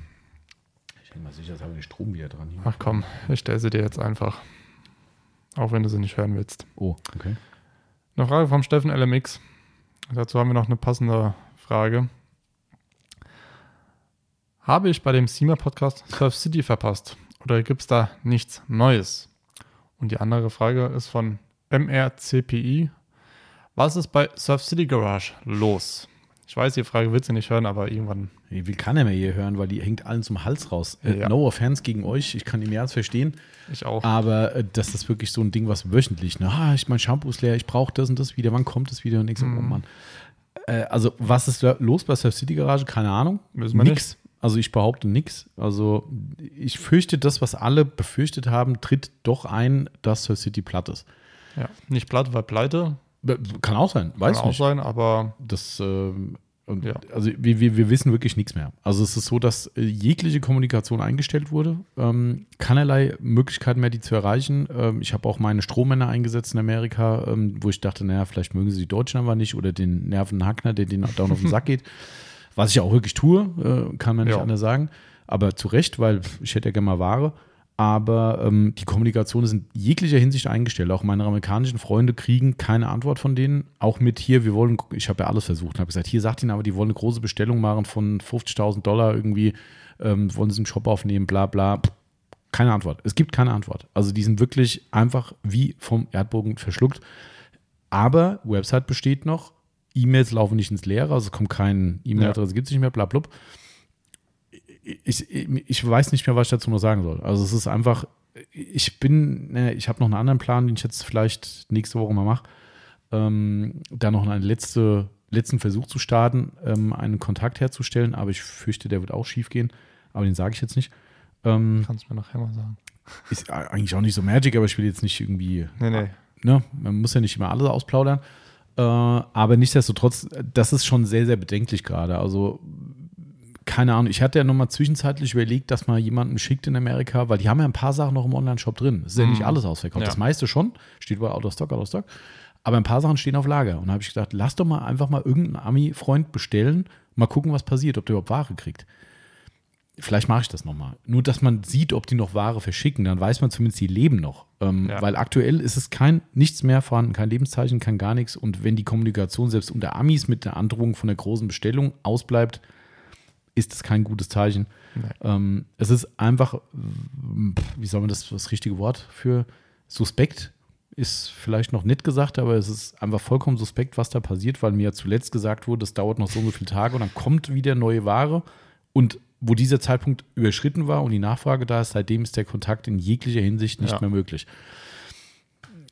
Ich bin mal sicher, jetzt habe ich Strom wieder dran. Hier. Ach komm, ich stelle sie dir jetzt einfach. Auch wenn du sie nicht hören willst. Oh, okay. Eine Frage vom Steffen LMX. Dazu haben wir noch eine passende Frage. Habe ich bei dem SEMA-Podcast Surf City verpasst? Oder gibt es da nichts Neues? Und die andere Frage ist von MRCPI. Was ist bei Surf City Garage los? Ich weiß, die Frage willst du nicht hören, aber irgendwann. Wie kann er mir hier hören, weil die hängt allen zum Hals raus. Äh, ja. No offense gegen euch, ich kann die mehr als verstehen. Ich auch. Aber äh, das ist wirklich so ein Ding, was wöchentlich, ne? Ah, ich mein Shampoo ist leer, ich brauche das und das wieder, wann kommt es wieder? Und ich so, mhm. oh Mann. Äh, also, was ist los bei Surf City Garage? Keine Ahnung. Müssen wir nix. Nicht. Also ich behaupte nichts. Also ich fürchte, das, was alle befürchtet haben, tritt doch ein, dass Surf City platt ist. Ja, nicht platt, weil pleite. Kann auch sein, weiß Kann auch nicht. sein, aber. Das, äh, ja. Also wir, wir, wir wissen wirklich nichts mehr. Also es ist so, dass äh, jegliche Kommunikation eingestellt wurde. Ähm, keinerlei Möglichkeiten mehr, die zu erreichen. Ähm, ich habe auch meine Strohmänner eingesetzt in Amerika, ähm, wo ich dachte, naja, vielleicht mögen sie die Deutschen aber nicht oder den Nerven Hackner, der denen down auf den Sack geht. Was ich auch wirklich tue, äh, kann man nicht ja. anders sagen. Aber zu Recht, weil ich hätte ja gerne mal Ware aber ähm, die Kommunikation ist in jeglicher Hinsicht eingestellt. Auch meine amerikanischen Freunde kriegen keine Antwort von denen. Auch mit hier, wir wollen, ich habe ja alles versucht und habe gesagt, hier sagt ihnen aber, die wollen eine große Bestellung machen von 50.000 Dollar irgendwie, ähm, wollen sie im Shop aufnehmen, bla bla. Keine Antwort. Es gibt keine Antwort. Also die sind wirklich einfach wie vom Erdbogen verschluckt. Aber Website besteht noch, E-Mails laufen nicht ins Leere, also es kommt kein E-Mail-Adresse, ja. gibt es nicht mehr, bla bla ich, ich weiß nicht mehr, was ich dazu noch sagen soll. Also es ist einfach, ich bin, ne, ich habe noch einen anderen Plan, den ich jetzt vielleicht nächste Woche mal mache. Ähm, da noch einen letzte, letzten Versuch zu starten, ähm, einen Kontakt herzustellen, aber ich fürchte, der wird auch schief gehen. Aber den sage ich jetzt nicht. Ähm, Kannst du mir nachher mal sagen. Ist eigentlich auch nicht so Magic, aber ich will jetzt nicht irgendwie. Nee, nee. Ne, man muss ja nicht immer alles ausplaudern. Äh, aber nichtsdestotrotz, das ist schon sehr, sehr bedenklich gerade. Also keine Ahnung, ich hatte ja nochmal zwischenzeitlich überlegt, dass man jemanden schickt in Amerika, weil die haben ja ein paar Sachen noch im Online-Shop drin. Es ist ja nicht mhm. alles ausverkauft. Ja. Das meiste schon, steht bei Out of Stock, Out of Stock. Aber ein paar Sachen stehen auf Lager. Und da habe ich gedacht, lass doch mal einfach mal irgendeinen Ami-Freund bestellen, mal gucken, was passiert, ob der überhaupt Ware kriegt. Vielleicht mache ich das nochmal. Nur, dass man sieht, ob die noch Ware verschicken, dann weiß man zumindest, die leben noch. Ähm, ja. Weil aktuell ist es kein, nichts mehr vorhanden, kein Lebenszeichen, kein gar nichts. Und wenn die Kommunikation selbst unter Amis mit der Androhung von der großen Bestellung ausbleibt, ist das kein gutes Zeichen. Ähm, es ist einfach, wie soll man das, das richtige Wort für suspekt ist vielleicht noch nett gesagt, aber es ist einfach vollkommen suspekt, was da passiert, weil mir ja zuletzt gesagt wurde, es dauert noch so und so viele Tage und dann kommt wieder neue Ware und wo dieser Zeitpunkt überschritten war und die Nachfrage da ist, seitdem ist der Kontakt in jeglicher Hinsicht nicht ja. mehr möglich.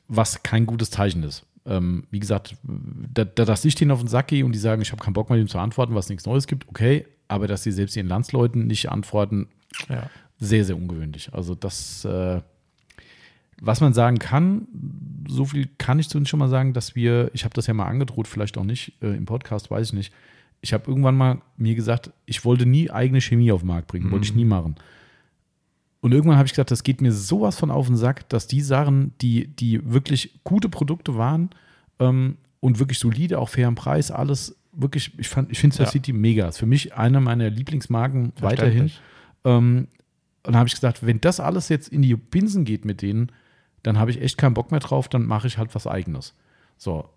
Was kein gutes Zeichen ist. Ähm, wie gesagt, da, da, dass ich denen auf den Sack gehe und die sagen, ich habe keinen Bock mehr, dem zu antworten, was nichts Neues gibt, okay, aber dass sie selbst ihren Landsleuten nicht antworten, ja. sehr, sehr ungewöhnlich. Also das, äh, was man sagen kann, so viel kann ich zumindest schon mal sagen, dass wir, ich habe das ja mal angedroht, vielleicht auch nicht äh, im Podcast, weiß ich nicht. Ich habe irgendwann mal mir gesagt, ich wollte nie eigene Chemie auf den Markt bringen, mhm. wollte ich nie machen. Und irgendwann habe ich gesagt, das geht mir sowas von auf den Sack, dass die Sachen, die, die wirklich gute Produkte waren ähm, und wirklich solide, auch fair im Preis, alles wirklich, ich fand, ich finde Star ja. City mega. Ist für mich eine meiner Lieblingsmarken weiterhin. Ähm, und dann habe ich gesagt, wenn das alles jetzt in die Binsen geht mit denen, dann habe ich echt keinen Bock mehr drauf, dann mache ich halt was eigenes. So.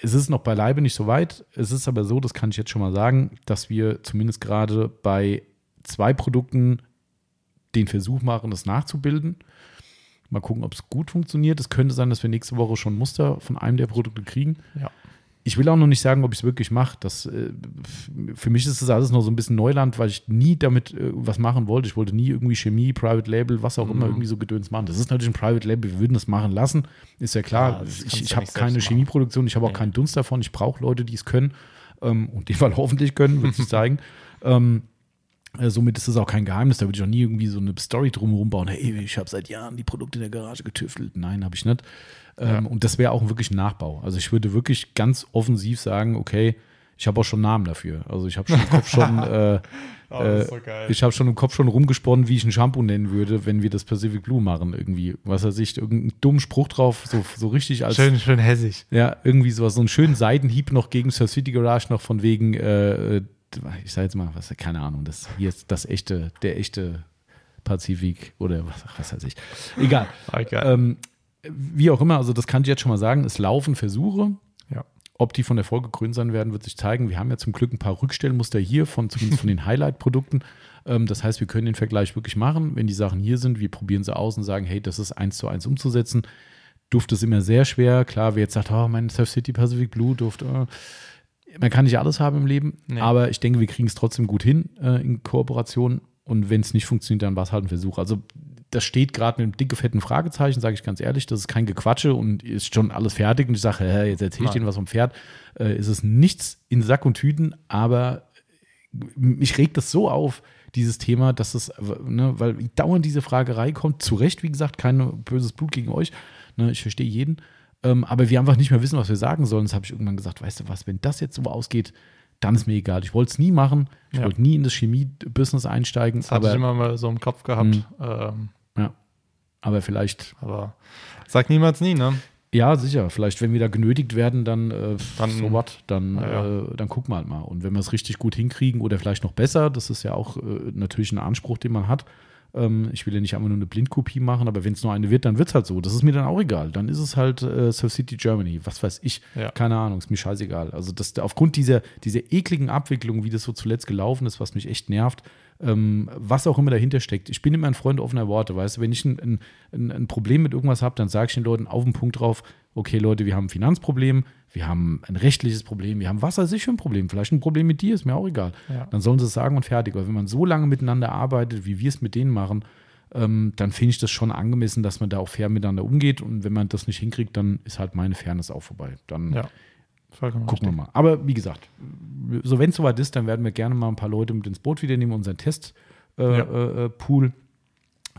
Es ist noch beileibe nicht so weit. Es ist aber so, das kann ich jetzt schon mal sagen, dass wir zumindest gerade bei zwei Produkten den Versuch machen, das nachzubilden. Mal gucken, ob es gut funktioniert. Es könnte sein, dass wir nächste Woche schon Muster von einem der Produkte kriegen. Ja. Ich will auch noch nicht sagen, ob ich es wirklich mache. Das, äh, für mich ist das alles noch so ein bisschen Neuland, weil ich nie damit äh, was machen wollte. Ich wollte nie irgendwie Chemie, Private Label, was auch immer, irgendwie so Gedöns machen. Das ist natürlich ein Private Label, wir würden das machen lassen. Ist ja klar. Ja, das ich ich ja habe keine. Chemieproduktion, ich habe auch Nee. keinen Dunst davon. Ich brauche Leute, die es können ähm, und die mal hoffentlich können, wird sich zeigen. ähm, äh, somit ist es auch kein Geheimnis. Da würde ich auch nie irgendwie so eine Story drumherum bauen. Hey, ich habe seit Jahren die Produkte in der Garage getüftelt. Nein, habe ich nicht. Ähm, Ja. Und das wäre auch wirklich ein Nachbau. Also ich würde wirklich ganz offensiv sagen, okay, ich habe auch schon Namen dafür. Also ich habe schon im Kopf schon, äh, Oh, äh, so geil. ich habe schon im Kopf schon rumgesponnen, wie ich ein Shampoo nennen würde, wenn wir das Pacific Blue machen irgendwie. Was weiß ich, irgendeinen dummen Spruch drauf, so, so richtig als schön, schön hässig. ja, irgendwie sowas, so einen schönen Seitenhieb noch gegen Surf City Garage noch von wegen, äh, ich sag jetzt mal, was, keine Ahnung, das hier ist das echte, der echte Pazifik oder was, was weiß ich. Egal. Geil. ähm, wie auch immer, also das kann ich jetzt schon mal sagen, es laufen Versuche. Ja. Ob die von Erfolg gekrönt sein werden, wird sich zeigen. Wir haben ja zum Glück ein paar Rückstellmuster hier, von, zumindest von den Highlight-Produkten. Ähm, das heißt, wir können den Vergleich wirklich machen. Wenn die Sachen hier sind, wir probieren sie aus und sagen, hey, das ist eins zu eins umzusetzen. Duft ist immer sehr schwer. Klar, wer jetzt sagt, oh, mein Surf City Pacific Blue Duft, äh, man kann nicht alles haben im Leben, Nee. aber ich denke, wir kriegen es trotzdem gut hin äh, in Kooperation. Und wenn es nicht funktioniert, dann war es halt ein Versuch. Also das steht gerade mit einem dicke, fetten Fragezeichen, sage ich ganz ehrlich. Das ist kein Gequatsche und ist schon alles fertig. Und ich sage, hä, jetzt erzähle ich denen was vom Pferd. Äh, ist es nichts in Sack und Tüten, aber mich regt das so auf, dieses Thema, dass es, ne, weil dauernd diese Fragerei kommt, zu Recht, wie gesagt, kein böses Blut gegen euch. Ne, ich verstehe jeden. Ähm, aber wir einfach nicht mehr wissen, was wir sagen sollen. Das habe ich irgendwann gesagt, weißt du was, wenn das jetzt so ausgeht, dann ist mir egal. Ich wollte es nie machen. Ich Ja. wollte nie in das Chemie-Business einsteigen. Das hatte aber, ich immer mal so im Kopf gehabt. Mhm. Ähm. Aber vielleicht, aber sag niemals nie, ne? ja, sicher. Vielleicht, wenn wir da genötigt werden, dann, äh, Dann- so what, dann, Ja. Äh, dann gucken wir halt mal. Und wenn wir es richtig gut hinkriegen oder vielleicht noch besser, das ist ja auch äh, natürlich ein Anspruch, den man hat. Ähm, ich will ja nicht einfach nur eine Blindkopie machen, aber wenn es nur eine wird, dann wird es halt so. Das ist mir dann auch egal. Dann ist es halt äh, Surf City Germany. Was weiß ich. Ja. Keine Ahnung, ist mir scheißegal. Also das, aufgrund dieser, dieser ekligen Abwicklung, wie das so zuletzt gelaufen ist, was mich echt nervt, ähm, was auch immer dahinter steckt. Ich bin immer ein Freund offener Worte, weißt du, wenn ich ein, ein, ein, Problem mit irgendwas habe, dann sage ich den Leuten auf den Punkt drauf, okay Leute, wir haben ein Finanzproblem, wir haben ein rechtliches Problem, wir haben was weiß ich für ein Problem, vielleicht ein Problem mit dir, ist mir auch egal. Ja. Dann sollen sie es sagen und fertig. Aber wenn man so lange miteinander arbeitet, wie wir es mit denen machen, ähm, dann finde ich das schon angemessen, dass man da auch fair miteinander umgeht. Und wenn man das nicht hinkriegt, dann ist halt meine Fairness auch vorbei. Dann Ja. Vollkommen gucken wir richtig. mal. Aber wie gesagt, so wenn es soweit ist, dann werden wir gerne mal ein paar Leute mit ins Boot wieder nehmen, unseren Test äh, Ja. äh, äh.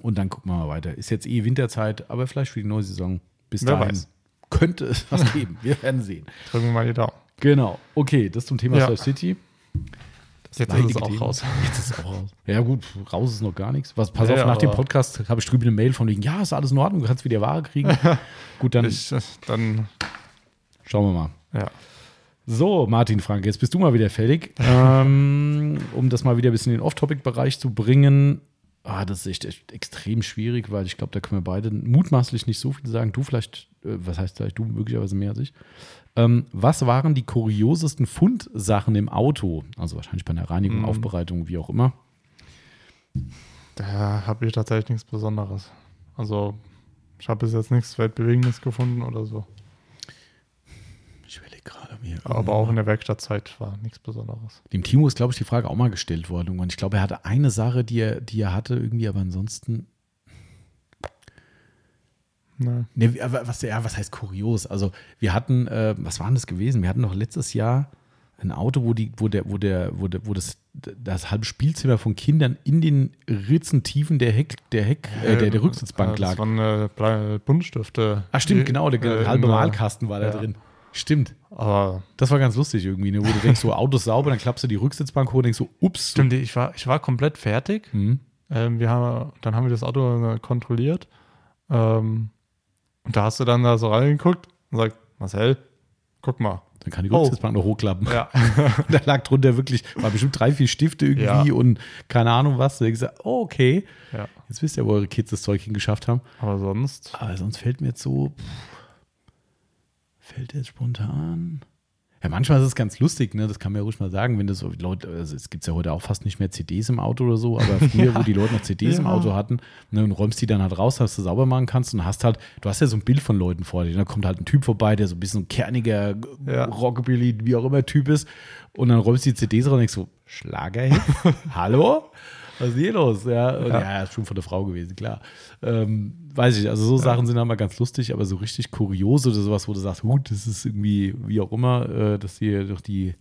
Und dann gucken wir mal weiter. Ist jetzt eh Winterzeit, aber vielleicht für die neue Saison. Bis Wer dahin weiß. könnte es was geben. Wir werden sehen. Drücken wir mal die Daumen. Genau. Okay, das zum Thema Ja. Surf City. Jetzt ist es auch Thema. raus. Jetzt ist es auch raus. Ja, gut, raus ist noch gar nichts. Was, pass Ja, auf, nach dem Podcast habe ich drüben eine Mail von wegen, ja, ist alles in Ordnung, du kannst wieder Ware kriegen. gut, dann Ich, äh, dann, schauen wir mal. Ja. So, Martin Frank, jetzt bist du mal wieder fertig. ähm, um das mal wieder ein bisschen in den Off-Topic-Bereich zu bringen. Ah, das ist echt, echt extrem schwierig, weil ich glaube, da können wir beide mutmaßlich nicht so viel sagen. Du vielleicht, äh, was heißt vielleicht du, möglicherweise mehr als ich. Ähm, was waren die kuriosesten Fundsachen im Auto? Also wahrscheinlich bei einer Reinigung, Mhm. Aufbereitung, wie auch immer. Da habe ich tatsächlich nichts Besonderes. Also, ich habe bis jetzt nichts Weltbewegendes gefunden oder so. Ich überlege gerade mir. Aber auch in der Werkstattzeit war nichts Besonderes. Dem Timo ist, glaube ich, die Frage auch mal gestellt worden. Und ich glaube, er hatte eine Sache, die er, die er hatte, irgendwie, aber ansonsten. Ne. Ne, wie- aber was, ja, was heißt kurios? Also, wir hatten, äh, was war denn das gewesen? Wir hatten doch letztes Jahr ein Auto, wo, die, wo, der, wo, der, wo, der, wo das, das halbe Spielzimmer von Kindern in den Ritzentiefen der Heck, der Heck, äh, der, der Rücksitzbank Das lag. waren äh, Buntstifte. Ach, stimmt, genau, der äh, halbe Malkasten war da drin. Stimmt. Aber Das war ganz lustig irgendwie, ne? wo du denkst, so Autos sauber, dann klappst du die Rücksitzbank hoch und denkst so, ups. stimmt, ich war, ich war komplett fertig. Hm. Ähm, wir haben, dann haben wir das Auto äh, kontrolliert. Ähm, und da hast du dann da so reingeguckt und sagt, Marcel, guck mal. Dann kann die Oh. Rücksitzbank noch hochklappen. Ja. da lag drunter wirklich, war bestimmt drei, vier Stifte irgendwie Ja. und keine Ahnung was. Da ich gesagt, oh, okay, ja. jetzt wisst ihr, wo eure Kids das Zeug hingeschafft haben. Aber sonst, Aber sonst fällt mir jetzt so, pff, Fällt jetzt spontan. Ja, manchmal ist es ganz lustig, ne? Das kann man ja ruhig mal sagen, wenn das so Leute, also es gibt ja heute auch fast nicht mehr CDs im Auto oder so, aber früher, wo die Leute noch CDs im Ja. Auto hatten, ne, und räumst die dann halt raus, dass du sauber machen kannst und hast halt, du hast ja so ein Bild von Leuten vor dir. Da kommt halt ein Typ vorbei, der so ein bisschen kerniger Ja. Rockabilly, wie auch immer Typ ist. Und dann räumst du die CDs raus und denkst so, Schlagerhit? Hallo? Was ist hier los? Ja, und Ja. ja. ist schon von der Frau gewesen, klar. Ähm, weiß ich, also so Sachen sind mal ganz lustig, aber so richtig kurios oder sowas, wo du sagst, gut, das ist irgendwie, wie auch immer, äh, dass du hier doch die,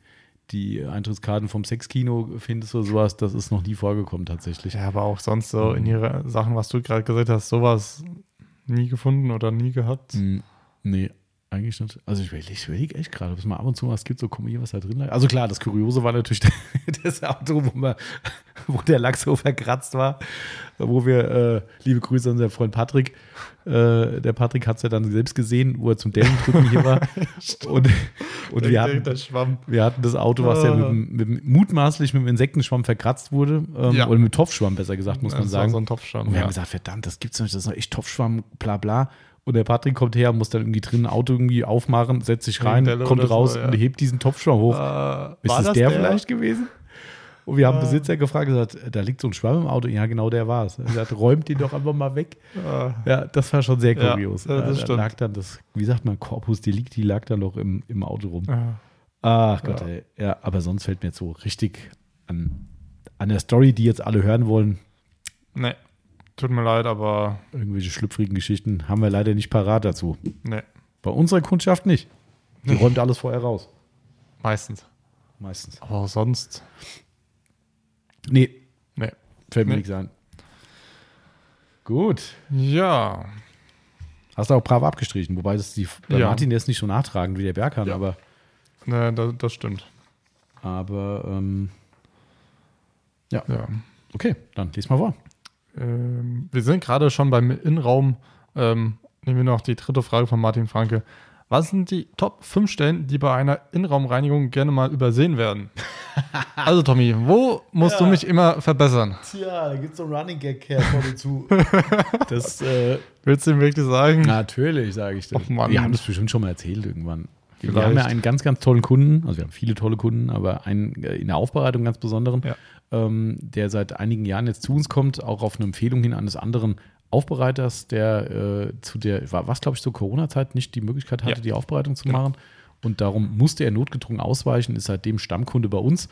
die Eintrittskarten vom Sexkino findest oder sowas, das ist noch nie vorgekommen tatsächlich. Ja, aber auch sonst so in ihre Sachen, was du gerade gesagt hast, sowas nie gefunden oder nie gehabt. Hm, nee, eigentlich nicht. Also ich überlege ich überleg echt gerade, ob es mal ab und zu was gibt, so guck mal hier, was da drin lag. Also klar, das Kuriose war natürlich das Auto, wo, man, wo der Lack so verkratzt war, wo wir, äh, liebe Grüße an unseren Freund Patrick, äh, der Patrick hat es ja dann selbst gesehen, wo er zum Dellendrücken hier war. und und wir, Der- hatten, der wir hatten das Auto, was ja Ah. mit, dem- mit, mutmaßlich mit dem Insektenschwamm verkratzt wurde, ähm, Ja. oder mit Topfschwamm besser gesagt, muss man Das war sagen. So ein Topfschwamm. Und wir Ja. haben gesagt, verdammt, das gibt's nicht, das ist noch echt Topfschwamm, bla bla. Und der Patrick kommt her, muss dann irgendwie drin ein Auto irgendwie aufmachen, setzt sich rein, Delle kommt oder so, raus ja. und hebt diesen Topfschwamm hoch. Äh, ist war das das der, vielleicht gewesen? Und wir haben Ah. Besitzer gefragt, gesagt, da liegt so ein Schwamm im Auto. Ja, genau der war es. Er hat räumt den doch einfach mal weg. Äh, Ja, das war schon sehr Ja, kurios. ja, das da stimmt. lag dann das, wie sagt man, Corpus Delicti lag dann noch im, im Auto rum. äh, Ach Gott, Ja. ey. Ja, aber sonst fällt mir jetzt so richtig an, an der Story, die jetzt alle hören wollen, nee, tut mir leid, aber irgendwelche schlüpfrigen Geschichten, haben wir leider nicht parat dazu. nee, Bei unserer Kundschaft nicht. Die räumt alles vorher raus. meistens. Meistens. Aber auch sonst, Nee, nee. fällt mir Nee. nichts ein. Gut. Ja, Hast du auch brav abgestrichen, wobei das die, bei Ja. Martin ist nicht so nachtragend wie der Berghahn, Ja. aber, ne, das, das stimmt. aber ähm, Ja. okay, dann lies mal vor. Ähm, wir sind gerade schon beim Innenraum. Ähm, nehmen wir noch die dritte Frage von Martin Franke. Was sind die Top 5 Stellen, die bei einer Innenraumreinigung gerne mal übersehen werden? also, Tommy, wo musst du Ja. mich immer verbessern? Tja, da gibt es so einen Running Gag her vor dir zu. das, äh, Willst du ihm wirklich sagen? natürlich, sage ich das. Och, Mann. Wir haben das bestimmt schon mal erzählt irgendwann. Wir Vielleicht. haben ja einen ganz, ganz tollen Kunden, also wir haben viele tolle Kunden, aber einen äh, in der Aufbereitung ganz besonderen, Ja. ähm, der seit einigen Jahren jetzt zu uns kommt, auch auf eine Empfehlung hin eines anderen Aufbereiters, der äh, zu der, war was glaube ich zur Corona-Zeit nicht die Möglichkeit hatte, Ja. die Aufbereitung zu Genau. machen. Und darum musste er notgedrungen ausweichen, ist seitdem Stammkunde bei uns.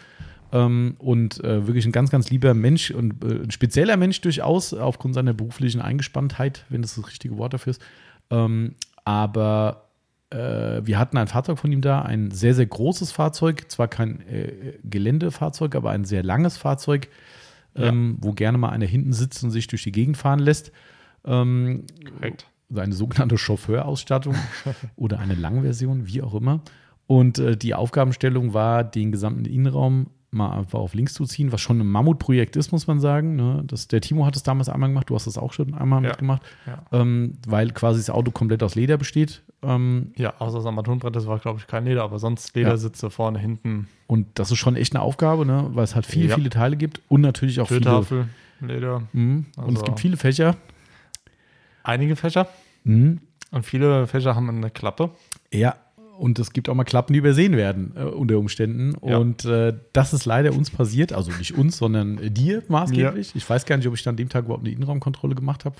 Ähm, und äh, wirklich ein ganz, ganz lieber Mensch und äh, ein spezieller Mensch durchaus, aufgrund seiner beruflichen Eingespanntheit, wenn das das richtige Wort dafür ist. Ähm, aber äh, wir hatten ein Fahrzeug von ihm da, ein sehr, sehr großes Fahrzeug, zwar kein äh, Geländefahrzeug, aber ein sehr langes Fahrzeug, ähm, wo gerne mal einer hinten sitzt und sich durch die Gegend fahren lässt. Ähm, Korrekt. eine sogenannte Chauffeurausstattung oder eine Langversion, wie auch immer. Und äh, die Aufgabenstellung war, den gesamten Innenraum mal einfach auf links zu ziehen, was schon ein Mammutprojekt ist, muss man sagen. Ne? Das, der Timo hat es damals einmal gemacht, du hast es auch schon einmal Ja. mitgemacht, Ja. ähm, weil quasi das Auto komplett aus Leder besteht. Ähm, Ja, außer das Armaturenbrett, das war, glaube ich, kein Leder, aber sonst Ledersitze vorne, hinten, und das ist schon echt eine Aufgabe, ne? weil es halt viele, Ja. viele Teile gibt und natürlich auch viele. Türtafel, Leder. Mhm. Und es Also- gibt viele Fächer. Einige Fächer Mhm. und viele Fächer haben eine Klappe. Ja, und es gibt auch mal Klappen, die übersehen werden äh, unter Umständen. Ja. Und äh, das ist leider uns passiert, also nicht uns, sondern dir maßgeblich. Ich weiß gar nicht, ob ich dann an dem Tag überhaupt eine Innenraumkontrolle gemacht habe.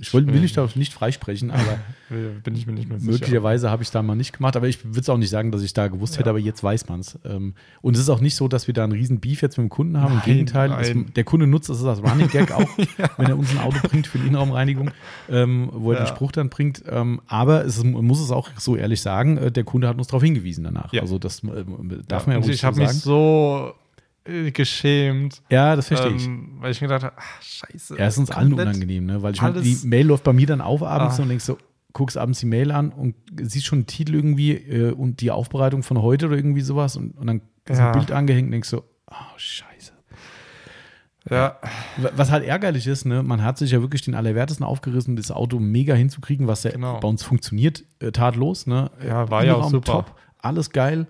Ich will, will ich da nicht freisprechen, aber Bin ich mir nicht mehr sicher. möglicherweise habe ich es da mal nicht gemacht. Aber ich würde es auch nicht sagen, dass ich da gewusst hätte, Ja. aber jetzt weiß man es. Ähm, und es ist auch nicht so, dass wir da einen riesen Beef jetzt mit dem Kunden haben. Im Nein, Gegenteil, es, der Kunde nutzt es als Running Gag auch, wenn er uns ein Auto bringt für die Innenraumreinigung, ähm, wo er Ja. den Spruch dann bringt. Ähm, aber es muss es auch so ehrlich sagen, äh, der Kunde hat uns darauf hingewiesen danach. Ja. Also das äh, darf man ja ruhig ich so habe mich sagen. so äh, geschämt, ja, das verstehe ich. ähm, weil ich mir gedacht habe, ach, scheiße. Ja, ist uns allen unangenehm, ne? weil ich meine, die Mail läuft bei mir dann auf abends Ah. und denkst so, guckst abends die Mail an und siehst schon den Titel irgendwie äh, und die Aufbereitung von heute oder irgendwie sowas und, und dann ist Ja. ein Bild angehängt und denkst so, oh, scheiße. Ja, Was halt ärgerlich ist, ne, man hat sich ja wirklich den Allerwertesten aufgerissen, das Auto mega hinzukriegen, was ja Genau. bei uns funktioniert, äh, tadellos. Ne? Ja, war ja auch Innenraum super. Top, alles geil.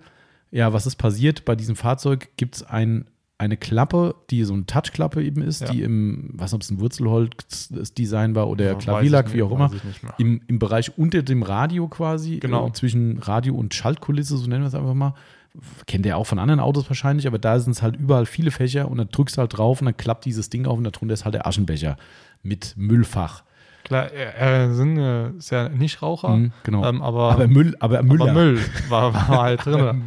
Ja, was ist passiert? Bei diesem Fahrzeug gibt es ein eine Klappe, die so eine Touchklappe eben ist, Ja. die im, was ob es ein Wurzelholz-Design war oder Ja, Klavierlack, wie auch immer, im, im Bereich unter dem Radio quasi, Genau. äh, zwischen Radio und Schaltkulisse, so nennen wir es einfach mal. Kennt ihr auch von anderen Autos wahrscheinlich, aber da sind es halt überall viele Fächer und dann drückst du halt drauf und dann klappt dieses Ding auf und darunter ist halt der Aschenbecher mit Müllfach. Klar, er, sind äh, ist ja nicht Raucher, Mhm, genau. ähm, aber, aber Müll, aber Müller. aber Müll war, war halt drin.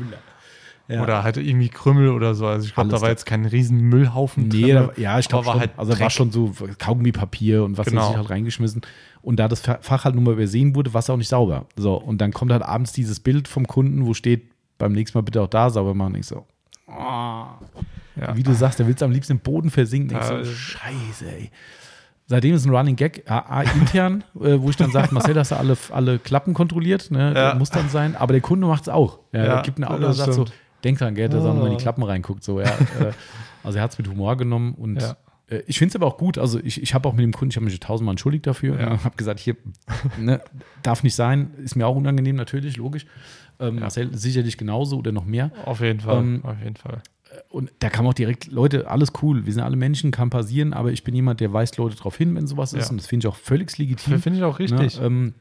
Ja. Oder halt irgendwie Krümmel oder so. Also ich glaube, da war jetzt kein riesen Müllhaufen Nee, drin. da, ja, ich glaube schon. halt also da war schon so Kaugummipapier und was Genau. weiß ich halt reingeschmissen. Und da das Fa- Fach halt nur mal übersehen wurde, war es auch nicht sauber. So, und dann kommt halt abends dieses Bild vom Kunden, wo steht, beim nächsten Mal bitte auch da sauber machen. Ich so, oh. Ja. wie du sagst, der willst am liebsten im Boden versinken. Ich so, scheiße, ey. Seitdem ist ein Running Gag, A, A, intern, äh, wo ich dann sage, Marcel, hast du alle, alle Klappen kontrolliert, ne? Ja. muss dann sein, aber der Kunde macht es auch. Ja, Ja, er gibt ein Auto und sagt so, denk dran, gell, dass er mal in die Ah. Klappen reinguckt. So, ja, äh, also er hat es mit Humor genommen und Ja. äh, ich finde es aber auch gut. Also ich, ich habe auch mit dem Kunden, ich habe mich tausendmal entschuldigt dafür. Ja. habe gesagt, hier ne, darf nicht sein, ist mir auch unangenehm, natürlich, logisch. Ähm, Marcel sicherlich genauso oder noch mehr. Auf jeden Fall. Ähm, auf jeden Fall. Und da kam auch direkt, Leute, alles cool, wir sind alle Menschen, kann passieren, aber ich bin jemand, der weist Leute darauf hin, wenn sowas ist. Ja. Und das finde ich auch völlig legitim. Finde ich auch richtig. Ne, ähm,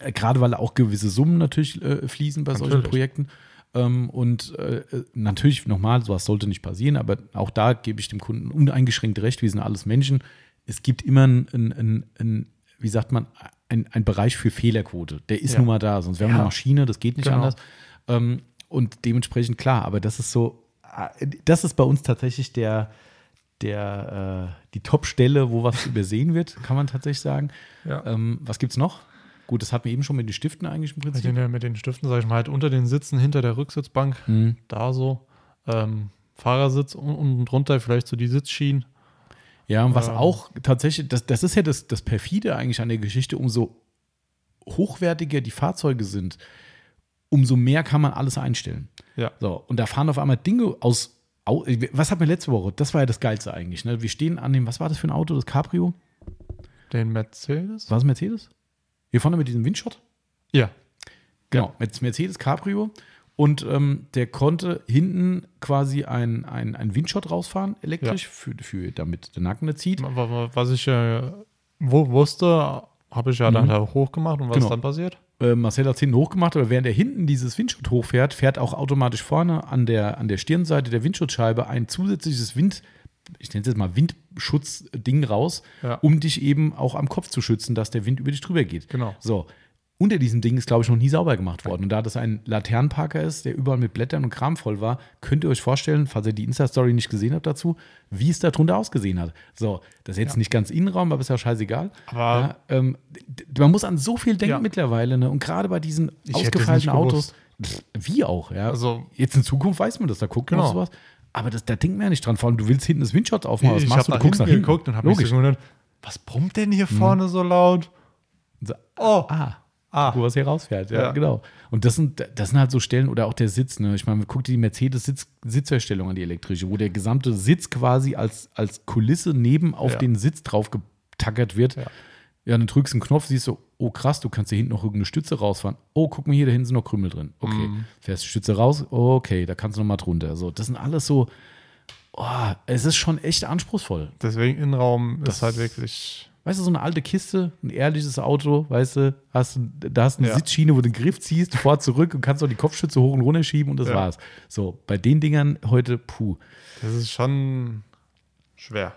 äh, Gerade weil auch gewisse Summen natürlich äh, fließen bei solchen Natürlich. Projekten. Ähm, und äh, äh, natürlich, nochmal, sowas sollte nicht passieren, aber auch da gebe ich dem Kunden uneingeschränkt recht, wir sind alles Menschen. Es gibt immer ein, ein, ein, ein wie sagt man, ein, ein Bereich für Fehlerquote. Der ist Ja. nun mal da, sonst wären wir Ja. eine Maschine, das geht nicht Genau. anders. Ähm, und dementsprechend klar, aber das ist so, äh, das ist bei uns tatsächlich der, der, äh, die Top-Stelle, wo was übersehen wird, kann man tatsächlich sagen. Ja. Ähm, was gibt's noch? Gut, das hatten wir eben schon mit den Stiften eigentlich im Mit Prinzip. den, mit den Stiften, sage ich mal, halt unter den Sitzen, hinter der Rücksitzbank, Mhm. da so. Ähm, Fahrersitz und unten drunter vielleicht so die Sitzschienen. Ja, und was Ähm. auch tatsächlich, das, das ist ja das, das Perfide eigentlich an der Geschichte, umso hochwertiger die Fahrzeuge sind, umso mehr kann man alles einstellen. Ja. So, und da fahren auf einmal Dinge aus. au- Was hatten wir letzte Woche? Das war ja das Geilste eigentlich. Ne? Wir stehen an dem, was war das für ein Auto? Das Cabrio? Den Mercedes? War es Mercedes? Wir fahren da mit diesem Windshot? Ja. Genau, mit Mercedes Cabrio. Und ähm, der konnte hinten quasi ein, ein, ein Windshot rausfahren, elektrisch, für, für, damit der Nacken nicht zieht. Wa- wa- Was ich äh, wo, wusste, habe ich ja dann da hochgemacht und was Genau. ist dann passiert? Äh, Marcel hat es hinten hochgemacht, aber während er hinten dieses Windshot hochfährt, fährt auch automatisch vorne an der, an der Stirnseite der Windschutzscheibe ein zusätzliches Wind, ich nenne es jetzt mal Windschutzding raus, Ja. um dich eben auch am Kopf zu schützen, dass der Wind über dich drüber geht. Genau. So. Unter diesem Ding ist, glaube ich, noch nie sauber gemacht worden. Und da das ein Laternenparker ist, der überall mit Blättern und Kram voll war, könnt ihr euch vorstellen, falls ihr die Insta-Story nicht gesehen habt dazu, wie es da drunter ausgesehen hat. So, das ist jetzt nicht ganz Innenraum, aber ist ja scheißegal. Aber- ja, ähm, man muss an so viel denken Ja. mittlerweile, ne? Und gerade bei diesen ausgefallenen Autos, pff, wie auch, ja. Also- jetzt in Zukunft weiß man das, da guckt man Genau. auf sowas. Aber das, da denkt man ja nicht dran. Vor allem, du willst hinten das Windshots aufmachen. Was ich machst du? habe Du guckst nach hinten. geguckt und habe mich so gewundert, was brummt denn hier vorne so laut? So, Oh, ah, Ah. wo was hier rausfährt. Ja, Ja. genau. Und das sind, das sind halt so Stellen oder auch der Sitz. Ne? Ich meine, guck dir die Mercedes-Sitzverstellung an, die elektrische, wo der gesamte Sitz quasi als, als Kulisse neben auf Ja. den Sitz drauf getackert wird. Ja. Ja. dann drückst du einen Knopf, siehst du, oh krass, du kannst hier hinten noch irgendeine Stütze rausfahren. Oh, guck mal hier, da hinten sind noch Krümel drin. Okay, Mhm. fährst die Stütze raus, okay, da kannst du noch mal drunter. So, das sind alles so, oh, es ist schon echt anspruchsvoll. deswegen Innenraum Das- ist halt wirklich. Weißt du, so eine alte Kiste, ein ehrliches Auto, weißt du, hast, da hast du eine Ja. Sitzschiene, wo du den Griff ziehst, vor, zurück und kannst auch die Kopfschütze hoch und runter schieben und das Ja. war's. So, bei den Dingern heute, puh, Das ist schon schwer,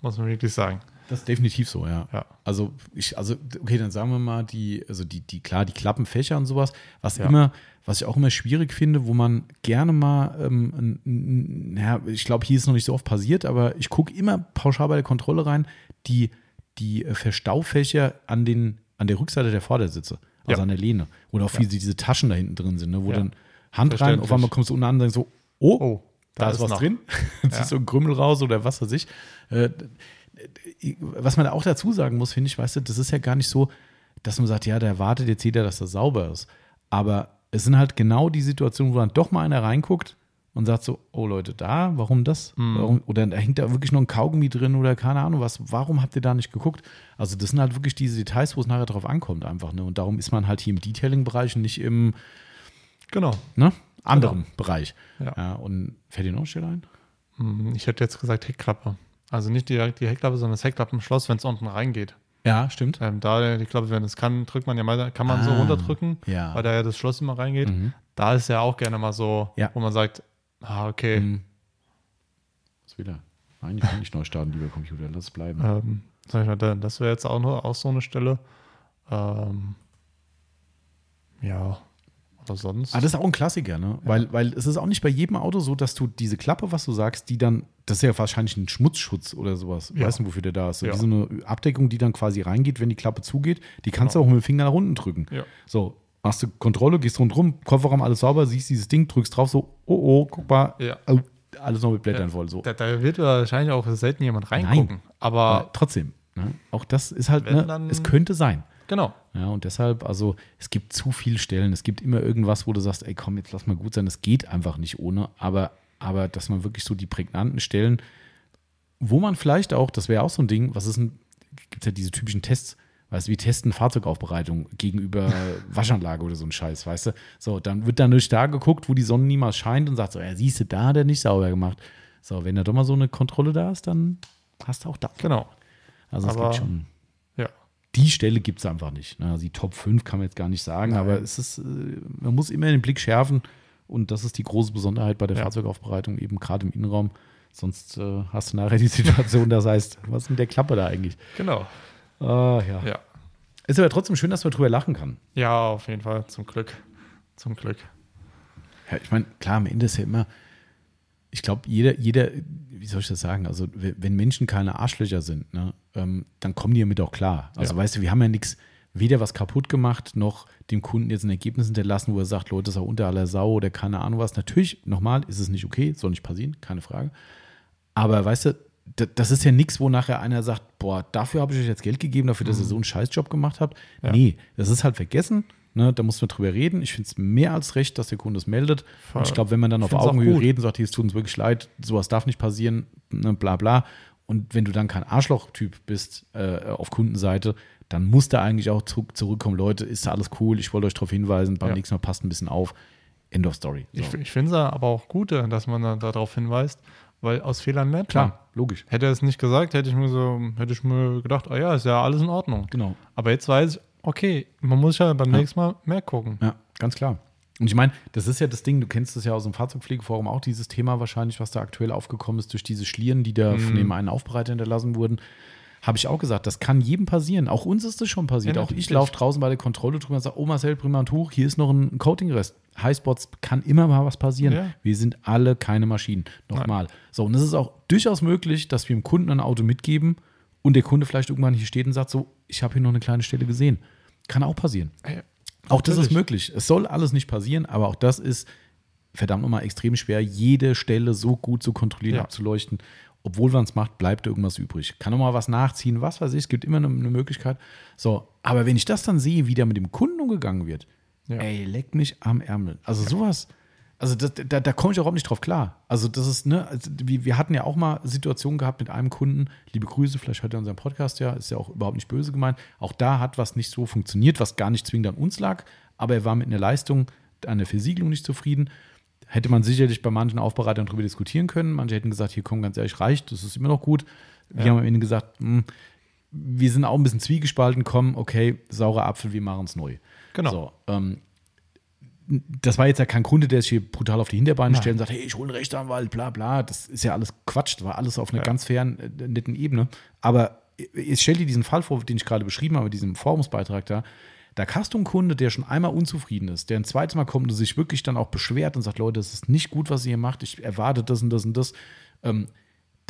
muss man wirklich sagen. das ist definitiv so, ja. Ja. Also, ich, also, okay, dann sagen wir mal, die, also die, die, klar, die Klappenfächer und sowas, was Ja. immer, was ich auch immer schwierig finde, wo man gerne mal, ähm, naja, ich glaube, hier ist noch nicht so oft passiert, aber ich gucke immer pauschal bei der Kontrolle rein, die, die äh, Verstaufächer an, den, an der Rückseite der Vordersitze, also Ja. an der Lehne. Oder auch wie sie diese Taschen da hinten drin sind, ne, wo Ja. dann Hand rein, auf einmal kommst du unten an und denkst so, oh, Oh, da, ist was noch. drin. Dann ziehst du einen Krümmel raus oder was weiß ich. Äh, was man auch dazu sagen muss, finde ich, weißt du, das ist ja gar nicht so, dass man sagt, ja, der wartet jetzt jeder, dass das sauber ist. Aber es sind halt genau die Situationen, wo dann doch mal einer reinguckt und sagt so, oh Leute, da, warum das? Mhm. Warum? Oder da hängt da wirklich noch ein Kaugummi drin oder keine Ahnung was. Warum habt ihr da nicht geguckt? Also das sind halt wirklich diese Details, wo es nachher drauf ankommt einfach. Ne? Und darum ist man halt hier im Detailing-Bereich und nicht im Genau. ne, anderen Bereich. Ja. Ja, und fällt dir noch schnell ein? Hm, Ich hätte jetzt gesagt Heckklappe. Also nicht direkt die Heckklappe, sondern das Heckklappenschloss, wenn es unten reingeht. Ja, stimmt. Ähm, da die Klappe, wenn es kann, drückt man ja mal, kann man so Ah, runterdrücken, ja. weil da ja das Schloss immer reingeht. Mhm. Da ist ja auch gerne mal so, Ja. wo man sagt, ah, okay, Mhm. Was will er? Nein, ich kann nicht neu starten, lieber Computer. Lass es bleiben. ähm, sag ich mal, da- das wäre jetzt auch, nur, auch so eine Stelle. Ähm, ja, oder sonst. Ah, das ist auch ein Klassiker, ne? Weil, weil es ist auch nicht bei jedem Auto so, dass du diese Klappe, was du sagst, die dann, das ist ja wahrscheinlich ein Schmutzschutz oder sowas. Ja. Weißt du, wofür der da ist? So, Ja. Wie so eine Abdeckung, die dann quasi reingeht, wenn die Klappe zugeht, die kannst Genau. du auch mit dem Finger nach unten drücken. Ja. So, machst du Kontrolle, gehst rundherum, Kofferraum, alles sauber, siehst dieses Ding, drückst drauf, so, oh, oh, guck mal, Ja. oh, alles noch mit Blättern voll. So. Da, da wird wahrscheinlich auch selten jemand reingucken. Aber Aber trotzdem, ne? auch das ist halt, ne? dann- es könnte sein. genau. Ja, und deshalb, also es gibt zu viele Stellen. Es gibt immer irgendwas, wo du sagst, ey, komm, jetzt lass mal gut sein. Das geht einfach nicht ohne. Aber, aber dass man wirklich so die prägnanten Stellen, wo man vielleicht auch, das wäre auch so ein Ding, was ist ein, gibt ja diese typischen Tests, weißt du, wie testen Fahrzeugaufbereitung gegenüber Waschanlage oder so ein Scheiß, weißt du? So, dann wird dann durch da geguckt, wo die Sonne niemals scheint und sagt so, ja, siehst du, da hat er nicht sauber gemacht. So, wenn da doch mal so eine Kontrolle da ist, dann hast du auch da. Genau. Also es gibt schon Ja. die Stelle gibt es einfach nicht. Ne? Also die Top 5 kann man jetzt gar nicht sagen, Nein. aber es ist, äh, man muss immer den Blick schärfen und das ist die große Besonderheit bei der Ja. Fahrzeugaufbereitung, eben gerade im Innenraum. Sonst äh, hast du nachher die Situation, das heißt, was ist mit der Klappe da eigentlich? Genau. Ah, ja. Ja. Ist aber trotzdem schön, dass man drüber lachen kann. Ja, auf jeden Fall. Zum Glück. Zum Glück. Ja, ich meine, klar, am Ende ist ja immer, ich glaube, jeder, jeder, wie soll ich das sagen? Also, wenn Menschen keine Arschlöcher sind, ne, ähm, dann kommen die damit auch klar. Also, Ja. weißt du, wir haben ja nichts, weder was kaputt gemacht, noch dem Kunden jetzt ein Ergebnis hinterlassen, wo er sagt, Leute, das ist auch unter aller Sau oder keine Ahnung was. Natürlich, nochmal, ist es nicht okay, soll nicht passieren, keine Frage. Aber weißt du, das ist ja nichts, wo nachher einer sagt, boah, dafür habe ich euch jetzt Geld gegeben, dafür, dass ihr so einen Scheißjob gemacht habt. Mhm. Ja. Nee, das ist halt vergessen. Ne, da muss man drüber reden. Ich finde es mehr als recht, dass der Kunde es meldet. Und ich glaube, wenn man dann auf Augenhöhe reden sagt, hier, es tut uns wirklich leid, sowas darf nicht passieren, ne, bla bla. Und wenn du dann kein Arschloch-Typ bist äh, auf Kundenseite, dann muss da eigentlich auch zu, zurückkommen, Leute, ist da alles cool, ich wollte euch darauf hinweisen, beim Ja. nächsten Mal passt ein bisschen auf. End of Story. So. Ich, ich finde es aber auch gut, äh, dass man da- darauf hinweist, weil aus Fehlern lernt man. Klar, logisch. Hätte er es nicht gesagt, hätte ich mir so, hätte ich mir gedacht, ah ja, ist ja alles in Ordnung. Genau. Aber jetzt weiß ich, okay, man muss ja beim Ja. nächsten Mal mehr gucken. Ja, ganz klar. Und ich meine, das ist ja das Ding, du kennst das ja aus dem Fahrzeugpflegeforum auch, dieses Thema wahrscheinlich, was da aktuell aufgekommen ist, durch diese Schlieren, die da von dem einen Aufbereiter hinterlassen wurden. Habe ich auch gesagt, das kann jedem passieren. Auch uns ist das schon passiert. Ja, auch ich laufe draußen bei der Kontrolle drüber und sage, oh Marcel, bring mal ein Tuch, hier ist noch ein Coatingrest. Highspots kann immer mal was passieren. Ja. Wir sind alle keine Maschinen. Nochmal. So, und es ist auch durchaus möglich, dass wir dem Kunden ein Auto mitgeben und der Kunde vielleicht irgendwann hier steht und sagt so, ich habe hier noch eine kleine Stelle gesehen. Kann auch passieren. Ey, Auch das ist möglich. Es soll alles nicht passieren, aber auch das ist verdammt nochmal extrem schwer, jede Stelle so gut zu kontrollieren, Ja. abzuleuchten. Obwohl man es macht, bleibt irgendwas übrig. Kann nochmal was nachziehen, was weiß ich, es gibt immer eine, eine Möglichkeit. So, aber wenn ich das dann sehe, wie da mit dem Kunden umgegangen wird, Ja. ey, leck mich am Ärmel. Also sowas, also das, da, da komme ich überhaupt nicht drauf klar. Also das ist, ne, also wir, wir hatten ja auch mal Situationen gehabt mit einem Kunden, liebe Grüße, vielleicht hört er unseren Podcast ja, ist ja auch überhaupt nicht böse gemeint. Auch da hat was nicht so funktioniert, was gar nicht zwingend an uns lag, aber er war mit einer Leistung, an der Versiegelung nicht zufrieden. Hätte man sicherlich bei manchen Aufbereitern darüber diskutieren können. Manche hätten gesagt, hier komm, ganz ehrlich, reicht, das ist immer noch gut. Wir Ja. haben am Ende gesagt, hm, wir sind auch ein bisschen zwiegespalten, komm, okay, saurer Apfel, wir machen es neu. Genau. So, ähm, das war jetzt ja kein Kunde, der sich hier brutal auf die Hinterbeine stellt und sagt, hey, ich hole einen Rechtsanwalt, bla bla. Das ist ja alles Quatsch, das war alles auf einer Ja. ganz fairen, äh, netten Ebene. Aber ich stell dir diesen Fall vor, den ich gerade beschrieben habe, diesem Forumsbeitrag da. Da hast du einen Kunde, der schon einmal unzufrieden ist, der ein zweites Mal kommt und sich wirklich dann auch beschwert und sagt, Leute, das ist nicht gut, was ihr hier macht, ich erwarte das und das und das. Ähm,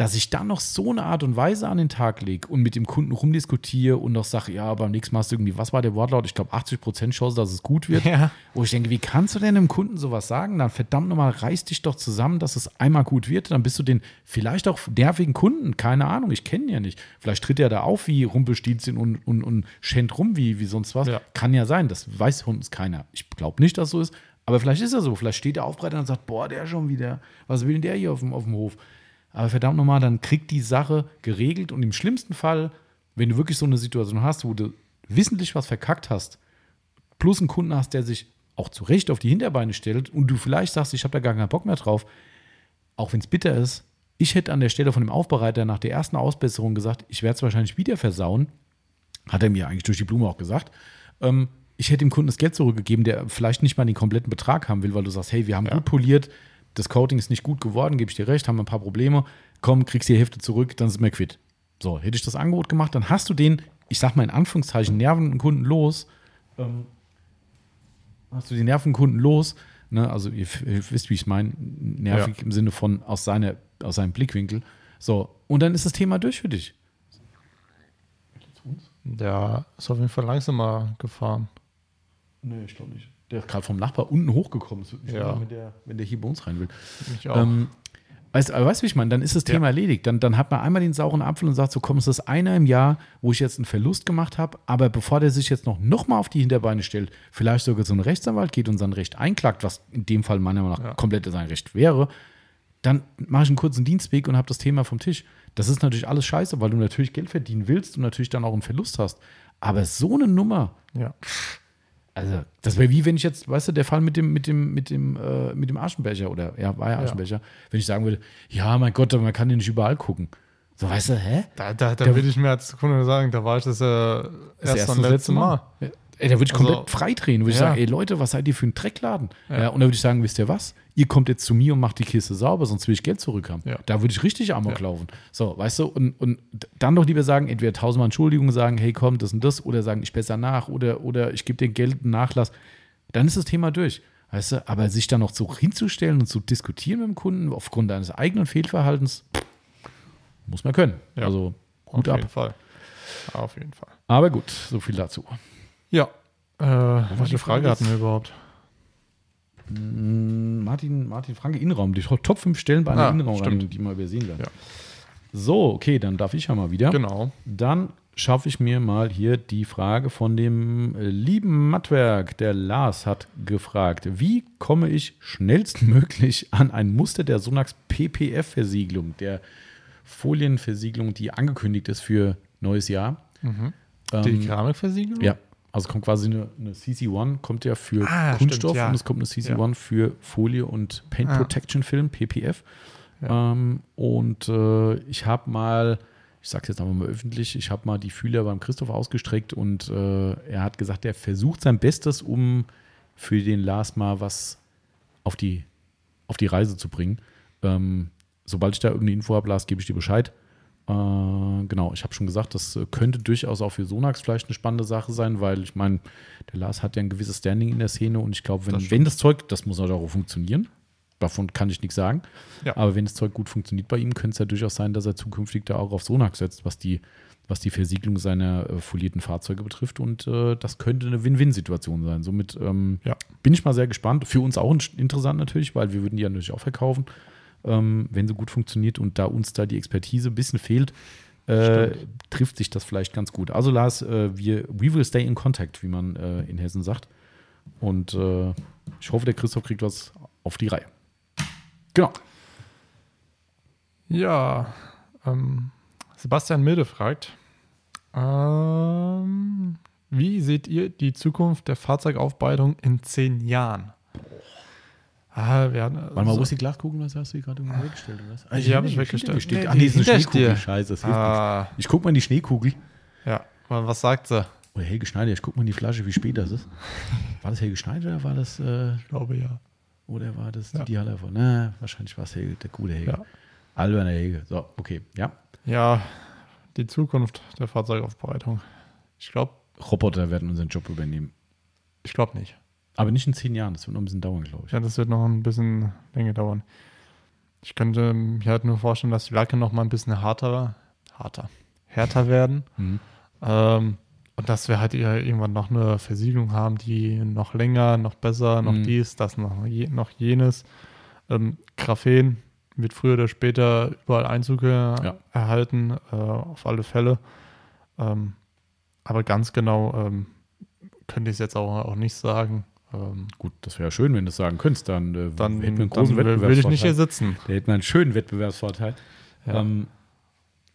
dass ich dann noch so eine Art und Weise an den Tag lege und mit dem Kunden rumdiskutiere und noch sage, ja, beim nächsten Mal hast du irgendwie, was war der Wortlaut? Ich glaube, 80% Chance, dass es gut wird. Ja. Wo ich denke, wie kannst du denn dem Kunden sowas sagen? Dann verdammt nochmal, reiß dich doch zusammen, dass es einmal gut wird. Dann bist du den vielleicht auch nervigen Kunden, keine Ahnung, ich kenne ihn ja nicht. Vielleicht tritt er da auf wie Rumpelstilzchen und, und, und schänt rum wie, wie sonst was. Ja. Kann ja sein, das weiß von uns keiner. Ich glaube nicht, dass so ist. Aber vielleicht ist er so. Vielleicht steht der Aufbereiter und sagt, boah, der schon wieder. Was will denn der hier auf dem, auf dem Hof? Aber verdammt nochmal, dann kriegt die Sache geregelt und im schlimmsten Fall, wenn du wirklich so eine Situation hast, wo du wissentlich was verkackt hast, plus einen Kunden hast, der sich auch zu Recht auf die Hinterbeine stellt und du vielleicht sagst, ich habe da gar keinen Bock mehr drauf, auch wenn es bitter ist, Ich hätte an der Stelle von dem Aufbereiter nach der ersten Ausbesserung gesagt, ich werde es wahrscheinlich wieder versauen. Hat er mir eigentlich durch die Blume auch gesagt. Ähm, ich hätte dem Kunden das Geld zurückgegeben, der vielleicht nicht mal den kompletten Betrag haben will, weil du sagst, hey, wir haben Ja. gut poliert, das Coating ist nicht gut geworden, gebe ich dir recht, haben ein paar Probleme. Komm, kriegst die Hälfte zurück, dann sind wir quitt. So, hätte ich das Angebot gemacht, dann hast du den, ich sag mal in Anführungszeichen, nervenden Kunden los. Ähm, hast du die nervigen Kunden los. Ne? Also, ihr, ihr wisst, wie ich es meine. Nervig im Sinne von aus, seiner, aus seinem Blickwinkel. So, und dann ist das Thema durch für dich. Der ist auf jeden Fall langsamer gefahren. Nee, ich glaube nicht. Der ist gerade vom Nachbar unten hochgekommen. Es mich Ja. wenn, der, wenn der hier bei uns rein will. Ich auch. Ähm, weißt, du, wie ich meine? Dann ist das Ja. Thema erledigt. Dann, dann hat man einmal den sauren Apfel und sagt, so komm, es ist einer im Jahr, wo ich jetzt einen Verlust gemacht habe, aber bevor der sich jetzt noch, noch mal auf die Hinterbeine stellt, vielleicht sogar zu einem Rechtsanwalt geht und sein Recht einklagt, was in dem Fall meiner Meinung nach Ja. komplett sein Recht wäre, dann mache ich einen kurzen Dienstweg und habe das Thema vom Tisch. Das ist natürlich alles scheiße, weil du natürlich Geld verdienen willst und natürlich dann auch einen Verlust hast. Aber so eine Nummer, ja. Also, das wäre wie wenn ich jetzt, weißt du, der Fall mit dem, mit dem, mit dem, äh, mit dem Aschenbecher oder ja, war ja Aschenbecher, wenn ich sagen würde, ja, mein Gott, man kann ja nicht überall gucken. So, weißt du, hä? Da, da, da Der- würde ich mir als Kunde sagen, da war ich das äh, Das erst und letzte Mal. Ja. Ey, da würde ich Also- komplett freidrehen. Würde ich Ja. sagen, ey Leute, was seid ihr für ein Dreckladen? Ja. Ja. und da würde ich sagen, wisst ihr was? Ihr kommt jetzt zu mir und macht die Kiste sauber, sonst will ich Geld zurückhaben. Ja. Da würde ich richtig Amok Ja. laufen. So, weißt du, und, und dann doch lieber sagen, entweder tausendmal Entschuldigung sagen, hey komm, das und das, oder sagen, ich besser nach, oder, oder ich gebe dir Geld einen Nachlass. Dann ist das Thema durch. Weißt du, aber sich dann noch so hinzustellen und zu diskutieren mit dem Kunden aufgrund deines eigenen Fehlverhaltens, muss man können. Ja. Also auf ab. jeden Fall. Auf jeden Fall. Aber gut, so viel dazu. Ja. Äh, welche Frage Frage hatten wir überhaupt? Martin, Martin Franke, Innenraum. Die Top 5 Stellen bei einer Ah, Innenraumreinigung, die mal übersehen werden. Ja. So, okay, dann darf ich ja mal wieder. Genau. Dann schaffe ich mir mal hier die Frage von dem äh, lieben Mattwerk. Der Lars hat gefragt, wie komme ich schnellstmöglich an ein Muster der Sonax PPF-Versiegelung, der Folienversiegelung, die angekündigt ist für neues Jahr. Mhm. Die Ähm, Keramikversiegelung? ja, also kommt quasi eine, eine CC1, kommt ja für Ah, Kunststoff stimmt, ja. und es kommt eine CC1 für Folie und Paint Ah. Protection Film, PPF. Ja. Ähm, und äh, ich habe mal, ich sage jetzt einfach mal öffentlich, ich habe mal die Fühler beim Christoph ausgestreckt und äh, er hat gesagt, er versucht sein Bestes, um für den Lars mal was auf die, auf die Reise zu bringen. Ähm, sobald ich da irgendeine Info habe, Lars, gebe ich dir Bescheid. Äh, genau, ich habe schon gesagt, das äh, könnte durchaus auch für Sonax vielleicht eine spannende Sache sein, weil ich meine, der Lars hat ja ein gewisses Standing in der Szene und ich glaube, wenn, Das wenn das Zeug, das muss auch funktionieren, davon kann ich nichts sagen, Ja. aber wenn das Zeug gut funktioniert bei ihm, könnte es ja durchaus sein, dass er zukünftig da auch auf Sonax setzt, was die, was die Versiegelung seiner äh, folierten Fahrzeuge betrifft und äh, das könnte eine Win-Win-Situation sein. Somit ähm, Ja. bin ich mal sehr gespannt. Für uns auch in- interessant natürlich, weil wir würden die ja natürlich auch verkaufen, ähm, wenn sie gut funktioniert und da uns da die Expertise ein bisschen fehlt, äh, trifft sich das vielleicht ganz gut. Also Lars, äh, wir we will stay in contact, wie man äh, in Hessen sagt. Und äh, ich hoffe, der Christoph kriegt was auf die Reihe. Genau. Ja, ähm, Sebastian Milde fragt, ähm, wie seht ihr die Zukunft der Fahrzeugaufbereitung in zehn Jahren? Ah, wir hatten, Warte mal, wo ist die Glaskugel? Was hast du hier gerade irgendwo weggestellt? Oder was? Ah, ich weggestellt. hinter dir steht- Nee, Ach nee, ist eine Schneekugel. Scheiße, das hilft. Ah, Ich guck mal in die Schneekugel. ja, wa- was sagt sie? Oder Helge Schneider, ich guck mal in die Flasche, wie spät das ist. War das Helge Schneider oder war das, äh, Ich glaube ja. oder war das Ja. die Halle von? Na, wahrscheinlich war es Helge, der gute Helge. Ja. Alberner Helge. So, okay, ja. Ja, die Zukunft der Fahrzeugaufbereitung. Ich glaube Roboter werden unseren Job übernehmen. ich glaub nicht. Aber nicht in zehn Jahren, das wird noch ein bisschen dauern, glaube ich. Ja, das wird noch ein bisschen länger dauern. Ich könnte mir halt nur vorstellen, dass die Lacke noch mal ein bisschen harter, harter, härter werden. Mhm. Ähm, und dass wir halt irgendwann noch eine Versiegelung haben, die noch länger, noch besser, noch Mhm. dies, das, noch, je, noch jenes. Ähm, Graphen wird früher oder später überall Einzug Ja. erhalten, äh, auf alle Fälle. Ähm, aber ganz genau ähm, könnte ich es jetzt auch, auch nicht sagen. Ähm, Gut, das wäre schön, wenn du es sagen könntest. Dann, äh, dann hätten wir einen dann großen will, will ich nicht hier sitzen. Da hätten wir einen schönen Wettbewerbsvorteil. Ja. Ähm,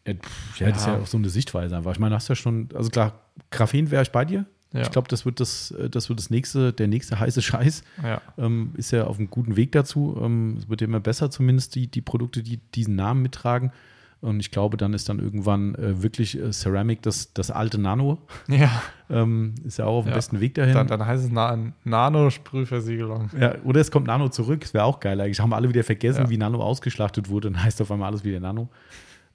ja, pff, ja, das ist Ja. ja auch so eine Sichtweise einfach. Ich meine, hast ja schon, also klar, Graphen wäre ich bei dir. Ja. Ich glaube, das wird das, äh, das wird das nächste, der nächste heiße Scheiß. Ja. Ähm, ist ja auf einem guten Weg dazu. Ähm, es wird ja immer besser, zumindest die, die Produkte, die diesen Namen mittragen. Und ich glaube, dann ist dann irgendwann äh, wirklich äh, Ceramic das, das alte Nano. Ja, Ähm, ist ja auch auf dem Ja. besten Weg dahin. dann, dann heißt es Na Nano-Sprühversiegelung. ja, oder es kommt Nano zurück. Das wäre auch geil eigentlich. Haben alle wieder vergessen, Ja. wie Nano ausgeschlachtet wurde. Dann heißt auf einmal alles wieder Nano.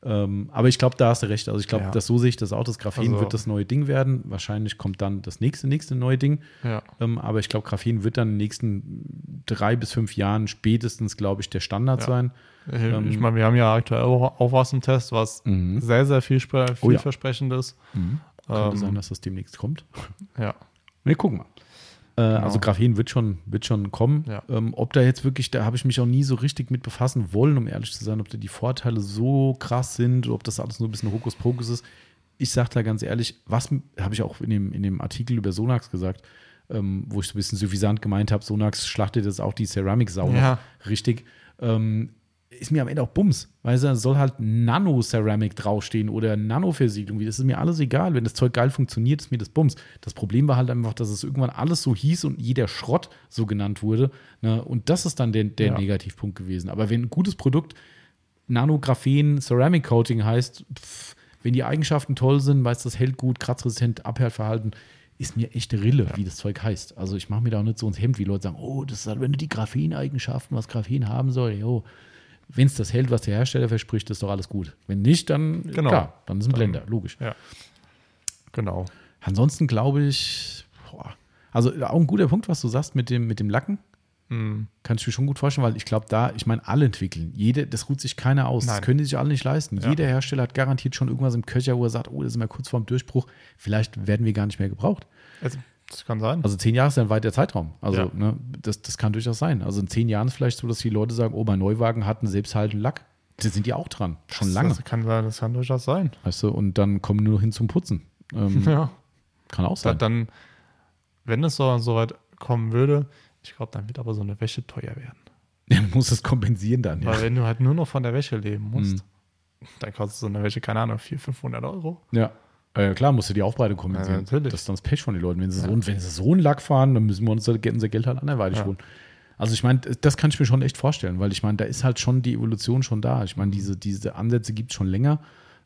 Ähm, aber ich glaube, da hast du recht. Also ich glaube, Ja. dass so sehe ich das auch. Das Graphen Also- wird das neue Ding werden. Wahrscheinlich kommt dann das nächste, nächste neue Ding. Ja. Ähm, aber ich glaube, Graphen wird dann in den nächsten drei bis fünf Jahren spätestens, glaube ich, der Standard Ja. sein. Ähm, ich meine, wir haben ja aktuell auch, was im Test, was Mhm. sehr, sehr viel, Oh ja. vielversprechend ist. Könnte Ähm, sein, dass das demnächst kommt. Ja. Wir gucken mal. Äh, Also Graphen wird schon, wird schon kommen. Ja. Ähm, ob da jetzt wirklich, da habe ich mich auch nie so richtig mit befassen wollen, um ehrlich zu sein, ob da die Vorteile so krass sind, ob das alles nur ein bisschen Hokuspokus ist. Ich sage da ganz ehrlich, was habe ich auch in dem, in dem Artikel über Sonax gesagt, ähm, wo ich so ein bisschen suffisant gemeint habe, Sonax schlachtet jetzt auch die Ceramic-Sau Ja. richtig. Ähm, ist mir am Ende auch Bums. Weißt du, es soll halt Nano-Ceramic draufstehen oder Nano-Versiegelung. Das ist mir alles egal. Wenn das Zeug geil funktioniert, ist mir das Bums. Das Problem war halt einfach, dass es irgendwann alles so hieß und jeder Schrott so genannt wurde. Ne? Und das ist dann der, der Ja. Negativpunkt gewesen. Aber wenn ein gutes Produkt Nanographen Ceramic Coating heißt, pff, wenn die Eigenschaften toll sind, weißt du, das hält gut, kratzresistent, Abhärtverhalten, ist mir echt Rille, wie das Zeug heißt. Also ich mache mir da auch nicht so ins Hemd, wie Leute sagen, oh, das ist halt, wenn du die Graphen-Eigenschaften, was Graphen haben soll, jo. Wenn es das hält, was der Hersteller verspricht, ist doch alles gut. Wenn nicht, dann Genau. klar, dann ist ein Blender, logisch. Ja. Genau. Ansonsten glaube ich, boah, also auch ein guter Punkt, was du sagst mit dem, mit dem Lacken. Mhm. Kann ich mir schon gut vorstellen, weil ich glaube, da, ich meine, alle entwickeln. Jede, das ruht sich keiner aus. Das Nein. können die sich alle nicht leisten. Ja. Jeder Hersteller hat garantiert schon irgendwas im Köcher, wo er sagt, oh, das sind wir kurz vorm Durchbruch. Vielleicht werden wir gar nicht mehr gebraucht. Also, das kann sein. Also zehn Jahre ist ja ein weiter Zeitraum. Also Ja. ne, das, das kann durchaus sein. Also in zehn Jahren ist vielleicht so, dass die Leute sagen, oh, mein Neuwagen hat einen selbsthaltenden Lack. Da sind die auch dran. Schon das, lange. Das kann, das kann durchaus sein. Weißt du, und dann kommen nur noch hin zum Putzen. Ähm, Ja. Kann auch sein. dann, wenn es so, so weit kommen würde, ich glaube, dann wird aber so eine Wäsche teuer werden. Man muss es kompensieren dann. Ja. Weil wenn du halt nur noch von der Wäsche leben musst, Mhm. dann kostet so eine Wäsche, keine Ahnung, 400, 500 Euro. Ja. Äh, klar, musst du die Aufbereitung kompensieren. Ja. Das ist dann das Pech von den Leuten. Wenn sie, so, wenn sie so einen Lack fahren, dann müssen wir uns unser Geld halt anderweitig Ja. holen. Also ich meine, das kann ich mir schon echt vorstellen, weil ich meine, da ist halt schon die Evolution schon da. Ich meine, diese, diese Ansätze gibt es schon länger.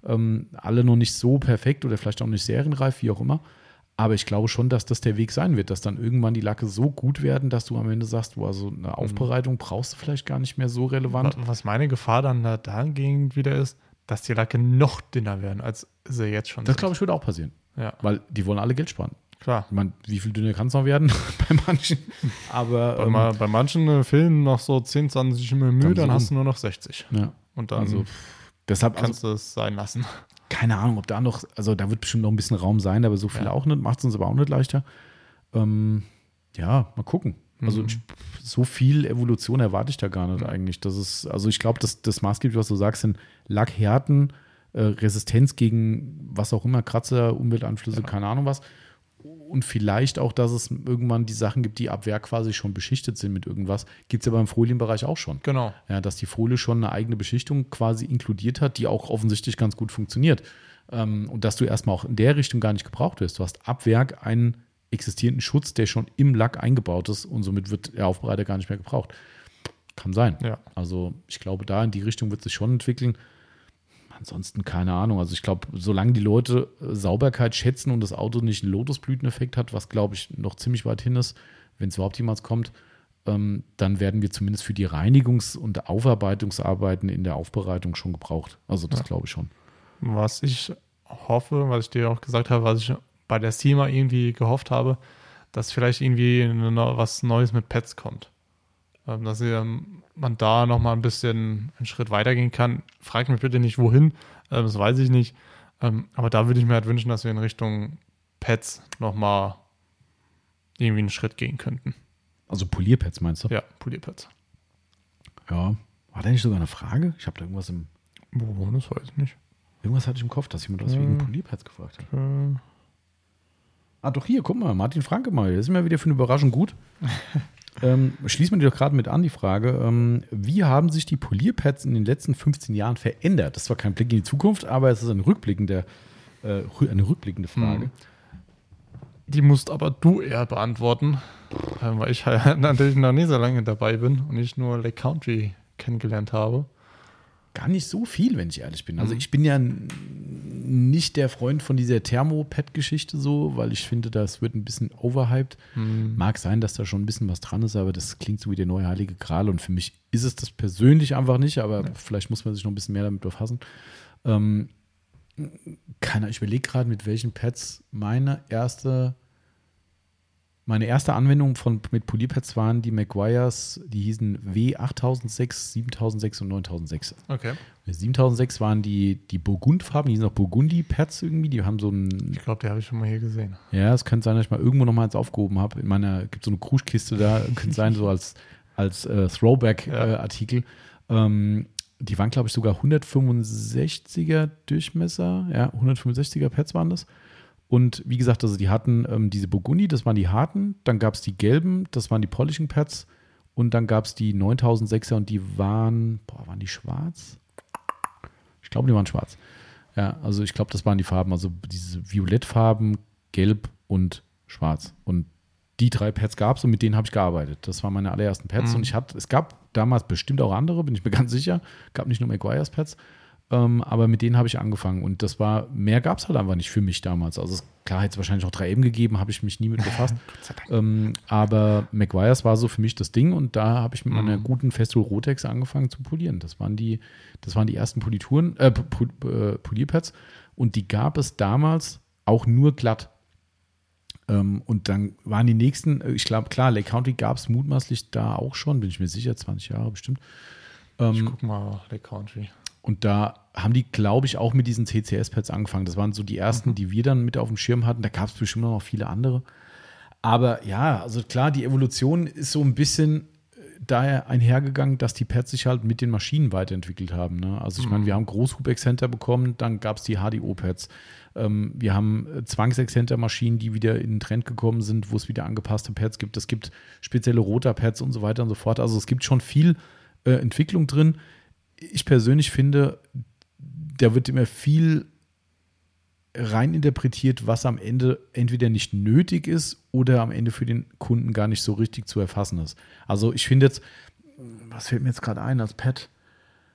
Ähm, alle noch nicht so perfekt oder vielleicht auch nicht serienreif, wie auch immer. Aber ich glaube schon, dass das der Weg sein wird, dass dann irgendwann die Lacke so gut werden, dass du am Ende sagst, boah, so Mhm. eine Aufbereitung brauchst du vielleicht gar nicht mehr so relevant. Wa- Was meine Gefahr dann da dahingehend wieder ist, dass die Lacke noch dünner werden, als sie jetzt schon Das glaube ich, würde auch passieren, Ja, weil die wollen alle Geld sparen. klar. Ich meine, wie viel dünner kann es noch werden bei manchen? Aber Bei, ähm, bei manchen äh, Filmen noch so 10, 20 mm, Dann hast du nur noch 60. ja, Und dann also deshalb, also, kannst du es sein lassen. keine Ahnung, ob da noch, also da wird bestimmt noch ein bisschen Raum sein, aber so viel Ja. auch nicht, macht es uns aber auch nicht leichter. Ähm, ja, mal gucken. Also Mhm. so viel Evolution erwarte ich da gar nicht eigentlich. Das ist, also ich glaube, dass das maßgeblich, was du sagst, sind Lackhärten, äh, Resistenz gegen was auch immer, Kratzer, Umwelteinflüsse, keine Ahnung was. Und vielleicht auch, dass es irgendwann die Sachen gibt, die ab Werk quasi schon beschichtet sind mit irgendwas. Gibt es ja beim Folienbereich auch schon. Genau. Ja, dass die Folie schon eine eigene Beschichtung quasi inkludiert hat, die auch offensichtlich ganz gut funktioniert. Ähm, und dass du erstmal auch in der Richtung gar nicht gebraucht wirst. Du hast ab Werk einen existierenden Schutz, der schon im Lack eingebaut ist und somit wird der Aufbereiter gar nicht mehr gebraucht. Kann sein. Ja. Also ich glaube, da in die Richtung wird sich schon entwickeln. Ansonsten keine Ahnung. Also ich glaube, solange die Leute äh, Sauberkeit schätzen und das Auto nicht einen Lotusblüteneffekt hat, was glaube ich noch ziemlich weit hin ist, wenn es überhaupt jemals kommt, ähm, dann werden wir zumindest für die Reinigungs- und Aufarbeitungsarbeiten in der Aufbereitung schon gebraucht. Also das Ja. glaube ich schon. Was ich hoffe, was ich dir auch gesagt habe, was ich bei der SEMA irgendwie gehofft habe, dass vielleicht irgendwie eine, was Neues mit Pets kommt. Ähm, Dass ähm, man da nochmal ein bisschen einen Schritt weitergehen kann. Frag mich bitte nicht, wohin, ähm, das weiß ich nicht. Ähm, Aber da würde ich mir halt wünschen, dass wir in Richtung Pets nochmal irgendwie einen Schritt gehen könnten. Also Polierpads meinst du? Ja, Polierpads. Ja. War da nicht sogar eine Frage? Ich habe da irgendwas im. Wo, das weiß ich nicht. Irgendwas hatte ich im Kopf, dass jemand was Hm. wegen Polierpads gefragt hat. Äh, Ah, doch hier, guck mal, Martin Franke mal. Das ist mir wieder für eine Überraschung gut. ähm, schließen wir die doch gerade mit an, die Frage. Ähm, wie haben sich die Polierpads in den letzten 15 Jahren verändert? Das ist zwar kein Blick in die Zukunft, aber es ist eine rückblickende, äh, eine rückblickende Frage. Die musst aber du eher beantworten, weil ich halt natürlich noch nicht so lange dabei bin und ich nur Lake Country kennengelernt habe. Gar nicht so viel, wenn ich ehrlich bin. Also Mhm. ich bin ja nicht der Freund von dieser Thermopad-Geschichte so, weil ich finde, das wird ein bisschen overhyped. Mag sein, dass da schon ein bisschen was dran ist, aber das klingt so wie der neue Heilige Gral und für mich ist es das persönlich einfach nicht, aber vielleicht muss man sich noch ein bisschen mehr damit befassen. Ähm, keiner, ich überlege gerade, mit welchen Pads meine erste meine erste Anwendung von, mit Polierpads waren die Maguires, die hießen W8006, 7006 und 9006. Okay. 7006 waren die, die Burgundfarben, die hießen auch Burgundi-Pads irgendwie, die haben so ein, Ich glaube, die habe ich schon mal hier gesehen. ja, es könnte sein, dass ich mal irgendwo noch mal eins aufgehoben habe. In meiner, gibt so eine Kruschkiste da, könnte sein, so als, als äh, Throwback-Artikel. ähm, die waren, glaube ich, sogar 165er Durchmesser, ja, 165er Pads waren das. Und wie gesagt, also die hatten ähm, diese Burgundi, das waren die harten, dann gab es die gelben, das waren die Polishing Pads und dann gab es die 9006er und die waren, boah, waren die schwarz? Ich glaube, die waren schwarz. Ja, also ich glaube, das waren die Farben, also diese Violettfarben, Gelb und Schwarz. Und die drei Pads gab es und mit denen habe ich gearbeitet. Das waren meine allerersten Pads Mhm. und ich hatte, es gab damals bestimmt auch andere, bin ich mir ganz sicher. Gab nicht nur Maguires Pads, ähm, aber mit denen habe ich angefangen und das war, mehr gab es halt einfach nicht für mich damals. Also es, klar hätte es wahrscheinlich auch 3M gegeben, habe ich mich nie mit befasst. ähm, aber Maguires war so für mich das Ding und da habe ich mit meiner guten Festool Rotex angefangen zu polieren. Das waren die, das waren die ersten Polituren, äh, Pol- äh, Polierpads und die gab es damals auch nur glatt. Ähm, und dann waren die nächsten, äh, ich glaube, klar, Lake County gab es mutmaßlich da auch schon, bin ich mir sicher, 20 Jahre bestimmt. Ich Ähm, guck mal Lake Country. Und da haben die, glaube ich, auch mit diesen CCS-Pads angefangen. Das waren so die ersten, die wir dann mit auf dem Schirm hatten. Da gab es bestimmt noch viele andere. Aber ja, also klar, die Evolution ist so ein bisschen äh, daher einhergegangen, dass die Pads sich halt mit den Maschinen weiterentwickelt haben. Ne? Also ich meine, wir haben Großhub-Exzenter bekommen, dann gab es die HDO-Pads. Ähm, wir haben äh, Zwangsexzenter-Maschinen, die wieder in den Trend gekommen sind, wo es wieder angepasste Pads gibt. Es gibt spezielle Rotor-Pads und so weiter und so fort. Also es gibt schon viel äh, Entwicklung drin. Ich persönlich finde, da wird immer viel reininterpretiert, was am Ende entweder nicht nötig ist oder am Ende für den Kunden gar nicht so richtig zu erfassen ist. Also ich finde jetzt, was fällt mir jetzt gerade ein als Pad?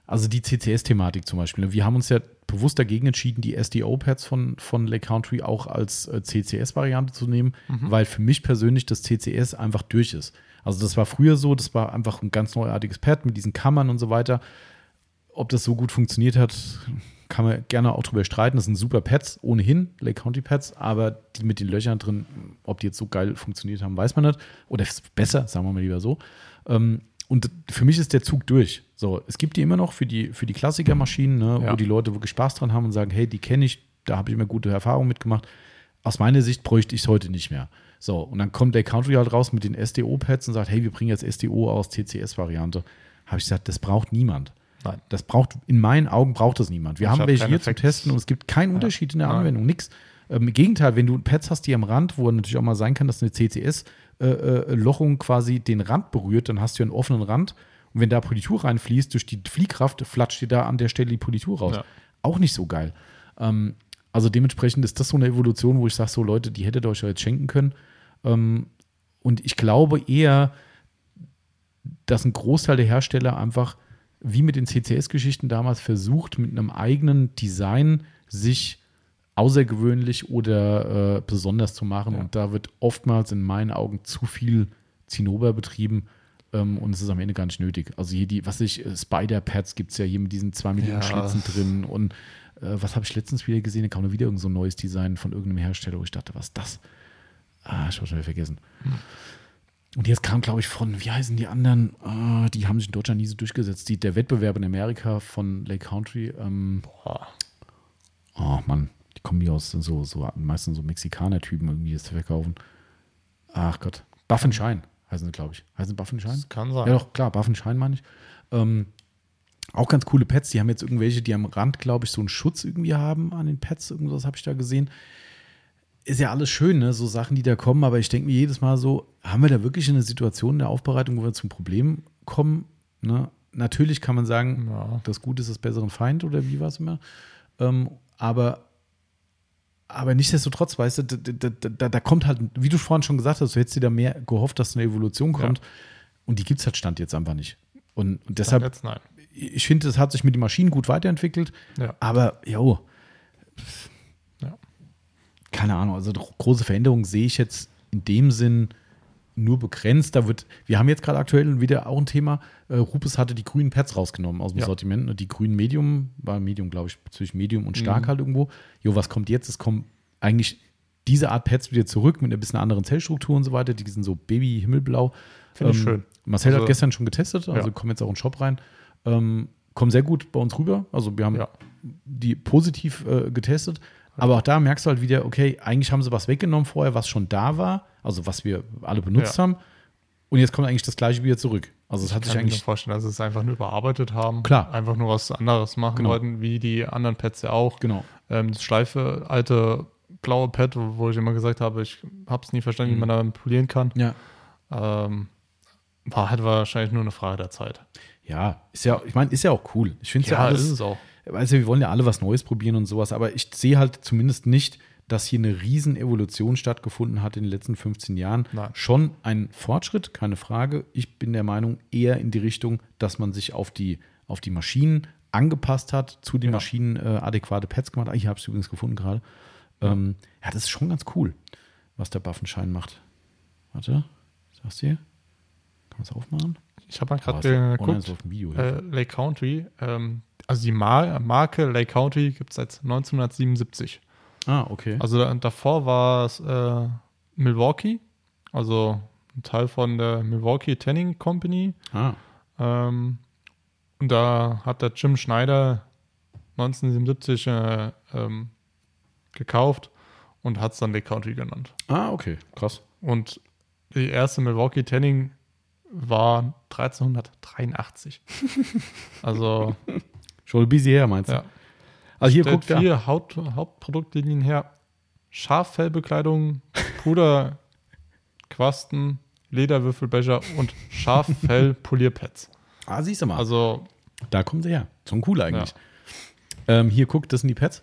Also die CCS-Thematik zum Beispiel. Wir haben uns ja bewusst dagegen entschieden, die SDO-Pads von, von Lake Country auch als äh, CCS-Variante zu nehmen, weil für mich persönlich das CCS einfach durch ist. Also das war früher so, das war einfach ein ganz neuartiges Pad mit diesen Kammern und so weiter. Ob das so gut funktioniert hat, kann man gerne auch drüber streiten. Das sind super Pads, ohnehin, Lake County Pads, aber die mit den Löchern drin, ob die jetzt so geil funktioniert haben, weiß man nicht. Oder besser, sagen wir mal lieber so. Ähm, und für mich ist der Zug durch. So, es gibt die immer noch für die, für die Klassikermaschinen, ne, Ja. wo die Leute wirklich Spaß dran haben und sagen, hey, die kenne ich, da habe ich immer gute Erfahrungen mitgemacht. Aus meiner Sicht bräuchte ich es heute nicht mehr. So, und dann kommt der Country halt raus mit den SDO-Pads und sagt, hey, wir bringen jetzt SDO aus CCS-Variante. Habe ich gesagt, das braucht niemand. Nein. Das braucht, in meinen Augen braucht das niemand. Wir Ich haben hab welche hier zum Effekt. Testen und es gibt keinen Unterschied in der Nein. Anwendung, nix. Ähm, Im Gegenteil, wenn du Pads hast, die am Rand, wo natürlich auch mal sein kann, dass eine CCS-Lochung äh, quasi den Rand berührt, dann hast du einen offenen Rand und wenn da Politur reinfließt, durch die Fliehkraft flatscht dir da an der Stelle die Politur raus. Ja. Auch nicht so geil. Ähm, also dementsprechend ist das so eine Evolution, wo ich sage, so Leute, die hättet ihr euch ja jetzt schenken können. Ähm, und ich glaube eher, dass ein Großteil der Hersteller einfach, wie mit den CCS-Geschichten damals, versucht, mit einem eigenen Design sich außergewöhnlich oder äh, besonders zu machen. Ja. Und da wird oftmals in meinen Augen zu viel Zinnober betrieben. Ähm, und es ist am Ende gar nicht nötig. Also hier die, was ich, äh, Spider-Pads gibt es ja hier mit diesen 2 Millionen Ja. Schlitzen drin. Und äh, was habe ich letztens wieder gesehen? Da kam nur wieder irgend so ein neues Design von irgendeinem Hersteller, wo ich dachte, was ist das? Ah, ich habe schon wieder vergessen. Und jetzt kam, glaube ich, von, wie heißen die anderen? Ah, die haben sich in Deutschland nie so durchgesetzt. Die, der Wettbewerb in Amerika von Lake Country. Ähm, Boah. oh Mann, die kommen hier aus so, so meistens so Mexikaner-Typen irgendwie das zu verkaufen. Ach Gott. Buff and Shine heißen sie, glaube ich. Heißen sie Buff and Shine? Das kann sein. Ja, doch, klar, Buff and Shine meine ich. Ähm, auch ganz coole Pads. Die haben jetzt irgendwelche, die am Rand, glaube ich, so einen Schutz irgendwie haben an den Pads. Irgendwas habe ich da gesehen. Ist ja alles schön, ne? so Sachen, die da kommen, aber ich denke mir jedes Mal so, haben wir da wirklich eine Situation in der Aufbereitung, wo wir zum Problem kommen? Ne? Natürlich kann man sagen, Ja. das Gute ist das bessere Feind oder wie war es immer. Ähm, aber Aber nichtsdestotrotz, weißt du, da, da, da, da kommt halt, wie du vorhin schon gesagt hast, du hättest dir da mehr gehofft, dass eine Evolution kommt. Und die gibt es halt Stand jetzt einfach nicht. Und, und deshalb, Jetzt ich finde, es hat sich mit den Maschinen gut weiterentwickelt. Ja. Aber, jo, Ja. Keine Ahnung, also große Veränderungen sehe ich jetzt in dem Sinn nur begrenzt. Da wird, wir haben jetzt gerade aktuell wieder auch ein Thema. Äh, Rupes hatte die grünen Pads rausgenommen aus dem Ja. Sortiment. ne? Die grünen Medium, war Medium, glaube ich, zwischen Medium und stark Mhm. halt irgendwo. Jo, was kommt jetzt? Es kommen eigentlich diese Art Pads wieder zurück mit einer bisschen anderen Zellstruktur und so weiter. Die sind so Baby-Himmelblau. Finde ich schön. Marcel Also- hat gestern schon getestet, also Ja. kommen jetzt auch in den Shop rein. Ähm, kommen sehr gut bei uns rüber. Also wir haben Ja. die positiv äh, getestet. Aber auch da merkst du halt wieder, okay, eigentlich haben sie was weggenommen vorher, was schon da war, also was wir alle benutzt Ja. haben. Und jetzt kommt eigentlich das gleiche wieder zurück. Also es hat sich kann mir nur eigentlich. vorstellen, dass sie es einfach nur überarbeitet haben. Klar. Einfach nur was anderes machen Genau. wollten, wie die anderen Pads ja auch. Genau. Ähm, das schleife alte blaue Pad, wo ich immer gesagt habe, ich habe es nie verstanden, Mhm. wie man da polieren kann. Ja. Ähm, war halt wahrscheinlich nur eine Frage der Zeit. Ja, ist ja, ich meine, ist ja auch cool. Ich finde es ja, alles. ist es auch. Also wir wollen ja alle was Neues probieren und sowas, aber ich sehe halt zumindest nicht, dass hier eine riesen Evolution stattgefunden hat in den letzten 15 Jahren. Nein. Schon ein Fortschritt, keine Frage. Ich bin der Meinung, eher in die Richtung, dass man sich auf die, auf die Maschinen angepasst hat, zu den Ja. Maschinen äh, adäquate Pads gemacht. Ah, ich habe es übrigens gefunden gerade. Ähm, ja, das ist schon ganz cool, was der Buffenschein macht. Warte, sagst du hier? Kann man es aufmachen? Ich habe mal gerade geguckt, ist auf dem Video. äh, Lake Country, ähm, also die Mar Marke Lake Country gibt es seit 1977. ah, okay. Also da, davor war es äh, Milwaukee, also ein Teil von der Milwaukee Tanning Company. ah, Ähm, und da hat der Jim Schneider 1977 äh, ähm, gekauft und hat es dann Lake Country genannt. ah, okay, krass. Und die erste Milwaukee Tanning war 1383. also, Ein bisschen her, meinst du? ja. Also hier guckt da. vier Haupt Hauptproduktlinien her. Schaffellbekleidung, Puder, Quasten, Lederwürfelbecher und Schaffell-Polierpads. Ah, siehst du mal. Also, da kommen sie her. Schon cool eigentlich. Ähm, hier guckt, das sind die Pads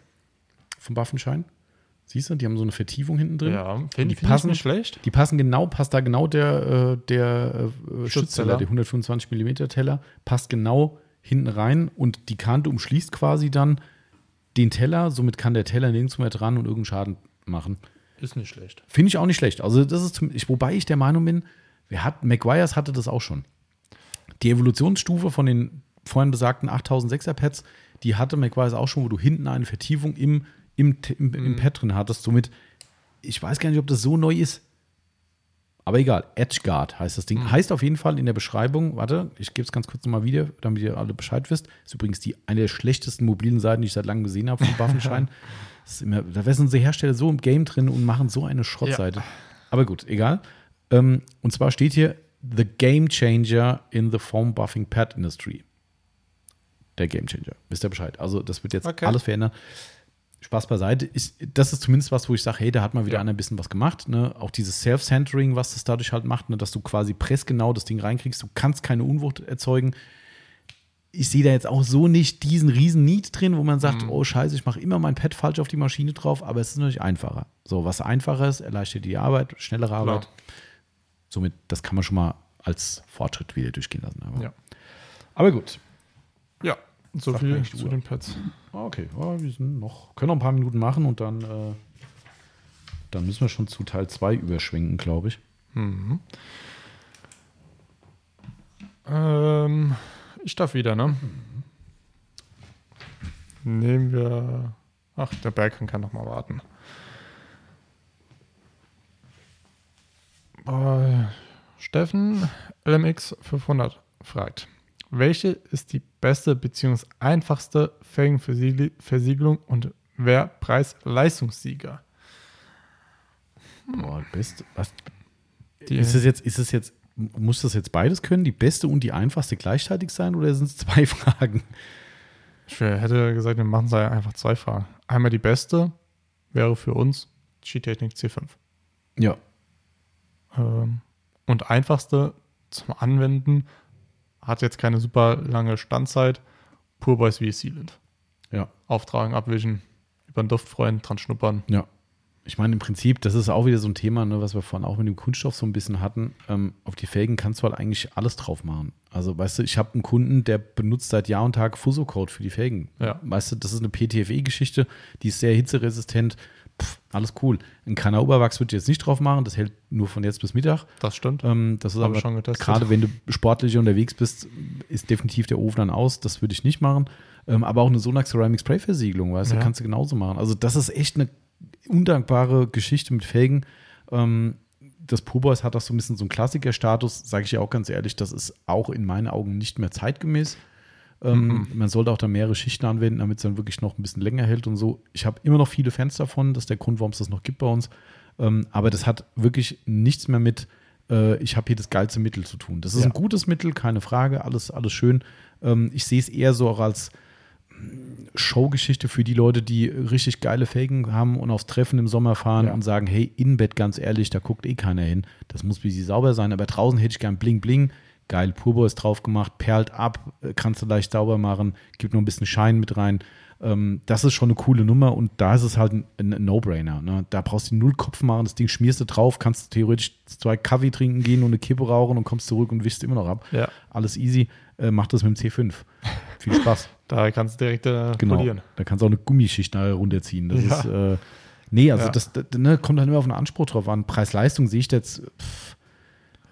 vom Waffenschein. Siehst du, die haben so eine Vertiefung hinten drin. ja, die finde find passen- nicht schlecht. Die passen genau, passt da genau der, äh, der äh, Schützteller. der 125 mm Teller, passt genau hinten rein und die Kante umschließt quasi dann den Teller. Somit kann der Teller nirgends mehr dran und irgendeinen Schaden machen. Ist nicht schlecht. Finde ich auch nicht schlecht. Also, das ist ich, wobei ich der Meinung bin, wer hat, McGuire's hatte das auch schon. Die Evolutionsstufe von den vorhin besagten 8006er Pads, die hatte McGuire's auch schon, wo du hinten eine Vertiefung im, im, im, im Pad drin hattest. Somit, ich weiß gar nicht, ob das so neu ist. Aber egal, Edgeguard heißt das Ding. Heißt auf jeden Fall in der Beschreibung, warte, ich gebe es ganz kurz nochmal wieder, damit ihr alle Bescheid wisst. Ist übrigens die, eine der schlechtesten mobilen Seiten, die ich seit langem gesehen habe vom Waffenschein. Immer, da sind unsere Hersteller so im Game drin und machen so eine Schrottseite. Aber gut, egal. Ähm, und zwar steht hier The Game Changer in the Foam Buffing Pad Industry. Der Game Changer. Wisst ihr Bescheid? Also, das wird jetzt Okay. alles verändern. Spaß beiseite. Ist, das ist zumindest was, wo ich sage, hey, da hat mal wieder Ja. einer ein bisschen was gemacht. Ne? Auch dieses Self-Centering, was das dadurch halt macht, ne? dass du quasi pressgenau das Ding reinkriegst. Du kannst keine Unwucht erzeugen. Ich sehe da jetzt auch so nicht diesen riesen Need drin, wo man sagt, oh scheiße, ich mache immer mein Pad falsch auf die Maschine drauf, aber es ist natürlich einfacher. So, was einfacher ist, erleichtert die Arbeit, schnellere Arbeit. Somit, das kann man schon mal als Fortschritt wieder durchgehen lassen. Aber, Ja. aber gut. So viel zu den Pads. Ah, Okay, ja, wir sind noch, können noch ein paar Minuten machen und dann, äh, dann müssen wir schon zu Teil 2 überschwenken, glaube ich. Ähm, ich darf wieder, ne? Nehmen wir. Ach, der Berg kann noch mal warten. Äh, Steffen LMX 500 fragt: Welche ist die beste bzw. einfachste Felgenversiegelung und wer Preis-Leistungssieger? Boah, beste, was, Die- ist es jetzt, ist es jetzt, muss das jetzt beides können, die beste und die einfachste gleichzeitig sein oder sind es zwei Fragen? Ich hätte gesagt, wir machen es einfach zwei Fragen. Einmal die beste wäre für uns Skitechnik C5. Ja. Ähm, und einfachste zum Anwenden hat jetzt keine super lange Standzeit. Pur Boys wie Sealant. Ja. Auftragen, abwischen, über den Duft freuen, dran schnuppern. Ja. Ich meine, im Prinzip, das ist auch wieder so ein Thema, ne, was wir vorhin auch mit dem Kunststoff so ein bisschen hatten. Ähm, auf die Felgen kannst du halt eigentlich alles drauf machen. Also, weißt du, ich habe einen Kunden, der benutzt seit Jahr und Tag Fuso-Code für die Felgen. Ja. Weißt du, das ist eine PTFE-Geschichte, die ist sehr hitzeresistent. Pff, alles cool. Ein Kanner Oberwachs würde ich jetzt nicht drauf machen, das hält nur von jetzt bis Mittag. Das stimmt. Ähm, das ist Hab aber schon getestet. gerade wenn du sportlich unterwegs bist, ist definitiv der Ofen dann aus. Das würde ich nicht machen. Ähm, aber auch eine Sonax Ceramic Spray Versiegelung, weißt du, Ja. kannst du genauso machen. Also das ist echt eine undankbare Geschichte mit Felgen. Ähm, das Poboys hat auch so ein bisschen so einen Klassikerstatus, sage ich ja auch ganz ehrlich, das ist auch in meinen Augen nicht mehr zeitgemäß. Ähm, Man sollte auch da mehrere Schichten anwenden, damit es dann wirklich noch ein bisschen länger hält und so. Ich habe immer noch viele Fans davon, das ist der Grund, warum es das noch gibt bei uns. Ähm, aber das hat wirklich nichts mehr mit, äh, ich habe hier das geilste Mittel zu tun. Das ist Ja. ein gutes Mittel, keine Frage, alles, alles schön. Ähm, ich sehe es eher so auch als Showgeschichte für die Leute, die richtig geile Felgen haben und aufs Treffen im Sommer fahren Ja. und sagen, hey, Innenbett, ganz ehrlich, da guckt eh keiner hin. Das muss wie sie sauber sein, aber draußen hätte ich gern Bling Bling. Geil, Purbo ist drauf gemacht, perlt ab, äh, kannst du leicht sauber machen, gibt noch ein bisschen Schein mit rein. Ähm, das ist schon eine coole Nummer und da ist es halt ein, ein No-Brainer. Ne? Da brauchst du null Kopf machen, das Ding schmierst du drauf, kannst du theoretisch zwei Kaffee trinken gehen und eine Kippe rauchen und kommst zurück und wischst immer noch ab. Ja. Alles easy. Äh, mach das mit dem C5. Viel Spaß. Da kannst du direkt äh, Genau. polieren. Da kannst du auch eine Gummischicht nachher runterziehen. Das Ja. ist, äh, nee, also Ja. das, das ne, kommt halt immer auf den Anspruch drauf an. Preis-Leistung sehe ich jetzt, pff,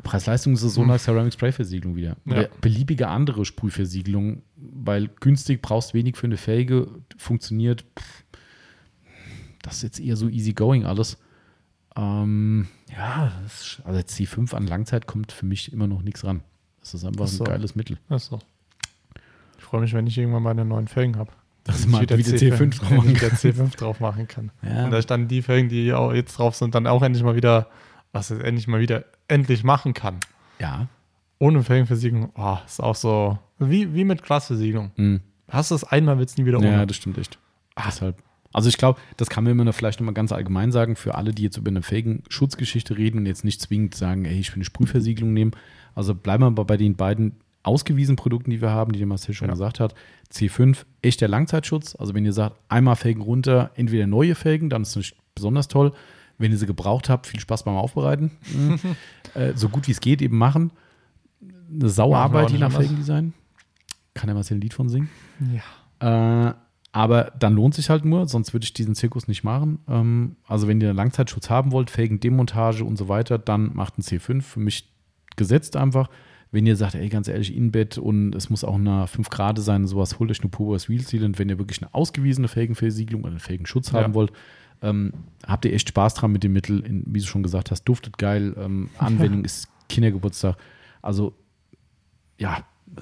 Preis-Leistung ist so eine Ceramic Spray Versiegelung wieder. Hm. Ja. Oder beliebige andere Sprühversiegelung, weil günstig brauchst wenig für eine Felge, funktioniert. Pff, das ist jetzt eher so easy going alles. Ähm, ja, ist, also C5 an Langzeit kommt für mich immer noch nichts ran. Das ist einfach Ach so. ein geiles Mittel. Achso. Ich freue mich, wenn ich irgendwann meine neuen Felgen habe. Dass du mal wieder C5 drauf machen wieder C5 drauf machen kann. Ja. Und da ich dann die Felgen, die auch jetzt drauf sind, dann auch endlich mal wieder, was ich endlich mal wieder endlich machen kann. Ja. Ohne Felgenversiegelung, oh, ist auch so, wie, wie mit Glasversiegelung. Mhm. Hast du es einmal, willst du nie wieder ohne. Ja, das stimmt echt. Deshalb. Also ich glaube, das kann man immer noch vielleicht nochmal ganz allgemein sagen, für alle, die jetzt über eine fähigen Schutzgeschichte reden und jetzt nicht zwingend sagen, ey, ich will eine Sprühversiegelung nehmen. Also bleiben wir aber bei den beiden ausgewiesenen Produkten, die wir haben, die der Marcel schon Ja. gesagt hat. C5, echter Langzeitschutz. Also wenn ihr sagt, einmal Felgen runter, entweder neue Felgen, dann ist es nicht besonders toll. Wenn ihr sie gebraucht habt, viel Spaß beim Aufbereiten. Mhm. äh, so gut wie es geht eben machen. Eine Sauerarbeit, auch je nach. Felgendesign. Kann der Marcel ein Lied von singen? Ja. Äh, aber dann lohnt sich halt nur, sonst würde ich diesen Zirkus nicht machen. Ähm, also wenn ihr einen Langzeitschutz haben wollt, Felgen, Demontage und so weiter, dann macht einen C5. Für mich gesetzt einfach. Wenn ihr sagt, ey, ganz ehrlich, Inbett und es muss auch eine 5 Grad sein und sowas, holt euch eine Purus Wheel Sealant. Wenn ihr wirklich eine ausgewiesene Felgenversiegelung oder einen Felgenschutz Ja. haben wollt, ähm, habt ihr echt Spaß dran mit dem Mittel. In, wie du schon gesagt hast, duftet geil. Ähm, Anwendung ist Kindergeburtstag. Also, ja, äh,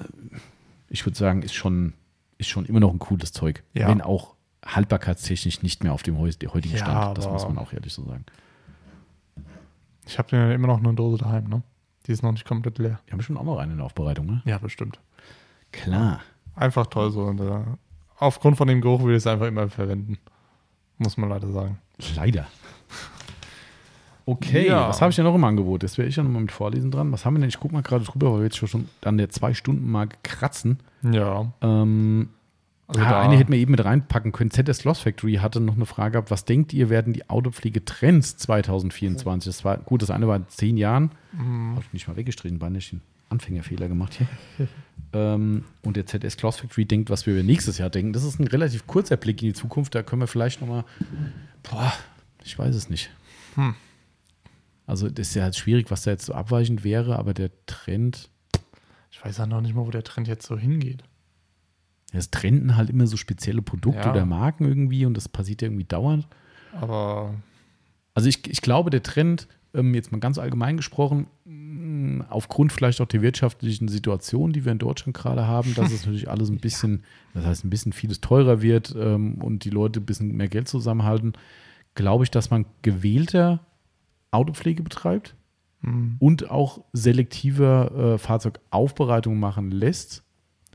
ich würde sagen, ist schon, ist schon immer noch ein cooles Zeug. Ja. Wenn auch haltbarkeitstechnisch nicht mehr auf dem heutigen Ja, Stand. Das muss man auch ehrlich so sagen. Ich habe ja immer noch eine Dose daheim, ne? Die ist noch nicht komplett leer. Wir haben schon auch noch eine in der Aufbereitung, ne? Ja, bestimmt. Klar. Einfach toll so. Und, äh, aufgrund von dem Geruch will ich es einfach immer verwenden. Muss man leider sagen. Leider. Okay, Ja. was habe ich denn noch im Angebot? Das wäre ich ja nochmal mit Vorlesen dran. Was haben wir denn? Ich gucke mal gerade drüber, weil wir jetzt schon an der zwei Stunden Marke kratzen. Ja. Ähm, Also ah, eine hätten wir eben mit reinpacken können. ZS Loss Factory hatte noch eine Frage gehabt. Was denkt ihr, werden die Autopflege-Trends 2024? Das war gut, das eine war in zehn Jahren. Mhm. Habe ich nicht mal weggestrichen, ein Anfängerfehler gemacht hier. ähm, und der ZS Cloth Factory denkt, was wir nächstes Jahr denken. Das ist ein relativ kurzer Blick in die Zukunft. Da können wir vielleicht nochmal, boah, ich weiß es nicht. Hm. Also das ist ja halt schwierig, was da jetzt so abweichend wäre, aber der Trend, ich weiß ja noch nicht mal, wo der Trend jetzt so hingeht. es trenden halt immer so spezielle Produkte Ja. oder Marken irgendwie und das passiert ja irgendwie dauernd. Aber Also ich, ich glaube, der Trend, ähm, jetzt mal ganz allgemein gesprochen, aufgrund vielleicht auch der wirtschaftlichen Situation, die wir in Deutschland gerade haben, dass es natürlich alles ein bisschen, das heißt ein bisschen vieles teurer wird ähm, und die Leute ein bisschen mehr Geld zusammenhalten, glaube ich, dass man gewählter Autopflege betreibt hm, und auch selektiver äh, Fahrzeugaufbereitung machen lässt.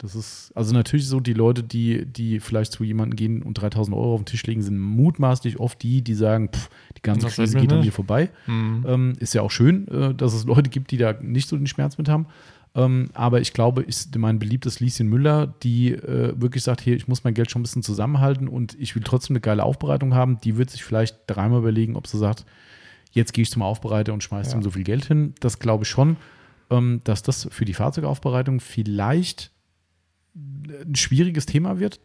Das ist, also natürlich so, die Leute, die, die vielleicht zu jemandem gehen und 3000 Euro auf den Tisch legen, sind mutmaßlich oft die, die sagen, pff, die ganze Das Krise geht an mir vorbei. hm. Ähm, ist ja auch schön, äh, dass es Leute gibt, die da nicht so den Schmerz mit haben. Ähm, aber ich glaube, ist mein beliebtes Lieschen Müller, die äh, wirklich sagt, hier, ich muss mein Geld schon ein bisschen zusammenhalten und ich will trotzdem eine geile Aufbereitung haben, die wird sich vielleicht dreimal überlegen, ob sie sagt, jetzt gehe ich zum Aufbereiter und schmeiße Ja. ihm so viel Geld hin. Das glaube ich schon, ähm, dass das für die Fahrzeugaufbereitung vielleicht ein schwieriges Thema wird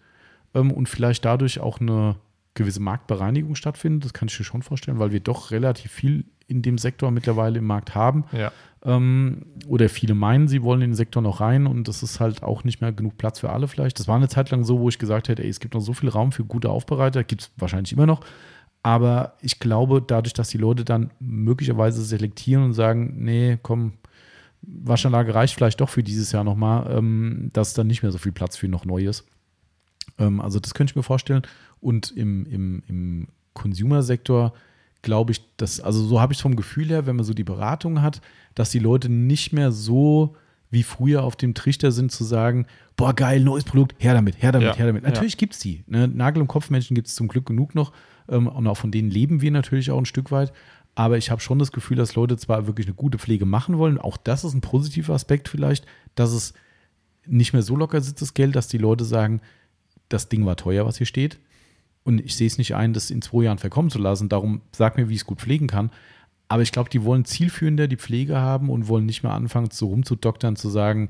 ähm, und vielleicht dadurch auch eine gewisse Marktbereinigung stattfindet. Das kann ich mir schon vorstellen, weil wir doch relativ viel in dem Sektor mittlerweile im Markt haben. Ja. Ähm, oder viele meinen, sie wollen in den Sektor noch rein und das ist halt auch nicht mehr genug Platz für alle vielleicht. Das war eine Zeit lang so, wo ich gesagt hätte, ey, es gibt noch so viel Raum für gute Aufbereiter, gibt es wahrscheinlich immer noch. Aber ich glaube, dadurch, dass die Leute dann möglicherweise selektieren und sagen, nee, komm, Waschanlage reicht vielleicht doch für dieses Jahr nochmal, ähm, dass dann nicht mehr so viel Platz für noch Neues. Ähm, also das könnte ich mir vorstellen. Und im, im, im Consumer-Sektor glaube ich, dass, also so habe ich es vom Gefühl her, wenn man so die Beratung hat, dass die Leute nicht mehr so wie früher auf dem Trichter sind zu sagen, boah, geil, neues Produkt, her damit, her damit, Ja, her damit. ja. Natürlich gibt es die. Ne? Nagel- und Kopfmenschen gibt es zum Glück genug noch. Ähm, und auch von denen leben wir natürlich auch ein Stück weit. Aber ich habe schon das Gefühl, dass Leute zwar wirklich eine gute Pflege machen wollen, auch das ist ein positiver Aspekt vielleicht, dass es nicht mehr so locker sitzt, das Geld, dass die Leute sagen, das Ding war teuer, was hier steht. Und ich sehe es nicht ein, das in zwei Jahren verkommen zu lassen. Darum sag mir, wie ich es gut pflegen kann. Aber ich glaube, die wollen zielführender die Pflege haben und wollen nicht mehr anfangen, so rumzudoktern, zu sagen,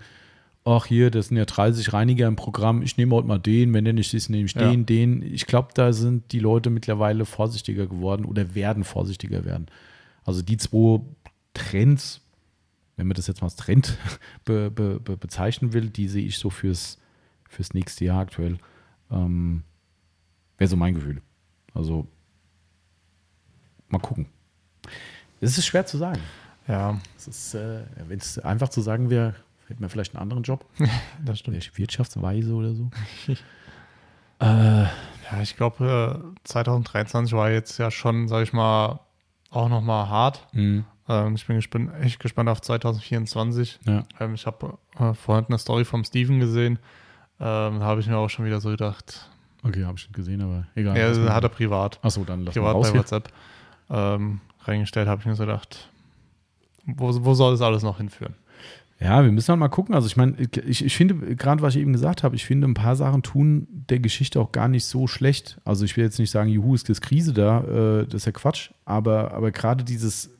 ach hier, das sind ja 30 Reiniger im Programm, ich nehme heute mal den, wenn der nicht ist, nehme ich Ja. den, den. Ich glaube, da sind die Leute mittlerweile vorsichtiger geworden oder werden vorsichtiger werden. Also die zwei Trends, wenn man das jetzt mal als Trend be, be, be, bezeichnen will, die sehe ich so fürs, fürs nächste Jahr aktuell. Ähm, Wäre so mein Gefühl. Also mal gucken. Es ist schwer zu sagen. Ja, Es ist, äh, wenn es einfach zu sagen wäre, hätten wir vielleicht einen anderen Job. das stimmt. Ich Wirtschaftsweise oder so. äh, Ja, ich glaube, äh, 2023 war jetzt ja schon, sag ich mal, auch nochmal hart. mh, Ähm, ich bin gespannt, echt gespannt auf 2024. ja. Ähm, ich habe äh, vorhin eine Story vom Steven gesehen. Ähm, da habe ich mir auch schon wieder so gedacht. Okay, habe ich nicht gesehen, aber egal. Ja, also hat er privat. Achso, dann lass privat bei hier. WhatsApp reingestellt, habe ich mir so gedacht, wo, wo soll das alles noch hinführen? Ja, wir müssen halt mal gucken. Also ich meine, ich, ich finde, gerade was ich eben gesagt habe, ich finde, ein paar Sachen tun der Geschichte auch gar nicht so schlecht. Also ich will jetzt nicht sagen, juhu, ist das Krise da, äh, das ist ja Quatsch. Aber, aber gerade dieses,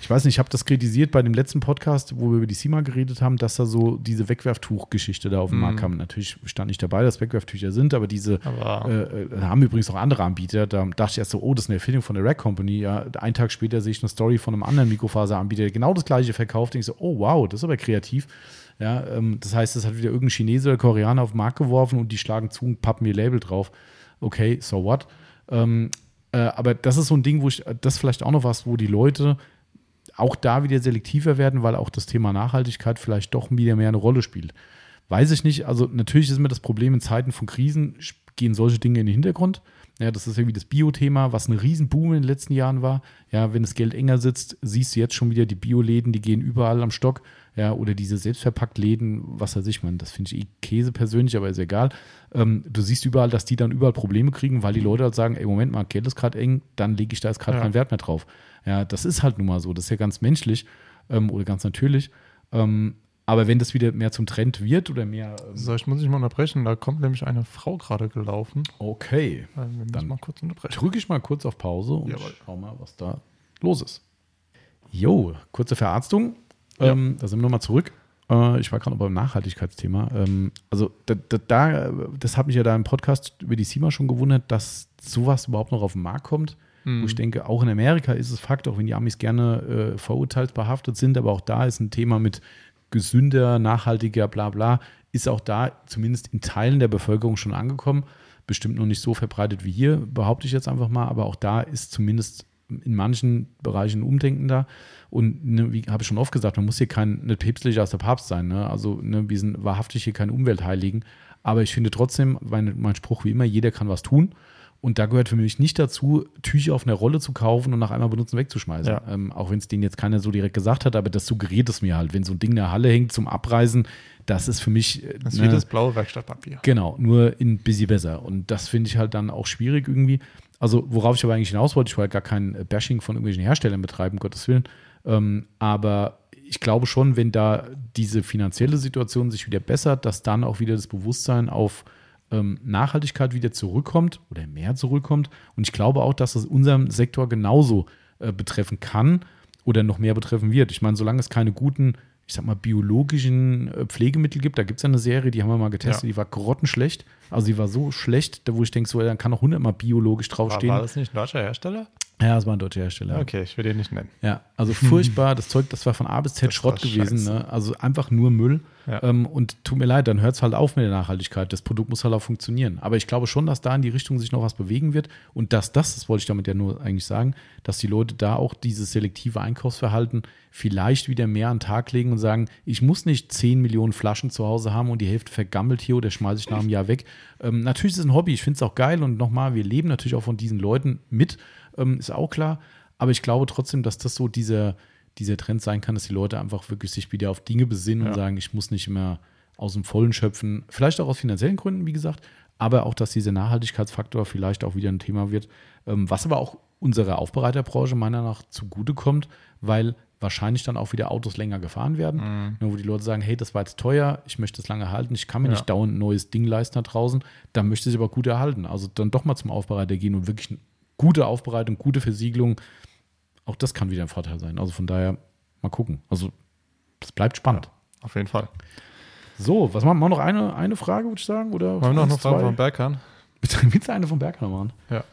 ich weiß nicht, ich habe das kritisiert bei dem letzten Podcast, wo wir über die SIMA geredet haben, dass da so diese Wegwerftuch-Geschichte da auf den Mhm. Markt kam. Natürlich stand nicht dabei, dass Wegwerftücher sind, aber diese, Aber äh, äh, haben übrigens auch andere Anbieter. Da dachte ich erst so, oh, das ist eine Erfindung von der Rack Company. Ja, einen Tag später sehe ich eine Story von einem anderen Mikrofaseranbieter, der genau das gleiche verkauft. Und ich so, oh wow, das ist aber kreativ. Ja, ähm, das heißt, das hat wieder irgendein Chinese oder Koreaner auf den Markt geworfen und die schlagen zu und pappen ihr Label drauf. Okay, so what? Ähm, äh, aber das ist so ein Ding, wo ich, das ist vielleicht auch noch was, wo die Leute auch da wieder selektiver werden, weil auch das Thema Nachhaltigkeit vielleicht doch wieder mehr eine Rolle spielt. Weiß ich nicht. Also natürlich ist immer das Problem in Zeiten von Krisen gehen solche Dinge in den Hintergrund. Ja, das ist irgendwie das Bio-Thema, was ein Riesenboom in den letzten Jahren war. Ja, wenn das Geld enger sitzt, siehst du jetzt schon wieder die Bioläden, die gehen überall am Stock. Ja, oder diese Selbstverpacktläden, was weiß ich, man, das finde ich eh Käse persönlich, aber ist egal. Ähm, du siehst überall, dass die dann überall Probleme kriegen, weil die Leute halt sagen, ey, Moment mal, Geld ist gerade eng, dann lege ich da jetzt gerade Ja. keinen Wert mehr drauf. Ja, das ist halt nun mal so. Das ist ja ganz menschlich ähm, oder ganz natürlich. Ähm, aber wenn das wieder mehr zum Trend wird oder mehr. Ähm, so, ich muss dich mal unterbrechen. Da kommt nämlich eine Frau gerade gelaufen. okay. Müssen Dann mal kurz unterbrechen. Drücke ich mal kurz auf Pause und Jawohl. schau mal, was da los ist. Jo, kurze Verarztung. Ja. Ähm, da sind wir nochmal zurück. Äh, ich war gerade noch beim Nachhaltigkeitsthema. Ähm, also, da, da, da, das hat mich ja da im Podcast über die SIMA schon gewundert, dass sowas überhaupt noch auf den Markt kommt. Mhm. Wo ich denke, auch in Amerika ist es Fakt, auch wenn die Amis gerne äh, verurteilsbehaftet sind, aber auch da ist ein Thema mit gesünder, nachhaltiger, bla bla, ist auch da zumindest in Teilen der Bevölkerung schon angekommen. Bestimmt noch nicht so verbreitet wie hier, behaupte ich jetzt einfach mal, aber auch da ist zumindest in manchen Bereichen Umdenken da. Und ne, wie habe ich schon oft gesagt, man muss hier kein nicht päpstlicher als der Papst sein. Ne? Also ne, wir sind wahrhaftig hier keine Umweltheiligen. Aber ich finde trotzdem, mein, mein Spruch wie immer, jeder kann was tun. Und da gehört für mich nicht dazu, Tücher auf einer Rolle zu kaufen und nach einmal benutzen wegzuschmeißen. Ja. Ähm, auch wenn es denen jetzt keiner so direkt gesagt hat, aber das suggeriert es mir halt. Wenn so ein Ding in der Halle hängt zum Abreisen, das ist für mich. äh, Das ist ne, wie das blaue Werkstattpapier. Genau, nur ein bisschen besser. Und das finde ich halt dann auch schwierig irgendwie. Also, worauf ich aber eigentlich hinaus wollte, ich wollte gar kein äh, Bashing von irgendwelchen Herstellern betreiben, um Gottes Willen. Ähm, aber ich glaube schon, wenn da diese finanzielle Situation sich wieder bessert, dass dann auch wieder das Bewusstsein auf ähm, Nachhaltigkeit wieder zurückkommt oder mehr zurückkommt. Und ich glaube auch, dass es unseren Sektor genauso äh, betreffen kann oder noch mehr betreffen wird. Ich meine, solange es keine guten, ich sag mal, biologischen äh, Pflegemittel gibt, da gibt es ja eine Serie, die haben wir mal getestet, Ja. die war grottenschlecht. Also die war so schlecht, da wo ich denke, so, dann kann auch hundertmal biologisch War, draufstehen. war das nicht ein deutscher Hersteller? Ja, das war ein deutscher Hersteller. Okay, ich will den nicht nennen. Ja, also furchtbar. Das Zeug, das war von A bis Z Das Schrott gewesen. Ne? Also einfach nur Müll. Ja. Ähm, und tut mir leid, dann hört es halt auf mit der Nachhaltigkeit. Das Produkt muss halt auch funktionieren. Aber ich glaube schon, dass da in die Richtung sich noch was bewegen wird. Und dass das, das wollte ich damit ja nur eigentlich sagen, dass die Leute da auch dieses selektive Einkaufsverhalten vielleicht wieder mehr an den Tag legen und sagen, ich muss nicht 10 Millionen Flaschen zu Hause haben und die Hälfte vergammelt hier oder schmeiße ich nach einem Jahr weg. Ähm, natürlich ist es ein Hobby, ich finde es auch geil und nochmal, wir leben natürlich auch von diesen Leuten mit, ähm, ist auch klar. Aber ich glaube trotzdem, dass das so dieser, dieser Trend sein kann, dass die Leute einfach wirklich sich wieder auf Dinge besinnen und Ja. sagen, ich muss nicht immer aus dem Vollen schöpfen. Vielleicht auch aus finanziellen Gründen, wie gesagt, aber auch, dass dieser Nachhaltigkeitsfaktor vielleicht auch wieder ein Thema wird, ähm, was aber auch unserer Aufbereiterbranche meiner Meinung nach zugutekommt, weil wahrscheinlich dann auch wieder Autos länger gefahren werden, ne, wo die Leute sagen, hey, das war jetzt teuer, ich möchte es lange halten, ich kann mir Ja. nicht dauernd ein neues Ding leisten da draußen, dann möchte ich es aber gut erhalten. Also dann doch mal zum Aufbereiter gehen und wirklich eine gute Aufbereitung, gute Versiegelung, auch das kann wieder ein Vorteil sein. Also von daher mal gucken. Also es bleibt spannend. Auf jeden Fall. So, was machen wir noch eine, eine Frage, würde ich sagen? Oder Wollen wir noch eine Frage von Berghahn? Bitte, willst du eine von Bergner machen? Ja.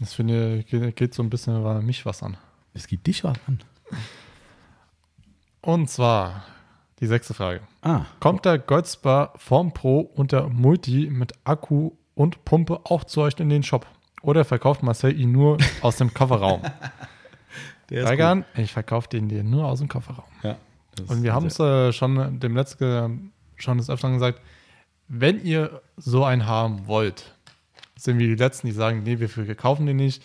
Das finde ich, geht, so ein bisschen mich was an. Es geht dich was an. Und zwar die sechste Frage. Ah, Kommt der Goldspa Form Pro und der Multi mit Akku und Pumpe auch zu euch in den Shop? Oder verkauft Marcel ihn nur aus dem Kofferraum? Berghahn, ich verkaufe den dir nur aus dem Kofferraum. Ja. Und wir haben es äh, schon dem letzten schon des Öfteren gesagt, wenn ihr so einen haben wollt, sind wir die Letzten, die sagen, nee, wir kaufen den nicht.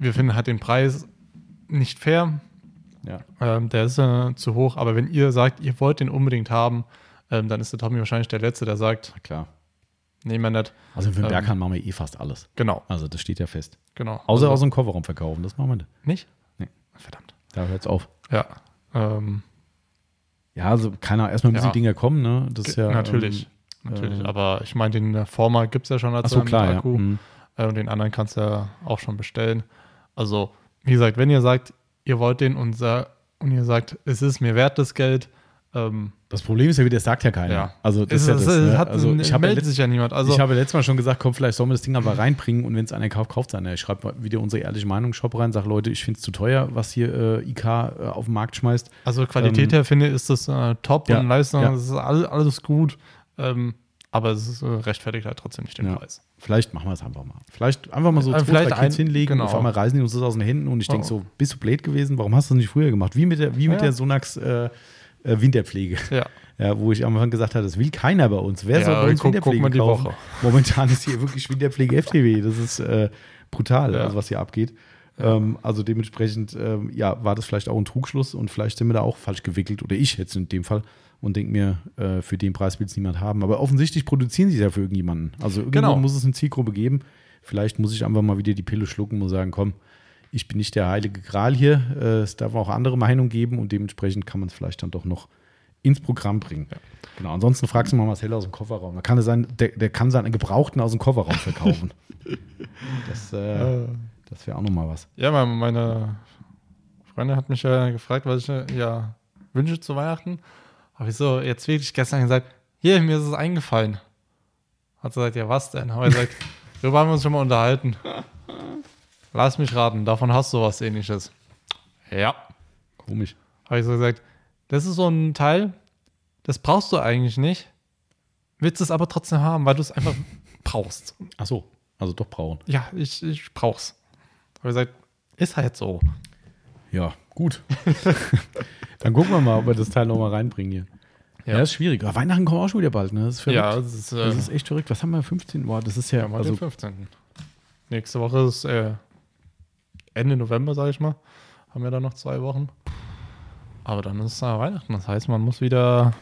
Wir finden halt den Preis nicht fair. Ja. Ähm, der ist äh, zu hoch. Aber wenn ihr sagt, ihr wollt den unbedingt haben, ähm, dann ist der Tommy wahrscheinlich der Letzte, der sagt, Na klar. Nehmen wir nicht. Also für den Ähm, Berghahn machen wir eh fast alles. Genau, Also das steht ja fest. genau. Außer Also- aus dem Kofferraum verkaufen, das machen wir nicht. Nicht? Nee. Verdammt. Da hört es auf. Ja. Ähm, Ja, also keiner, erstmal müssen Ja. die Dinger kommen, ne? Das ist ja. natürlich. ähm, natürlich. äh, Aber ich meine, den Former gibt es ja schon als äh, mit klar, ja. Akku. Mhm. Äh, Und den anderen kannst du ja auch schon bestellen. Also, wie gesagt, wenn ihr sagt, ihr wollt den und, und ihr sagt, es ist mir wert das Geld, ähm, Das Problem ist ja wieder, das sagt ja keiner. ja. Also das ist ja das, ne? hat, also ich habe ja meldet sich ja niemand. Also, ich habe letztes Mal schon gesagt, komm, vielleicht sollen wir das Ding aber reinbringen und wenn es einer kauft, kauft es einer. Ich schreibe wieder unsere ehrliche Meinung Shop rein, sage Leute, ich finde es zu teuer, was hier äh, IK äh, auf den Markt schmeißt. also Qualität her finde ich, ist das äh, top ähm, Ja, und Leistung, ja. das ist all, alles gut. Ähm, aber es ist, äh, rechtfertigt halt trotzdem nicht den Ja. Preis. Vielleicht machen wir es einfach mal. Vielleicht einfach mal so Äh, zwei, vielleicht drei Kids ein- hinlegen genau. und auf einmal reißen die uns das aus den Händen und ich denke Oh. so, bist du blöd gewesen? Warum hast du das nicht früher gemacht? Wie mit der, wie mit Ja. der Sonax äh, äh, Winterpflege. Ja. Ja, wo ich am Anfang gesagt habe, das will keiner bei uns. Wer Ja, soll bei uns guck- guck Winterpflege mal die kaufen? Woche. Momentan ist hier wirklich Winterpflege FTW. Das ist äh, brutal, Ja. also was hier abgeht. Ähm, also dementsprechend, ähm, ja, war das vielleicht auch ein Trugschluss und vielleicht sind wir da auch falsch gewickelt oder ich jetzt in dem Fall und denke mir, äh, für den Preis will es niemand haben. Aber offensichtlich produzieren sie es ja für irgendjemanden. Also irgendwo Genau. muss es eine Zielgruppe geben. Vielleicht muss ich einfach mal wieder die Pille schlucken und sagen, komm, ich bin nicht der heilige Gral hier. Äh, es darf auch andere Meinungen geben und dementsprechend kann man es vielleicht dann doch noch ins Programm bringen. Genau. Ansonsten fragst du mal Marcel aus dem Kofferraum. Da kann er sein, der, der kann seinen Gebrauchten aus dem Kofferraum verkaufen. das äh, das wäre auch nochmal was. ja, meine- Freundin hat mich ja gefragt, was ich äh, ja wünsche zu Weihnachten. Habe ich so jetzt wirklich gestern gesagt, hier, mir ist es eingefallen. Hat sie gesagt, ja, was denn? Habe ich gesagt, darüber haben wir uns schon mal unterhalten. Lass mich raten, davon hast du was ähnliches. Ja. Komisch. Habe ich so gesagt, das ist so ein Teil, das brauchst du eigentlich nicht, willst es aber trotzdem haben, weil du es einfach brauchst. Ach so, also doch braun. Ja, ich, ich brauch's. Habe ich gesagt, ist halt so. Ja, gut. Dann gucken wir mal, ob wir das Teil nochmal reinbringen hier. Ja. Ja. das ist schwierig. Aber Weihnachten kommt auch schon wieder bald, ne? Das ist verrückt. Ja, das ist, äh, das ist echt verrückt. Was haben wir? 15 Uhr? Das ist ja, Ja, mal also den 15. Nächste Woche ist äh, Ende November, sage ich mal. Haben wir da noch zwei Wochen. Aber dann ist da Weihnachten. Das heißt, man muss wieder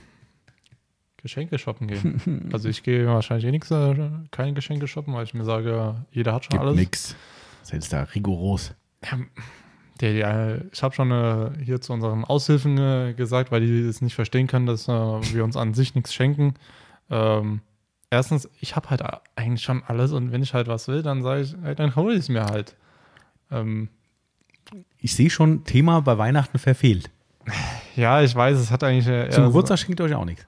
Geschenke shoppen gehen. also ich gehe wahrscheinlich eh nichts, äh, keine Geschenke shoppen, weil ich mir sage, jeder hat schon gibt alles. nix. Ist da rigoros. Ja, Der, der, ich habe schon äh, hier zu unseren Aushilfen äh, gesagt, weil die es nicht verstehen können, dass äh, wir uns an sich nichts schenken. Ähm, erstens, ich habe halt eigentlich schon alles und wenn ich halt was will, dann sage ich, halt, dann hole ich es mir halt. Ähm, Ich sehe schon, Thema bei Weihnachten verfehlt. ja, ich weiß, es hat eigentlich äh, Zum so- Geburtstag schenkt ihr euch auch nichts.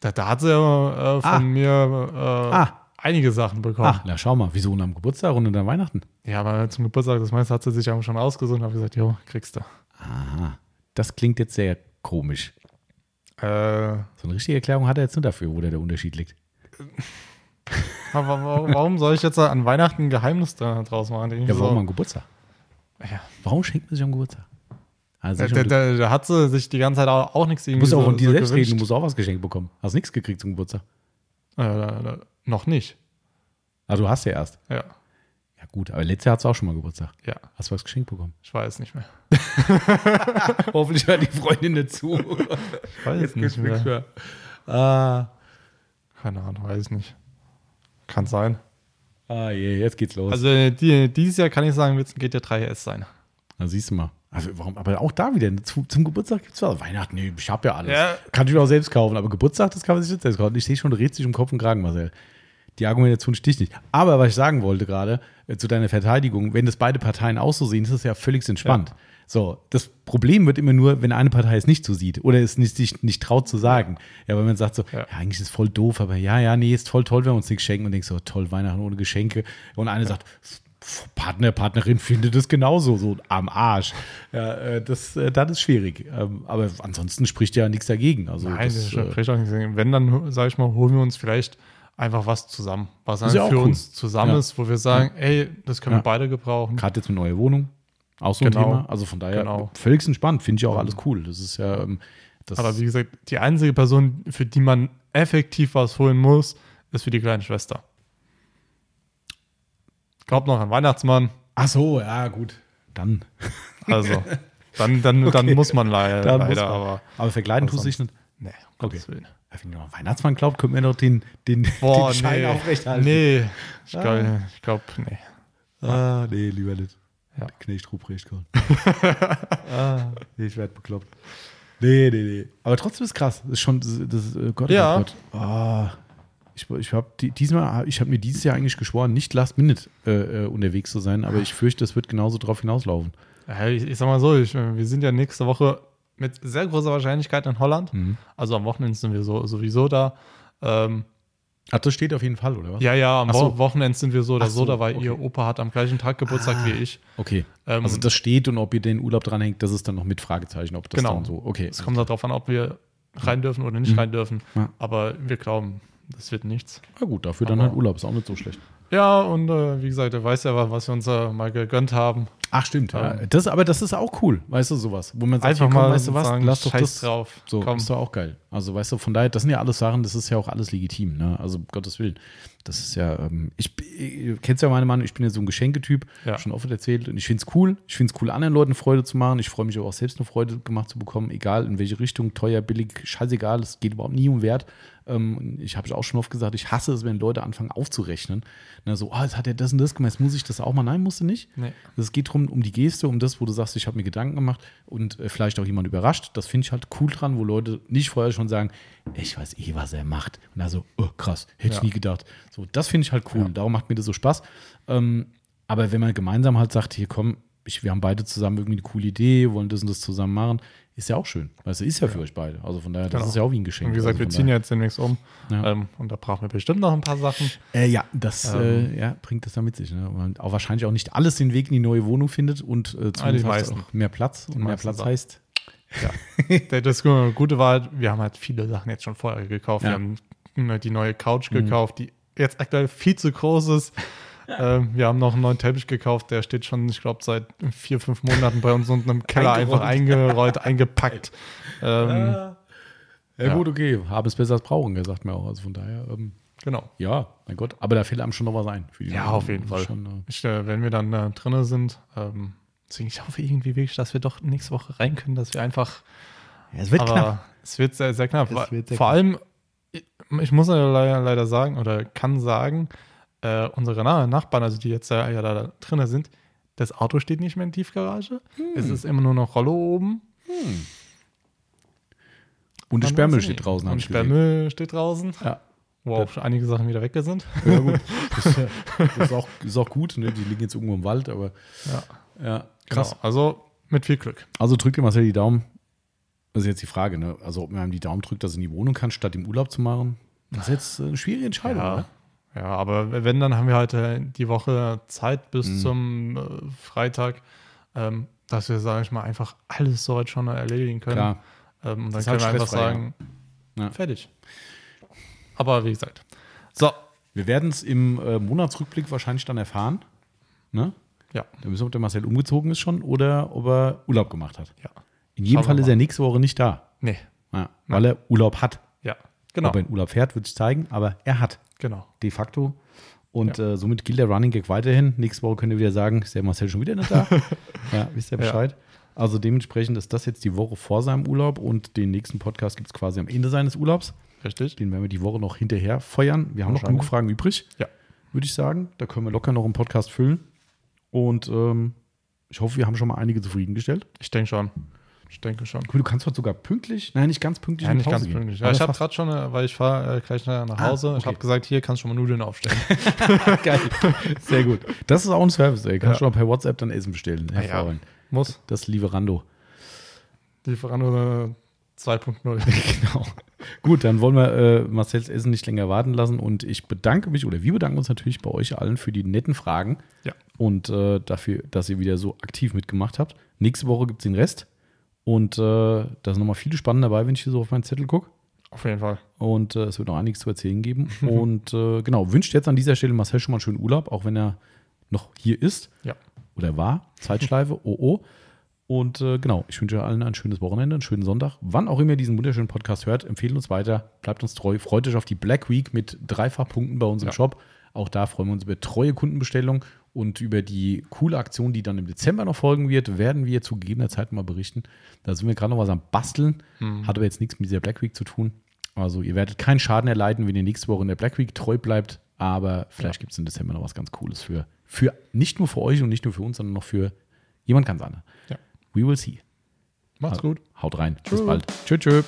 Da, da hat sie ja äh, von Ah. mir äh, Ah. einige Sachen bekommen. Ach, na schau mal, wieso und am Geburtstag und dann Weihnachten? Ja, aber zum Geburtstag, das meiste hat sie sich ja schon ausgesucht und habe gesagt, jo, kriegst du. Aha, das klingt jetzt sehr komisch. Äh, So eine richtige Erklärung hat er jetzt nicht dafür, wo der, der Unterschied liegt. aber wa- warum soll ich jetzt an Weihnachten ein Geheimnis da, draus machen? Ja, warum so, am Geburtstag? Ja. Warum schenkt man sich am Geburtstag? Also da, da, hat sie sich die ganze Zeit auch, auch nichts du irgendwie musst auch von dir so selbst reden, du gewünscht. musst auch was geschenkt bekommen. Hast nichts gekriegt zum Geburtstag. Äh, äh, noch nicht. Ah, du hast ja erst. Ja, Ja gut, aber letztes Jahr hast du auch schon mal Geburtstag. ja, Hast du was geschenkt bekommen? ich weiß nicht mehr. Hoffentlich hört die Freundin nicht zu. Ich weiß nicht mehr. Ah, Keine Ahnung, weiß ich nicht. Kann sein. ah je, jetzt geht's los. Also die, dieses Jahr kann ich sagen, wird es ein GT3 S sein. Na, siehst du mal. Also warum, aber auch da wieder, zu, zum Geburtstag gibt es was. Weihnachten, nee, ich hab ja alles. Ja. Kann ich mir auch selbst kaufen, aber Geburtstag, das kann man sich nicht selbst kaufen. Ich sehe schon, du dich um Kopf und Kragen, Marcel. Die Argumentation sticht nicht. Aber was ich sagen wollte gerade, äh, zu deiner Verteidigung, wenn das beide Parteien auch so sehen, ist das ja völlig entspannt. So, das Problem wird immer nur, wenn eine Partei es nicht so sieht oder es nicht, sich nicht traut zu sagen. Ja, weil man sagt so, ja. Ja. eigentlich ist es voll doof, aber ja, ja, nee, ist voll toll, wenn wir uns nichts schenken und denkst so, toll, Weihnachten ohne Geschenke. Und eine sagt, pf, Partner, Partnerin findet es genauso, so am Arsch. Ja, äh, das, äh, das ist schwierig. Ähm, aber ansonsten spricht ja nichts dagegen. Also Nein, das das, ist äh, auch nicht. Wenn, dann, sage ich mal, holen wir uns vielleicht einfach was zusammen. Was ja dann für cool. uns zusammen Ja. ist, wo wir sagen, ey, das können Ja. wir beide gebrauchen. Gerade jetzt eine neue Wohnung. Auch so ein Genau. Thema. Also von daher Genau. völlig entspannt. Finde ich auch alles cool. Das ist ja. ähm, Das, Aber wie gesagt, die einzige Person, für die man effektiv was holen muss, ist für die kleine Schwester. Glaubt noch an Weihnachtsmann. ach so, ja, gut. Dann. Also, dann, dann, dann Okay. muss man leider, Dann leider man. aber. Aber verkleiden tust du dich nicht. Nee, um Okay. Gottes Willen. Wenn noch Weihnachtsmann glaubt, könnt ihr doch den, den, Boah, den Schein nee. aufrechthalten. Nee, ich Ah. glaube, ich glaub, nee. Ah, nee, lieber nicht. Ja. Knecht Ruprecht kommt. ah, nee, ich werde bekloppt. Nee, nee, nee. Aber trotzdem ist krass. Das ist schon, das, das äh, Gott, Ja. oh Gott. Ah, ich ich habe die, diesmal, ich habe mir dieses Jahr eigentlich geschworen, nicht Last Minute äh, äh, unterwegs zu sein, aber ich fürchte, es wird genauso drauf hinauslaufen. Ich, ich sag mal so, ich, wir sind ja nächste Woche mit sehr großer Wahrscheinlichkeit in Holland. Mhm. Also am Wochenende sind wir so, sowieso da. Ähm, Ach, das steht auf jeden Fall, oder was? ja, ja, am so. Wo Wochenende sind wir so oder so, so, da, weil okay. ihr Opa hat am gleichen Tag Geburtstag Ah. wie ich. Okay. Ähm, also das steht und ob ihr den Urlaub dranhängt, das ist dann noch mit Fragezeichen, ob das Genau. dann so, okay. Es kommt darauf an, ob wir rein dürfen oder nicht Mhm. rein dürfen. Ja. Aber wir glauben, das wird nichts. Na gut, dafür dann Aber- halt Urlaub, ist auch nicht so schlecht. Ja, und äh, wie gesagt, er weiß ja, was wir uns äh, mal gegönnt haben. Ach, stimmt. Ja. Ähm. Das, aber das ist auch cool, weißt du, sowas. Wo man sagt, Einfach hier, komm, mal weißt du was, sagen, lass doch scheiß das drauf. So, Komm. ist doch auch geil. Also, weißt du, von daher, das sind ja alles Sachen, das ist ja auch alles legitim, ne? Also, Gottes Willen. Das ist ja, ähm, ich, ich kennst ja meine Meinung, ich bin ja so ein Geschenketyp, Ja. schon oft erzählt. Und ich finde es cool. Ich finde es cool, anderen Leuten Freude zu machen. Ich freue mich aber auch selbst eine Freude gemacht zu bekommen, egal in welche Richtung, teuer, billig, scheißegal, es geht überhaupt nie um Wert. Ähm, ich habe auch schon oft gesagt, ich hasse es, wenn Leute anfangen aufzurechnen. Ne, so, ah, jetzt hat er das und das gemacht, jetzt muss ich das auch mal. Nein, musste nicht. Nee. Es geht darum, um die Geste, um das, wo du sagst, ich habe mir Gedanken gemacht und äh, vielleicht auch jemand überrascht. Das finde ich halt cool dran, wo Leute nicht vorher schon sagen, ich weiß eh, was er macht. Und da so, oh, krass, hätte ich Ja. nie gedacht. So, das finde ich halt cool. Darum macht mir das so Spaß. Ähm, aber wenn man gemeinsam halt sagt, hier komm, ich, wir haben beide zusammen irgendwie eine coole Idee, wollen das und das zusammen machen, ist ja auch schön. Weißt du, ist ja, für euch beide. Also von daher, das Genau. ist ja auch wie ein Geschenk. Und wie gesagt, also wir ziehen daher- jetzt demnächst um. Ja. Ähm, und da brauchen wir bestimmt noch ein paar Sachen. Äh, ja, das Ähm. äh, ja, bringt das dann mit sich. Ne? Man auch wahrscheinlich auch nicht alles den Weg in die neue Wohnung findet und äh, zumindest meisten. auch mehr Platz. Und mehr Platz Sachen. heißt, Ja. Das Gute war halt, wir haben halt viele Sachen jetzt schon vorher gekauft. Ja. Mhm. Wir haben die neue Couch gekauft, die jetzt aktuell viel zu groß ist. Ähm, wir haben noch einen neuen Teppich gekauft, der steht schon, ich glaube, seit vier, fünf Monaten bei uns unten im Keller einfach eingerollt, eingepackt. Ähm, ja, Ja. gut, okay, habe es besser als brauchen, der sagt mir auch. Also von daher, ähm, genau. ja, mein Gott. Aber da fällt einem schon noch was ein. Ja, auf jeden. Fall. Schon, äh, Ich, äh, wenn wir dann äh, drinnen sind, ähm, deswegen ich hoffe irgendwie wirklich, dass wir doch nächste Woche rein können, dass wir einfach ja, es wird knapp. es wird sehr, sehr knapp. Sehr Vor knapp. allem, ich, muss leider, leider sagen oder kann sagen, äh, unsere Na- Nachbarn, also die jetzt ja, ja da drinnen sind, Das Auto steht nicht mehr in Tiefgarage. Es ist immer nur noch Rollo oben. Und der Sperrmüll steht draußen. Und. Sperrmüll steht draußen. Ja. Wo auch schon einige Sachen wieder weg sind. Ja, gut. Das, das ist, auch, ist auch gut. Ne? Die liegen jetzt irgendwo im Wald, aber Ja, ja, krass. Genau. Also mit viel Glück. Also drückt dir Marcel die Daumen. Das ist jetzt die Frage, ne? Also ob man ihm die Daumen drückt, dass er in die Wohnung kann, statt im Urlaub zu machen. Das ist jetzt eine schwierige Entscheidung, Ja. oder? ja, aber wenn, dann haben wir heute die Woche Zeit bis Mhm. zum äh, Freitag, ähm, dass wir, sage ich mal, einfach alles soweit schon erledigen können. Klar. Ähm, und dann Das können halt wir einfach sagen, Ja. fertig. Aber wie gesagt. So, Wir werden es im äh, Monatsrückblick wahrscheinlich dann erfahren. Ne? ja, Da wissen wir, ob der Marcel umgezogen ist schon oder ob er Urlaub gemacht hat. ja. In jedem Fall ist er nächste Woche nicht da. Nee, Ja, weil er Urlaub hat. ja, genau. Ob er in Urlaub fährt, wird sich zeigen, aber er hat Genau. de facto. Und äh, somit gilt der Running Gag weiterhin. Nächste Woche könnt ihr wieder sagen, ist der Marcel schon wieder nicht da. ja, wisst ihr Bescheid. Also dementsprechend ist das jetzt die Woche vor seinem Urlaub und den nächsten Podcast gibt es quasi am Ende seines Urlaubs. Richtig. Den werden wir die Woche noch hinterher feuern. Wir haben noch genug Fragen übrig, Ja. würde ich sagen. Da können wir locker noch einen Podcast füllen. Und ähm, ich hoffe, wir haben schon mal einige zufriedengestellt. Ich denke schon. Ich denke schon. Mal, du kannst heute sogar pünktlich, nein, nicht ganz pünktlich Ja, nicht Pause ganz pünktlich. Ja, ich habe gerade schon, äh, weil ich fahre äh, gleich nach Ah, Hause. Ich okay. habe gesagt, hier kannst du schon mal Nudeln aufstellen. Geil. Sehr gut. Das ist auch ein Service, ey. Kannst Ja. du mal per WhatsApp dann Essen bestellen. Hervorragend. Muss. Das Lieferando. Lieferando äh, 2.0. Genau. Gut, dann wollen wir äh, Marcells Essen nicht länger warten lassen und ich bedanke mich oder wir bedanken uns natürlich bei euch allen für die netten Fragen Ja. und äh, dafür, dass ihr wieder so aktiv mitgemacht habt. Nächste Woche gibt es den Rest und äh, da sind nochmal viele Spannende dabei, wenn ich hier so auf meinen Zettel gucke. Auf jeden Fall. Und äh, es wird noch einiges zu erzählen geben. und äh, genau, wünscht jetzt an dieser Stelle Marcel schon mal einen schönen Urlaub, auch wenn er noch hier ist Ja. oder war. Zeitschleife, oh oh. Und äh, genau, ich wünsche allen ein schönes Wochenende, einen schönen Sonntag. Wann auch immer ihr diesen wunderschönen Podcast hört, empfehlen uns weiter, bleibt uns treu, freut euch auf die Black Week mit Dreifachpunkten bei uns im Ja. Shop. Auch da freuen wir uns über treue Kundenbestellungen und über die coole Aktion, die dann im Dezember noch folgen wird, werden wir zu gegebener Zeit mal berichten. Da sind wir gerade noch was am Basteln, hat aber jetzt nichts mit dieser Black Week zu tun. Also ihr werdet keinen Schaden erleiden, wenn ihr nächste Woche in der Black Week treu bleibt, aber vielleicht gibt es im Dezember noch was ganz Cooles für, für nicht nur für euch und nicht nur für uns, sondern noch für jemand ganz anderen. Ja. We will see. Macht's gut. Haut rein. Bis Tschö. bald. Tschö, tschö.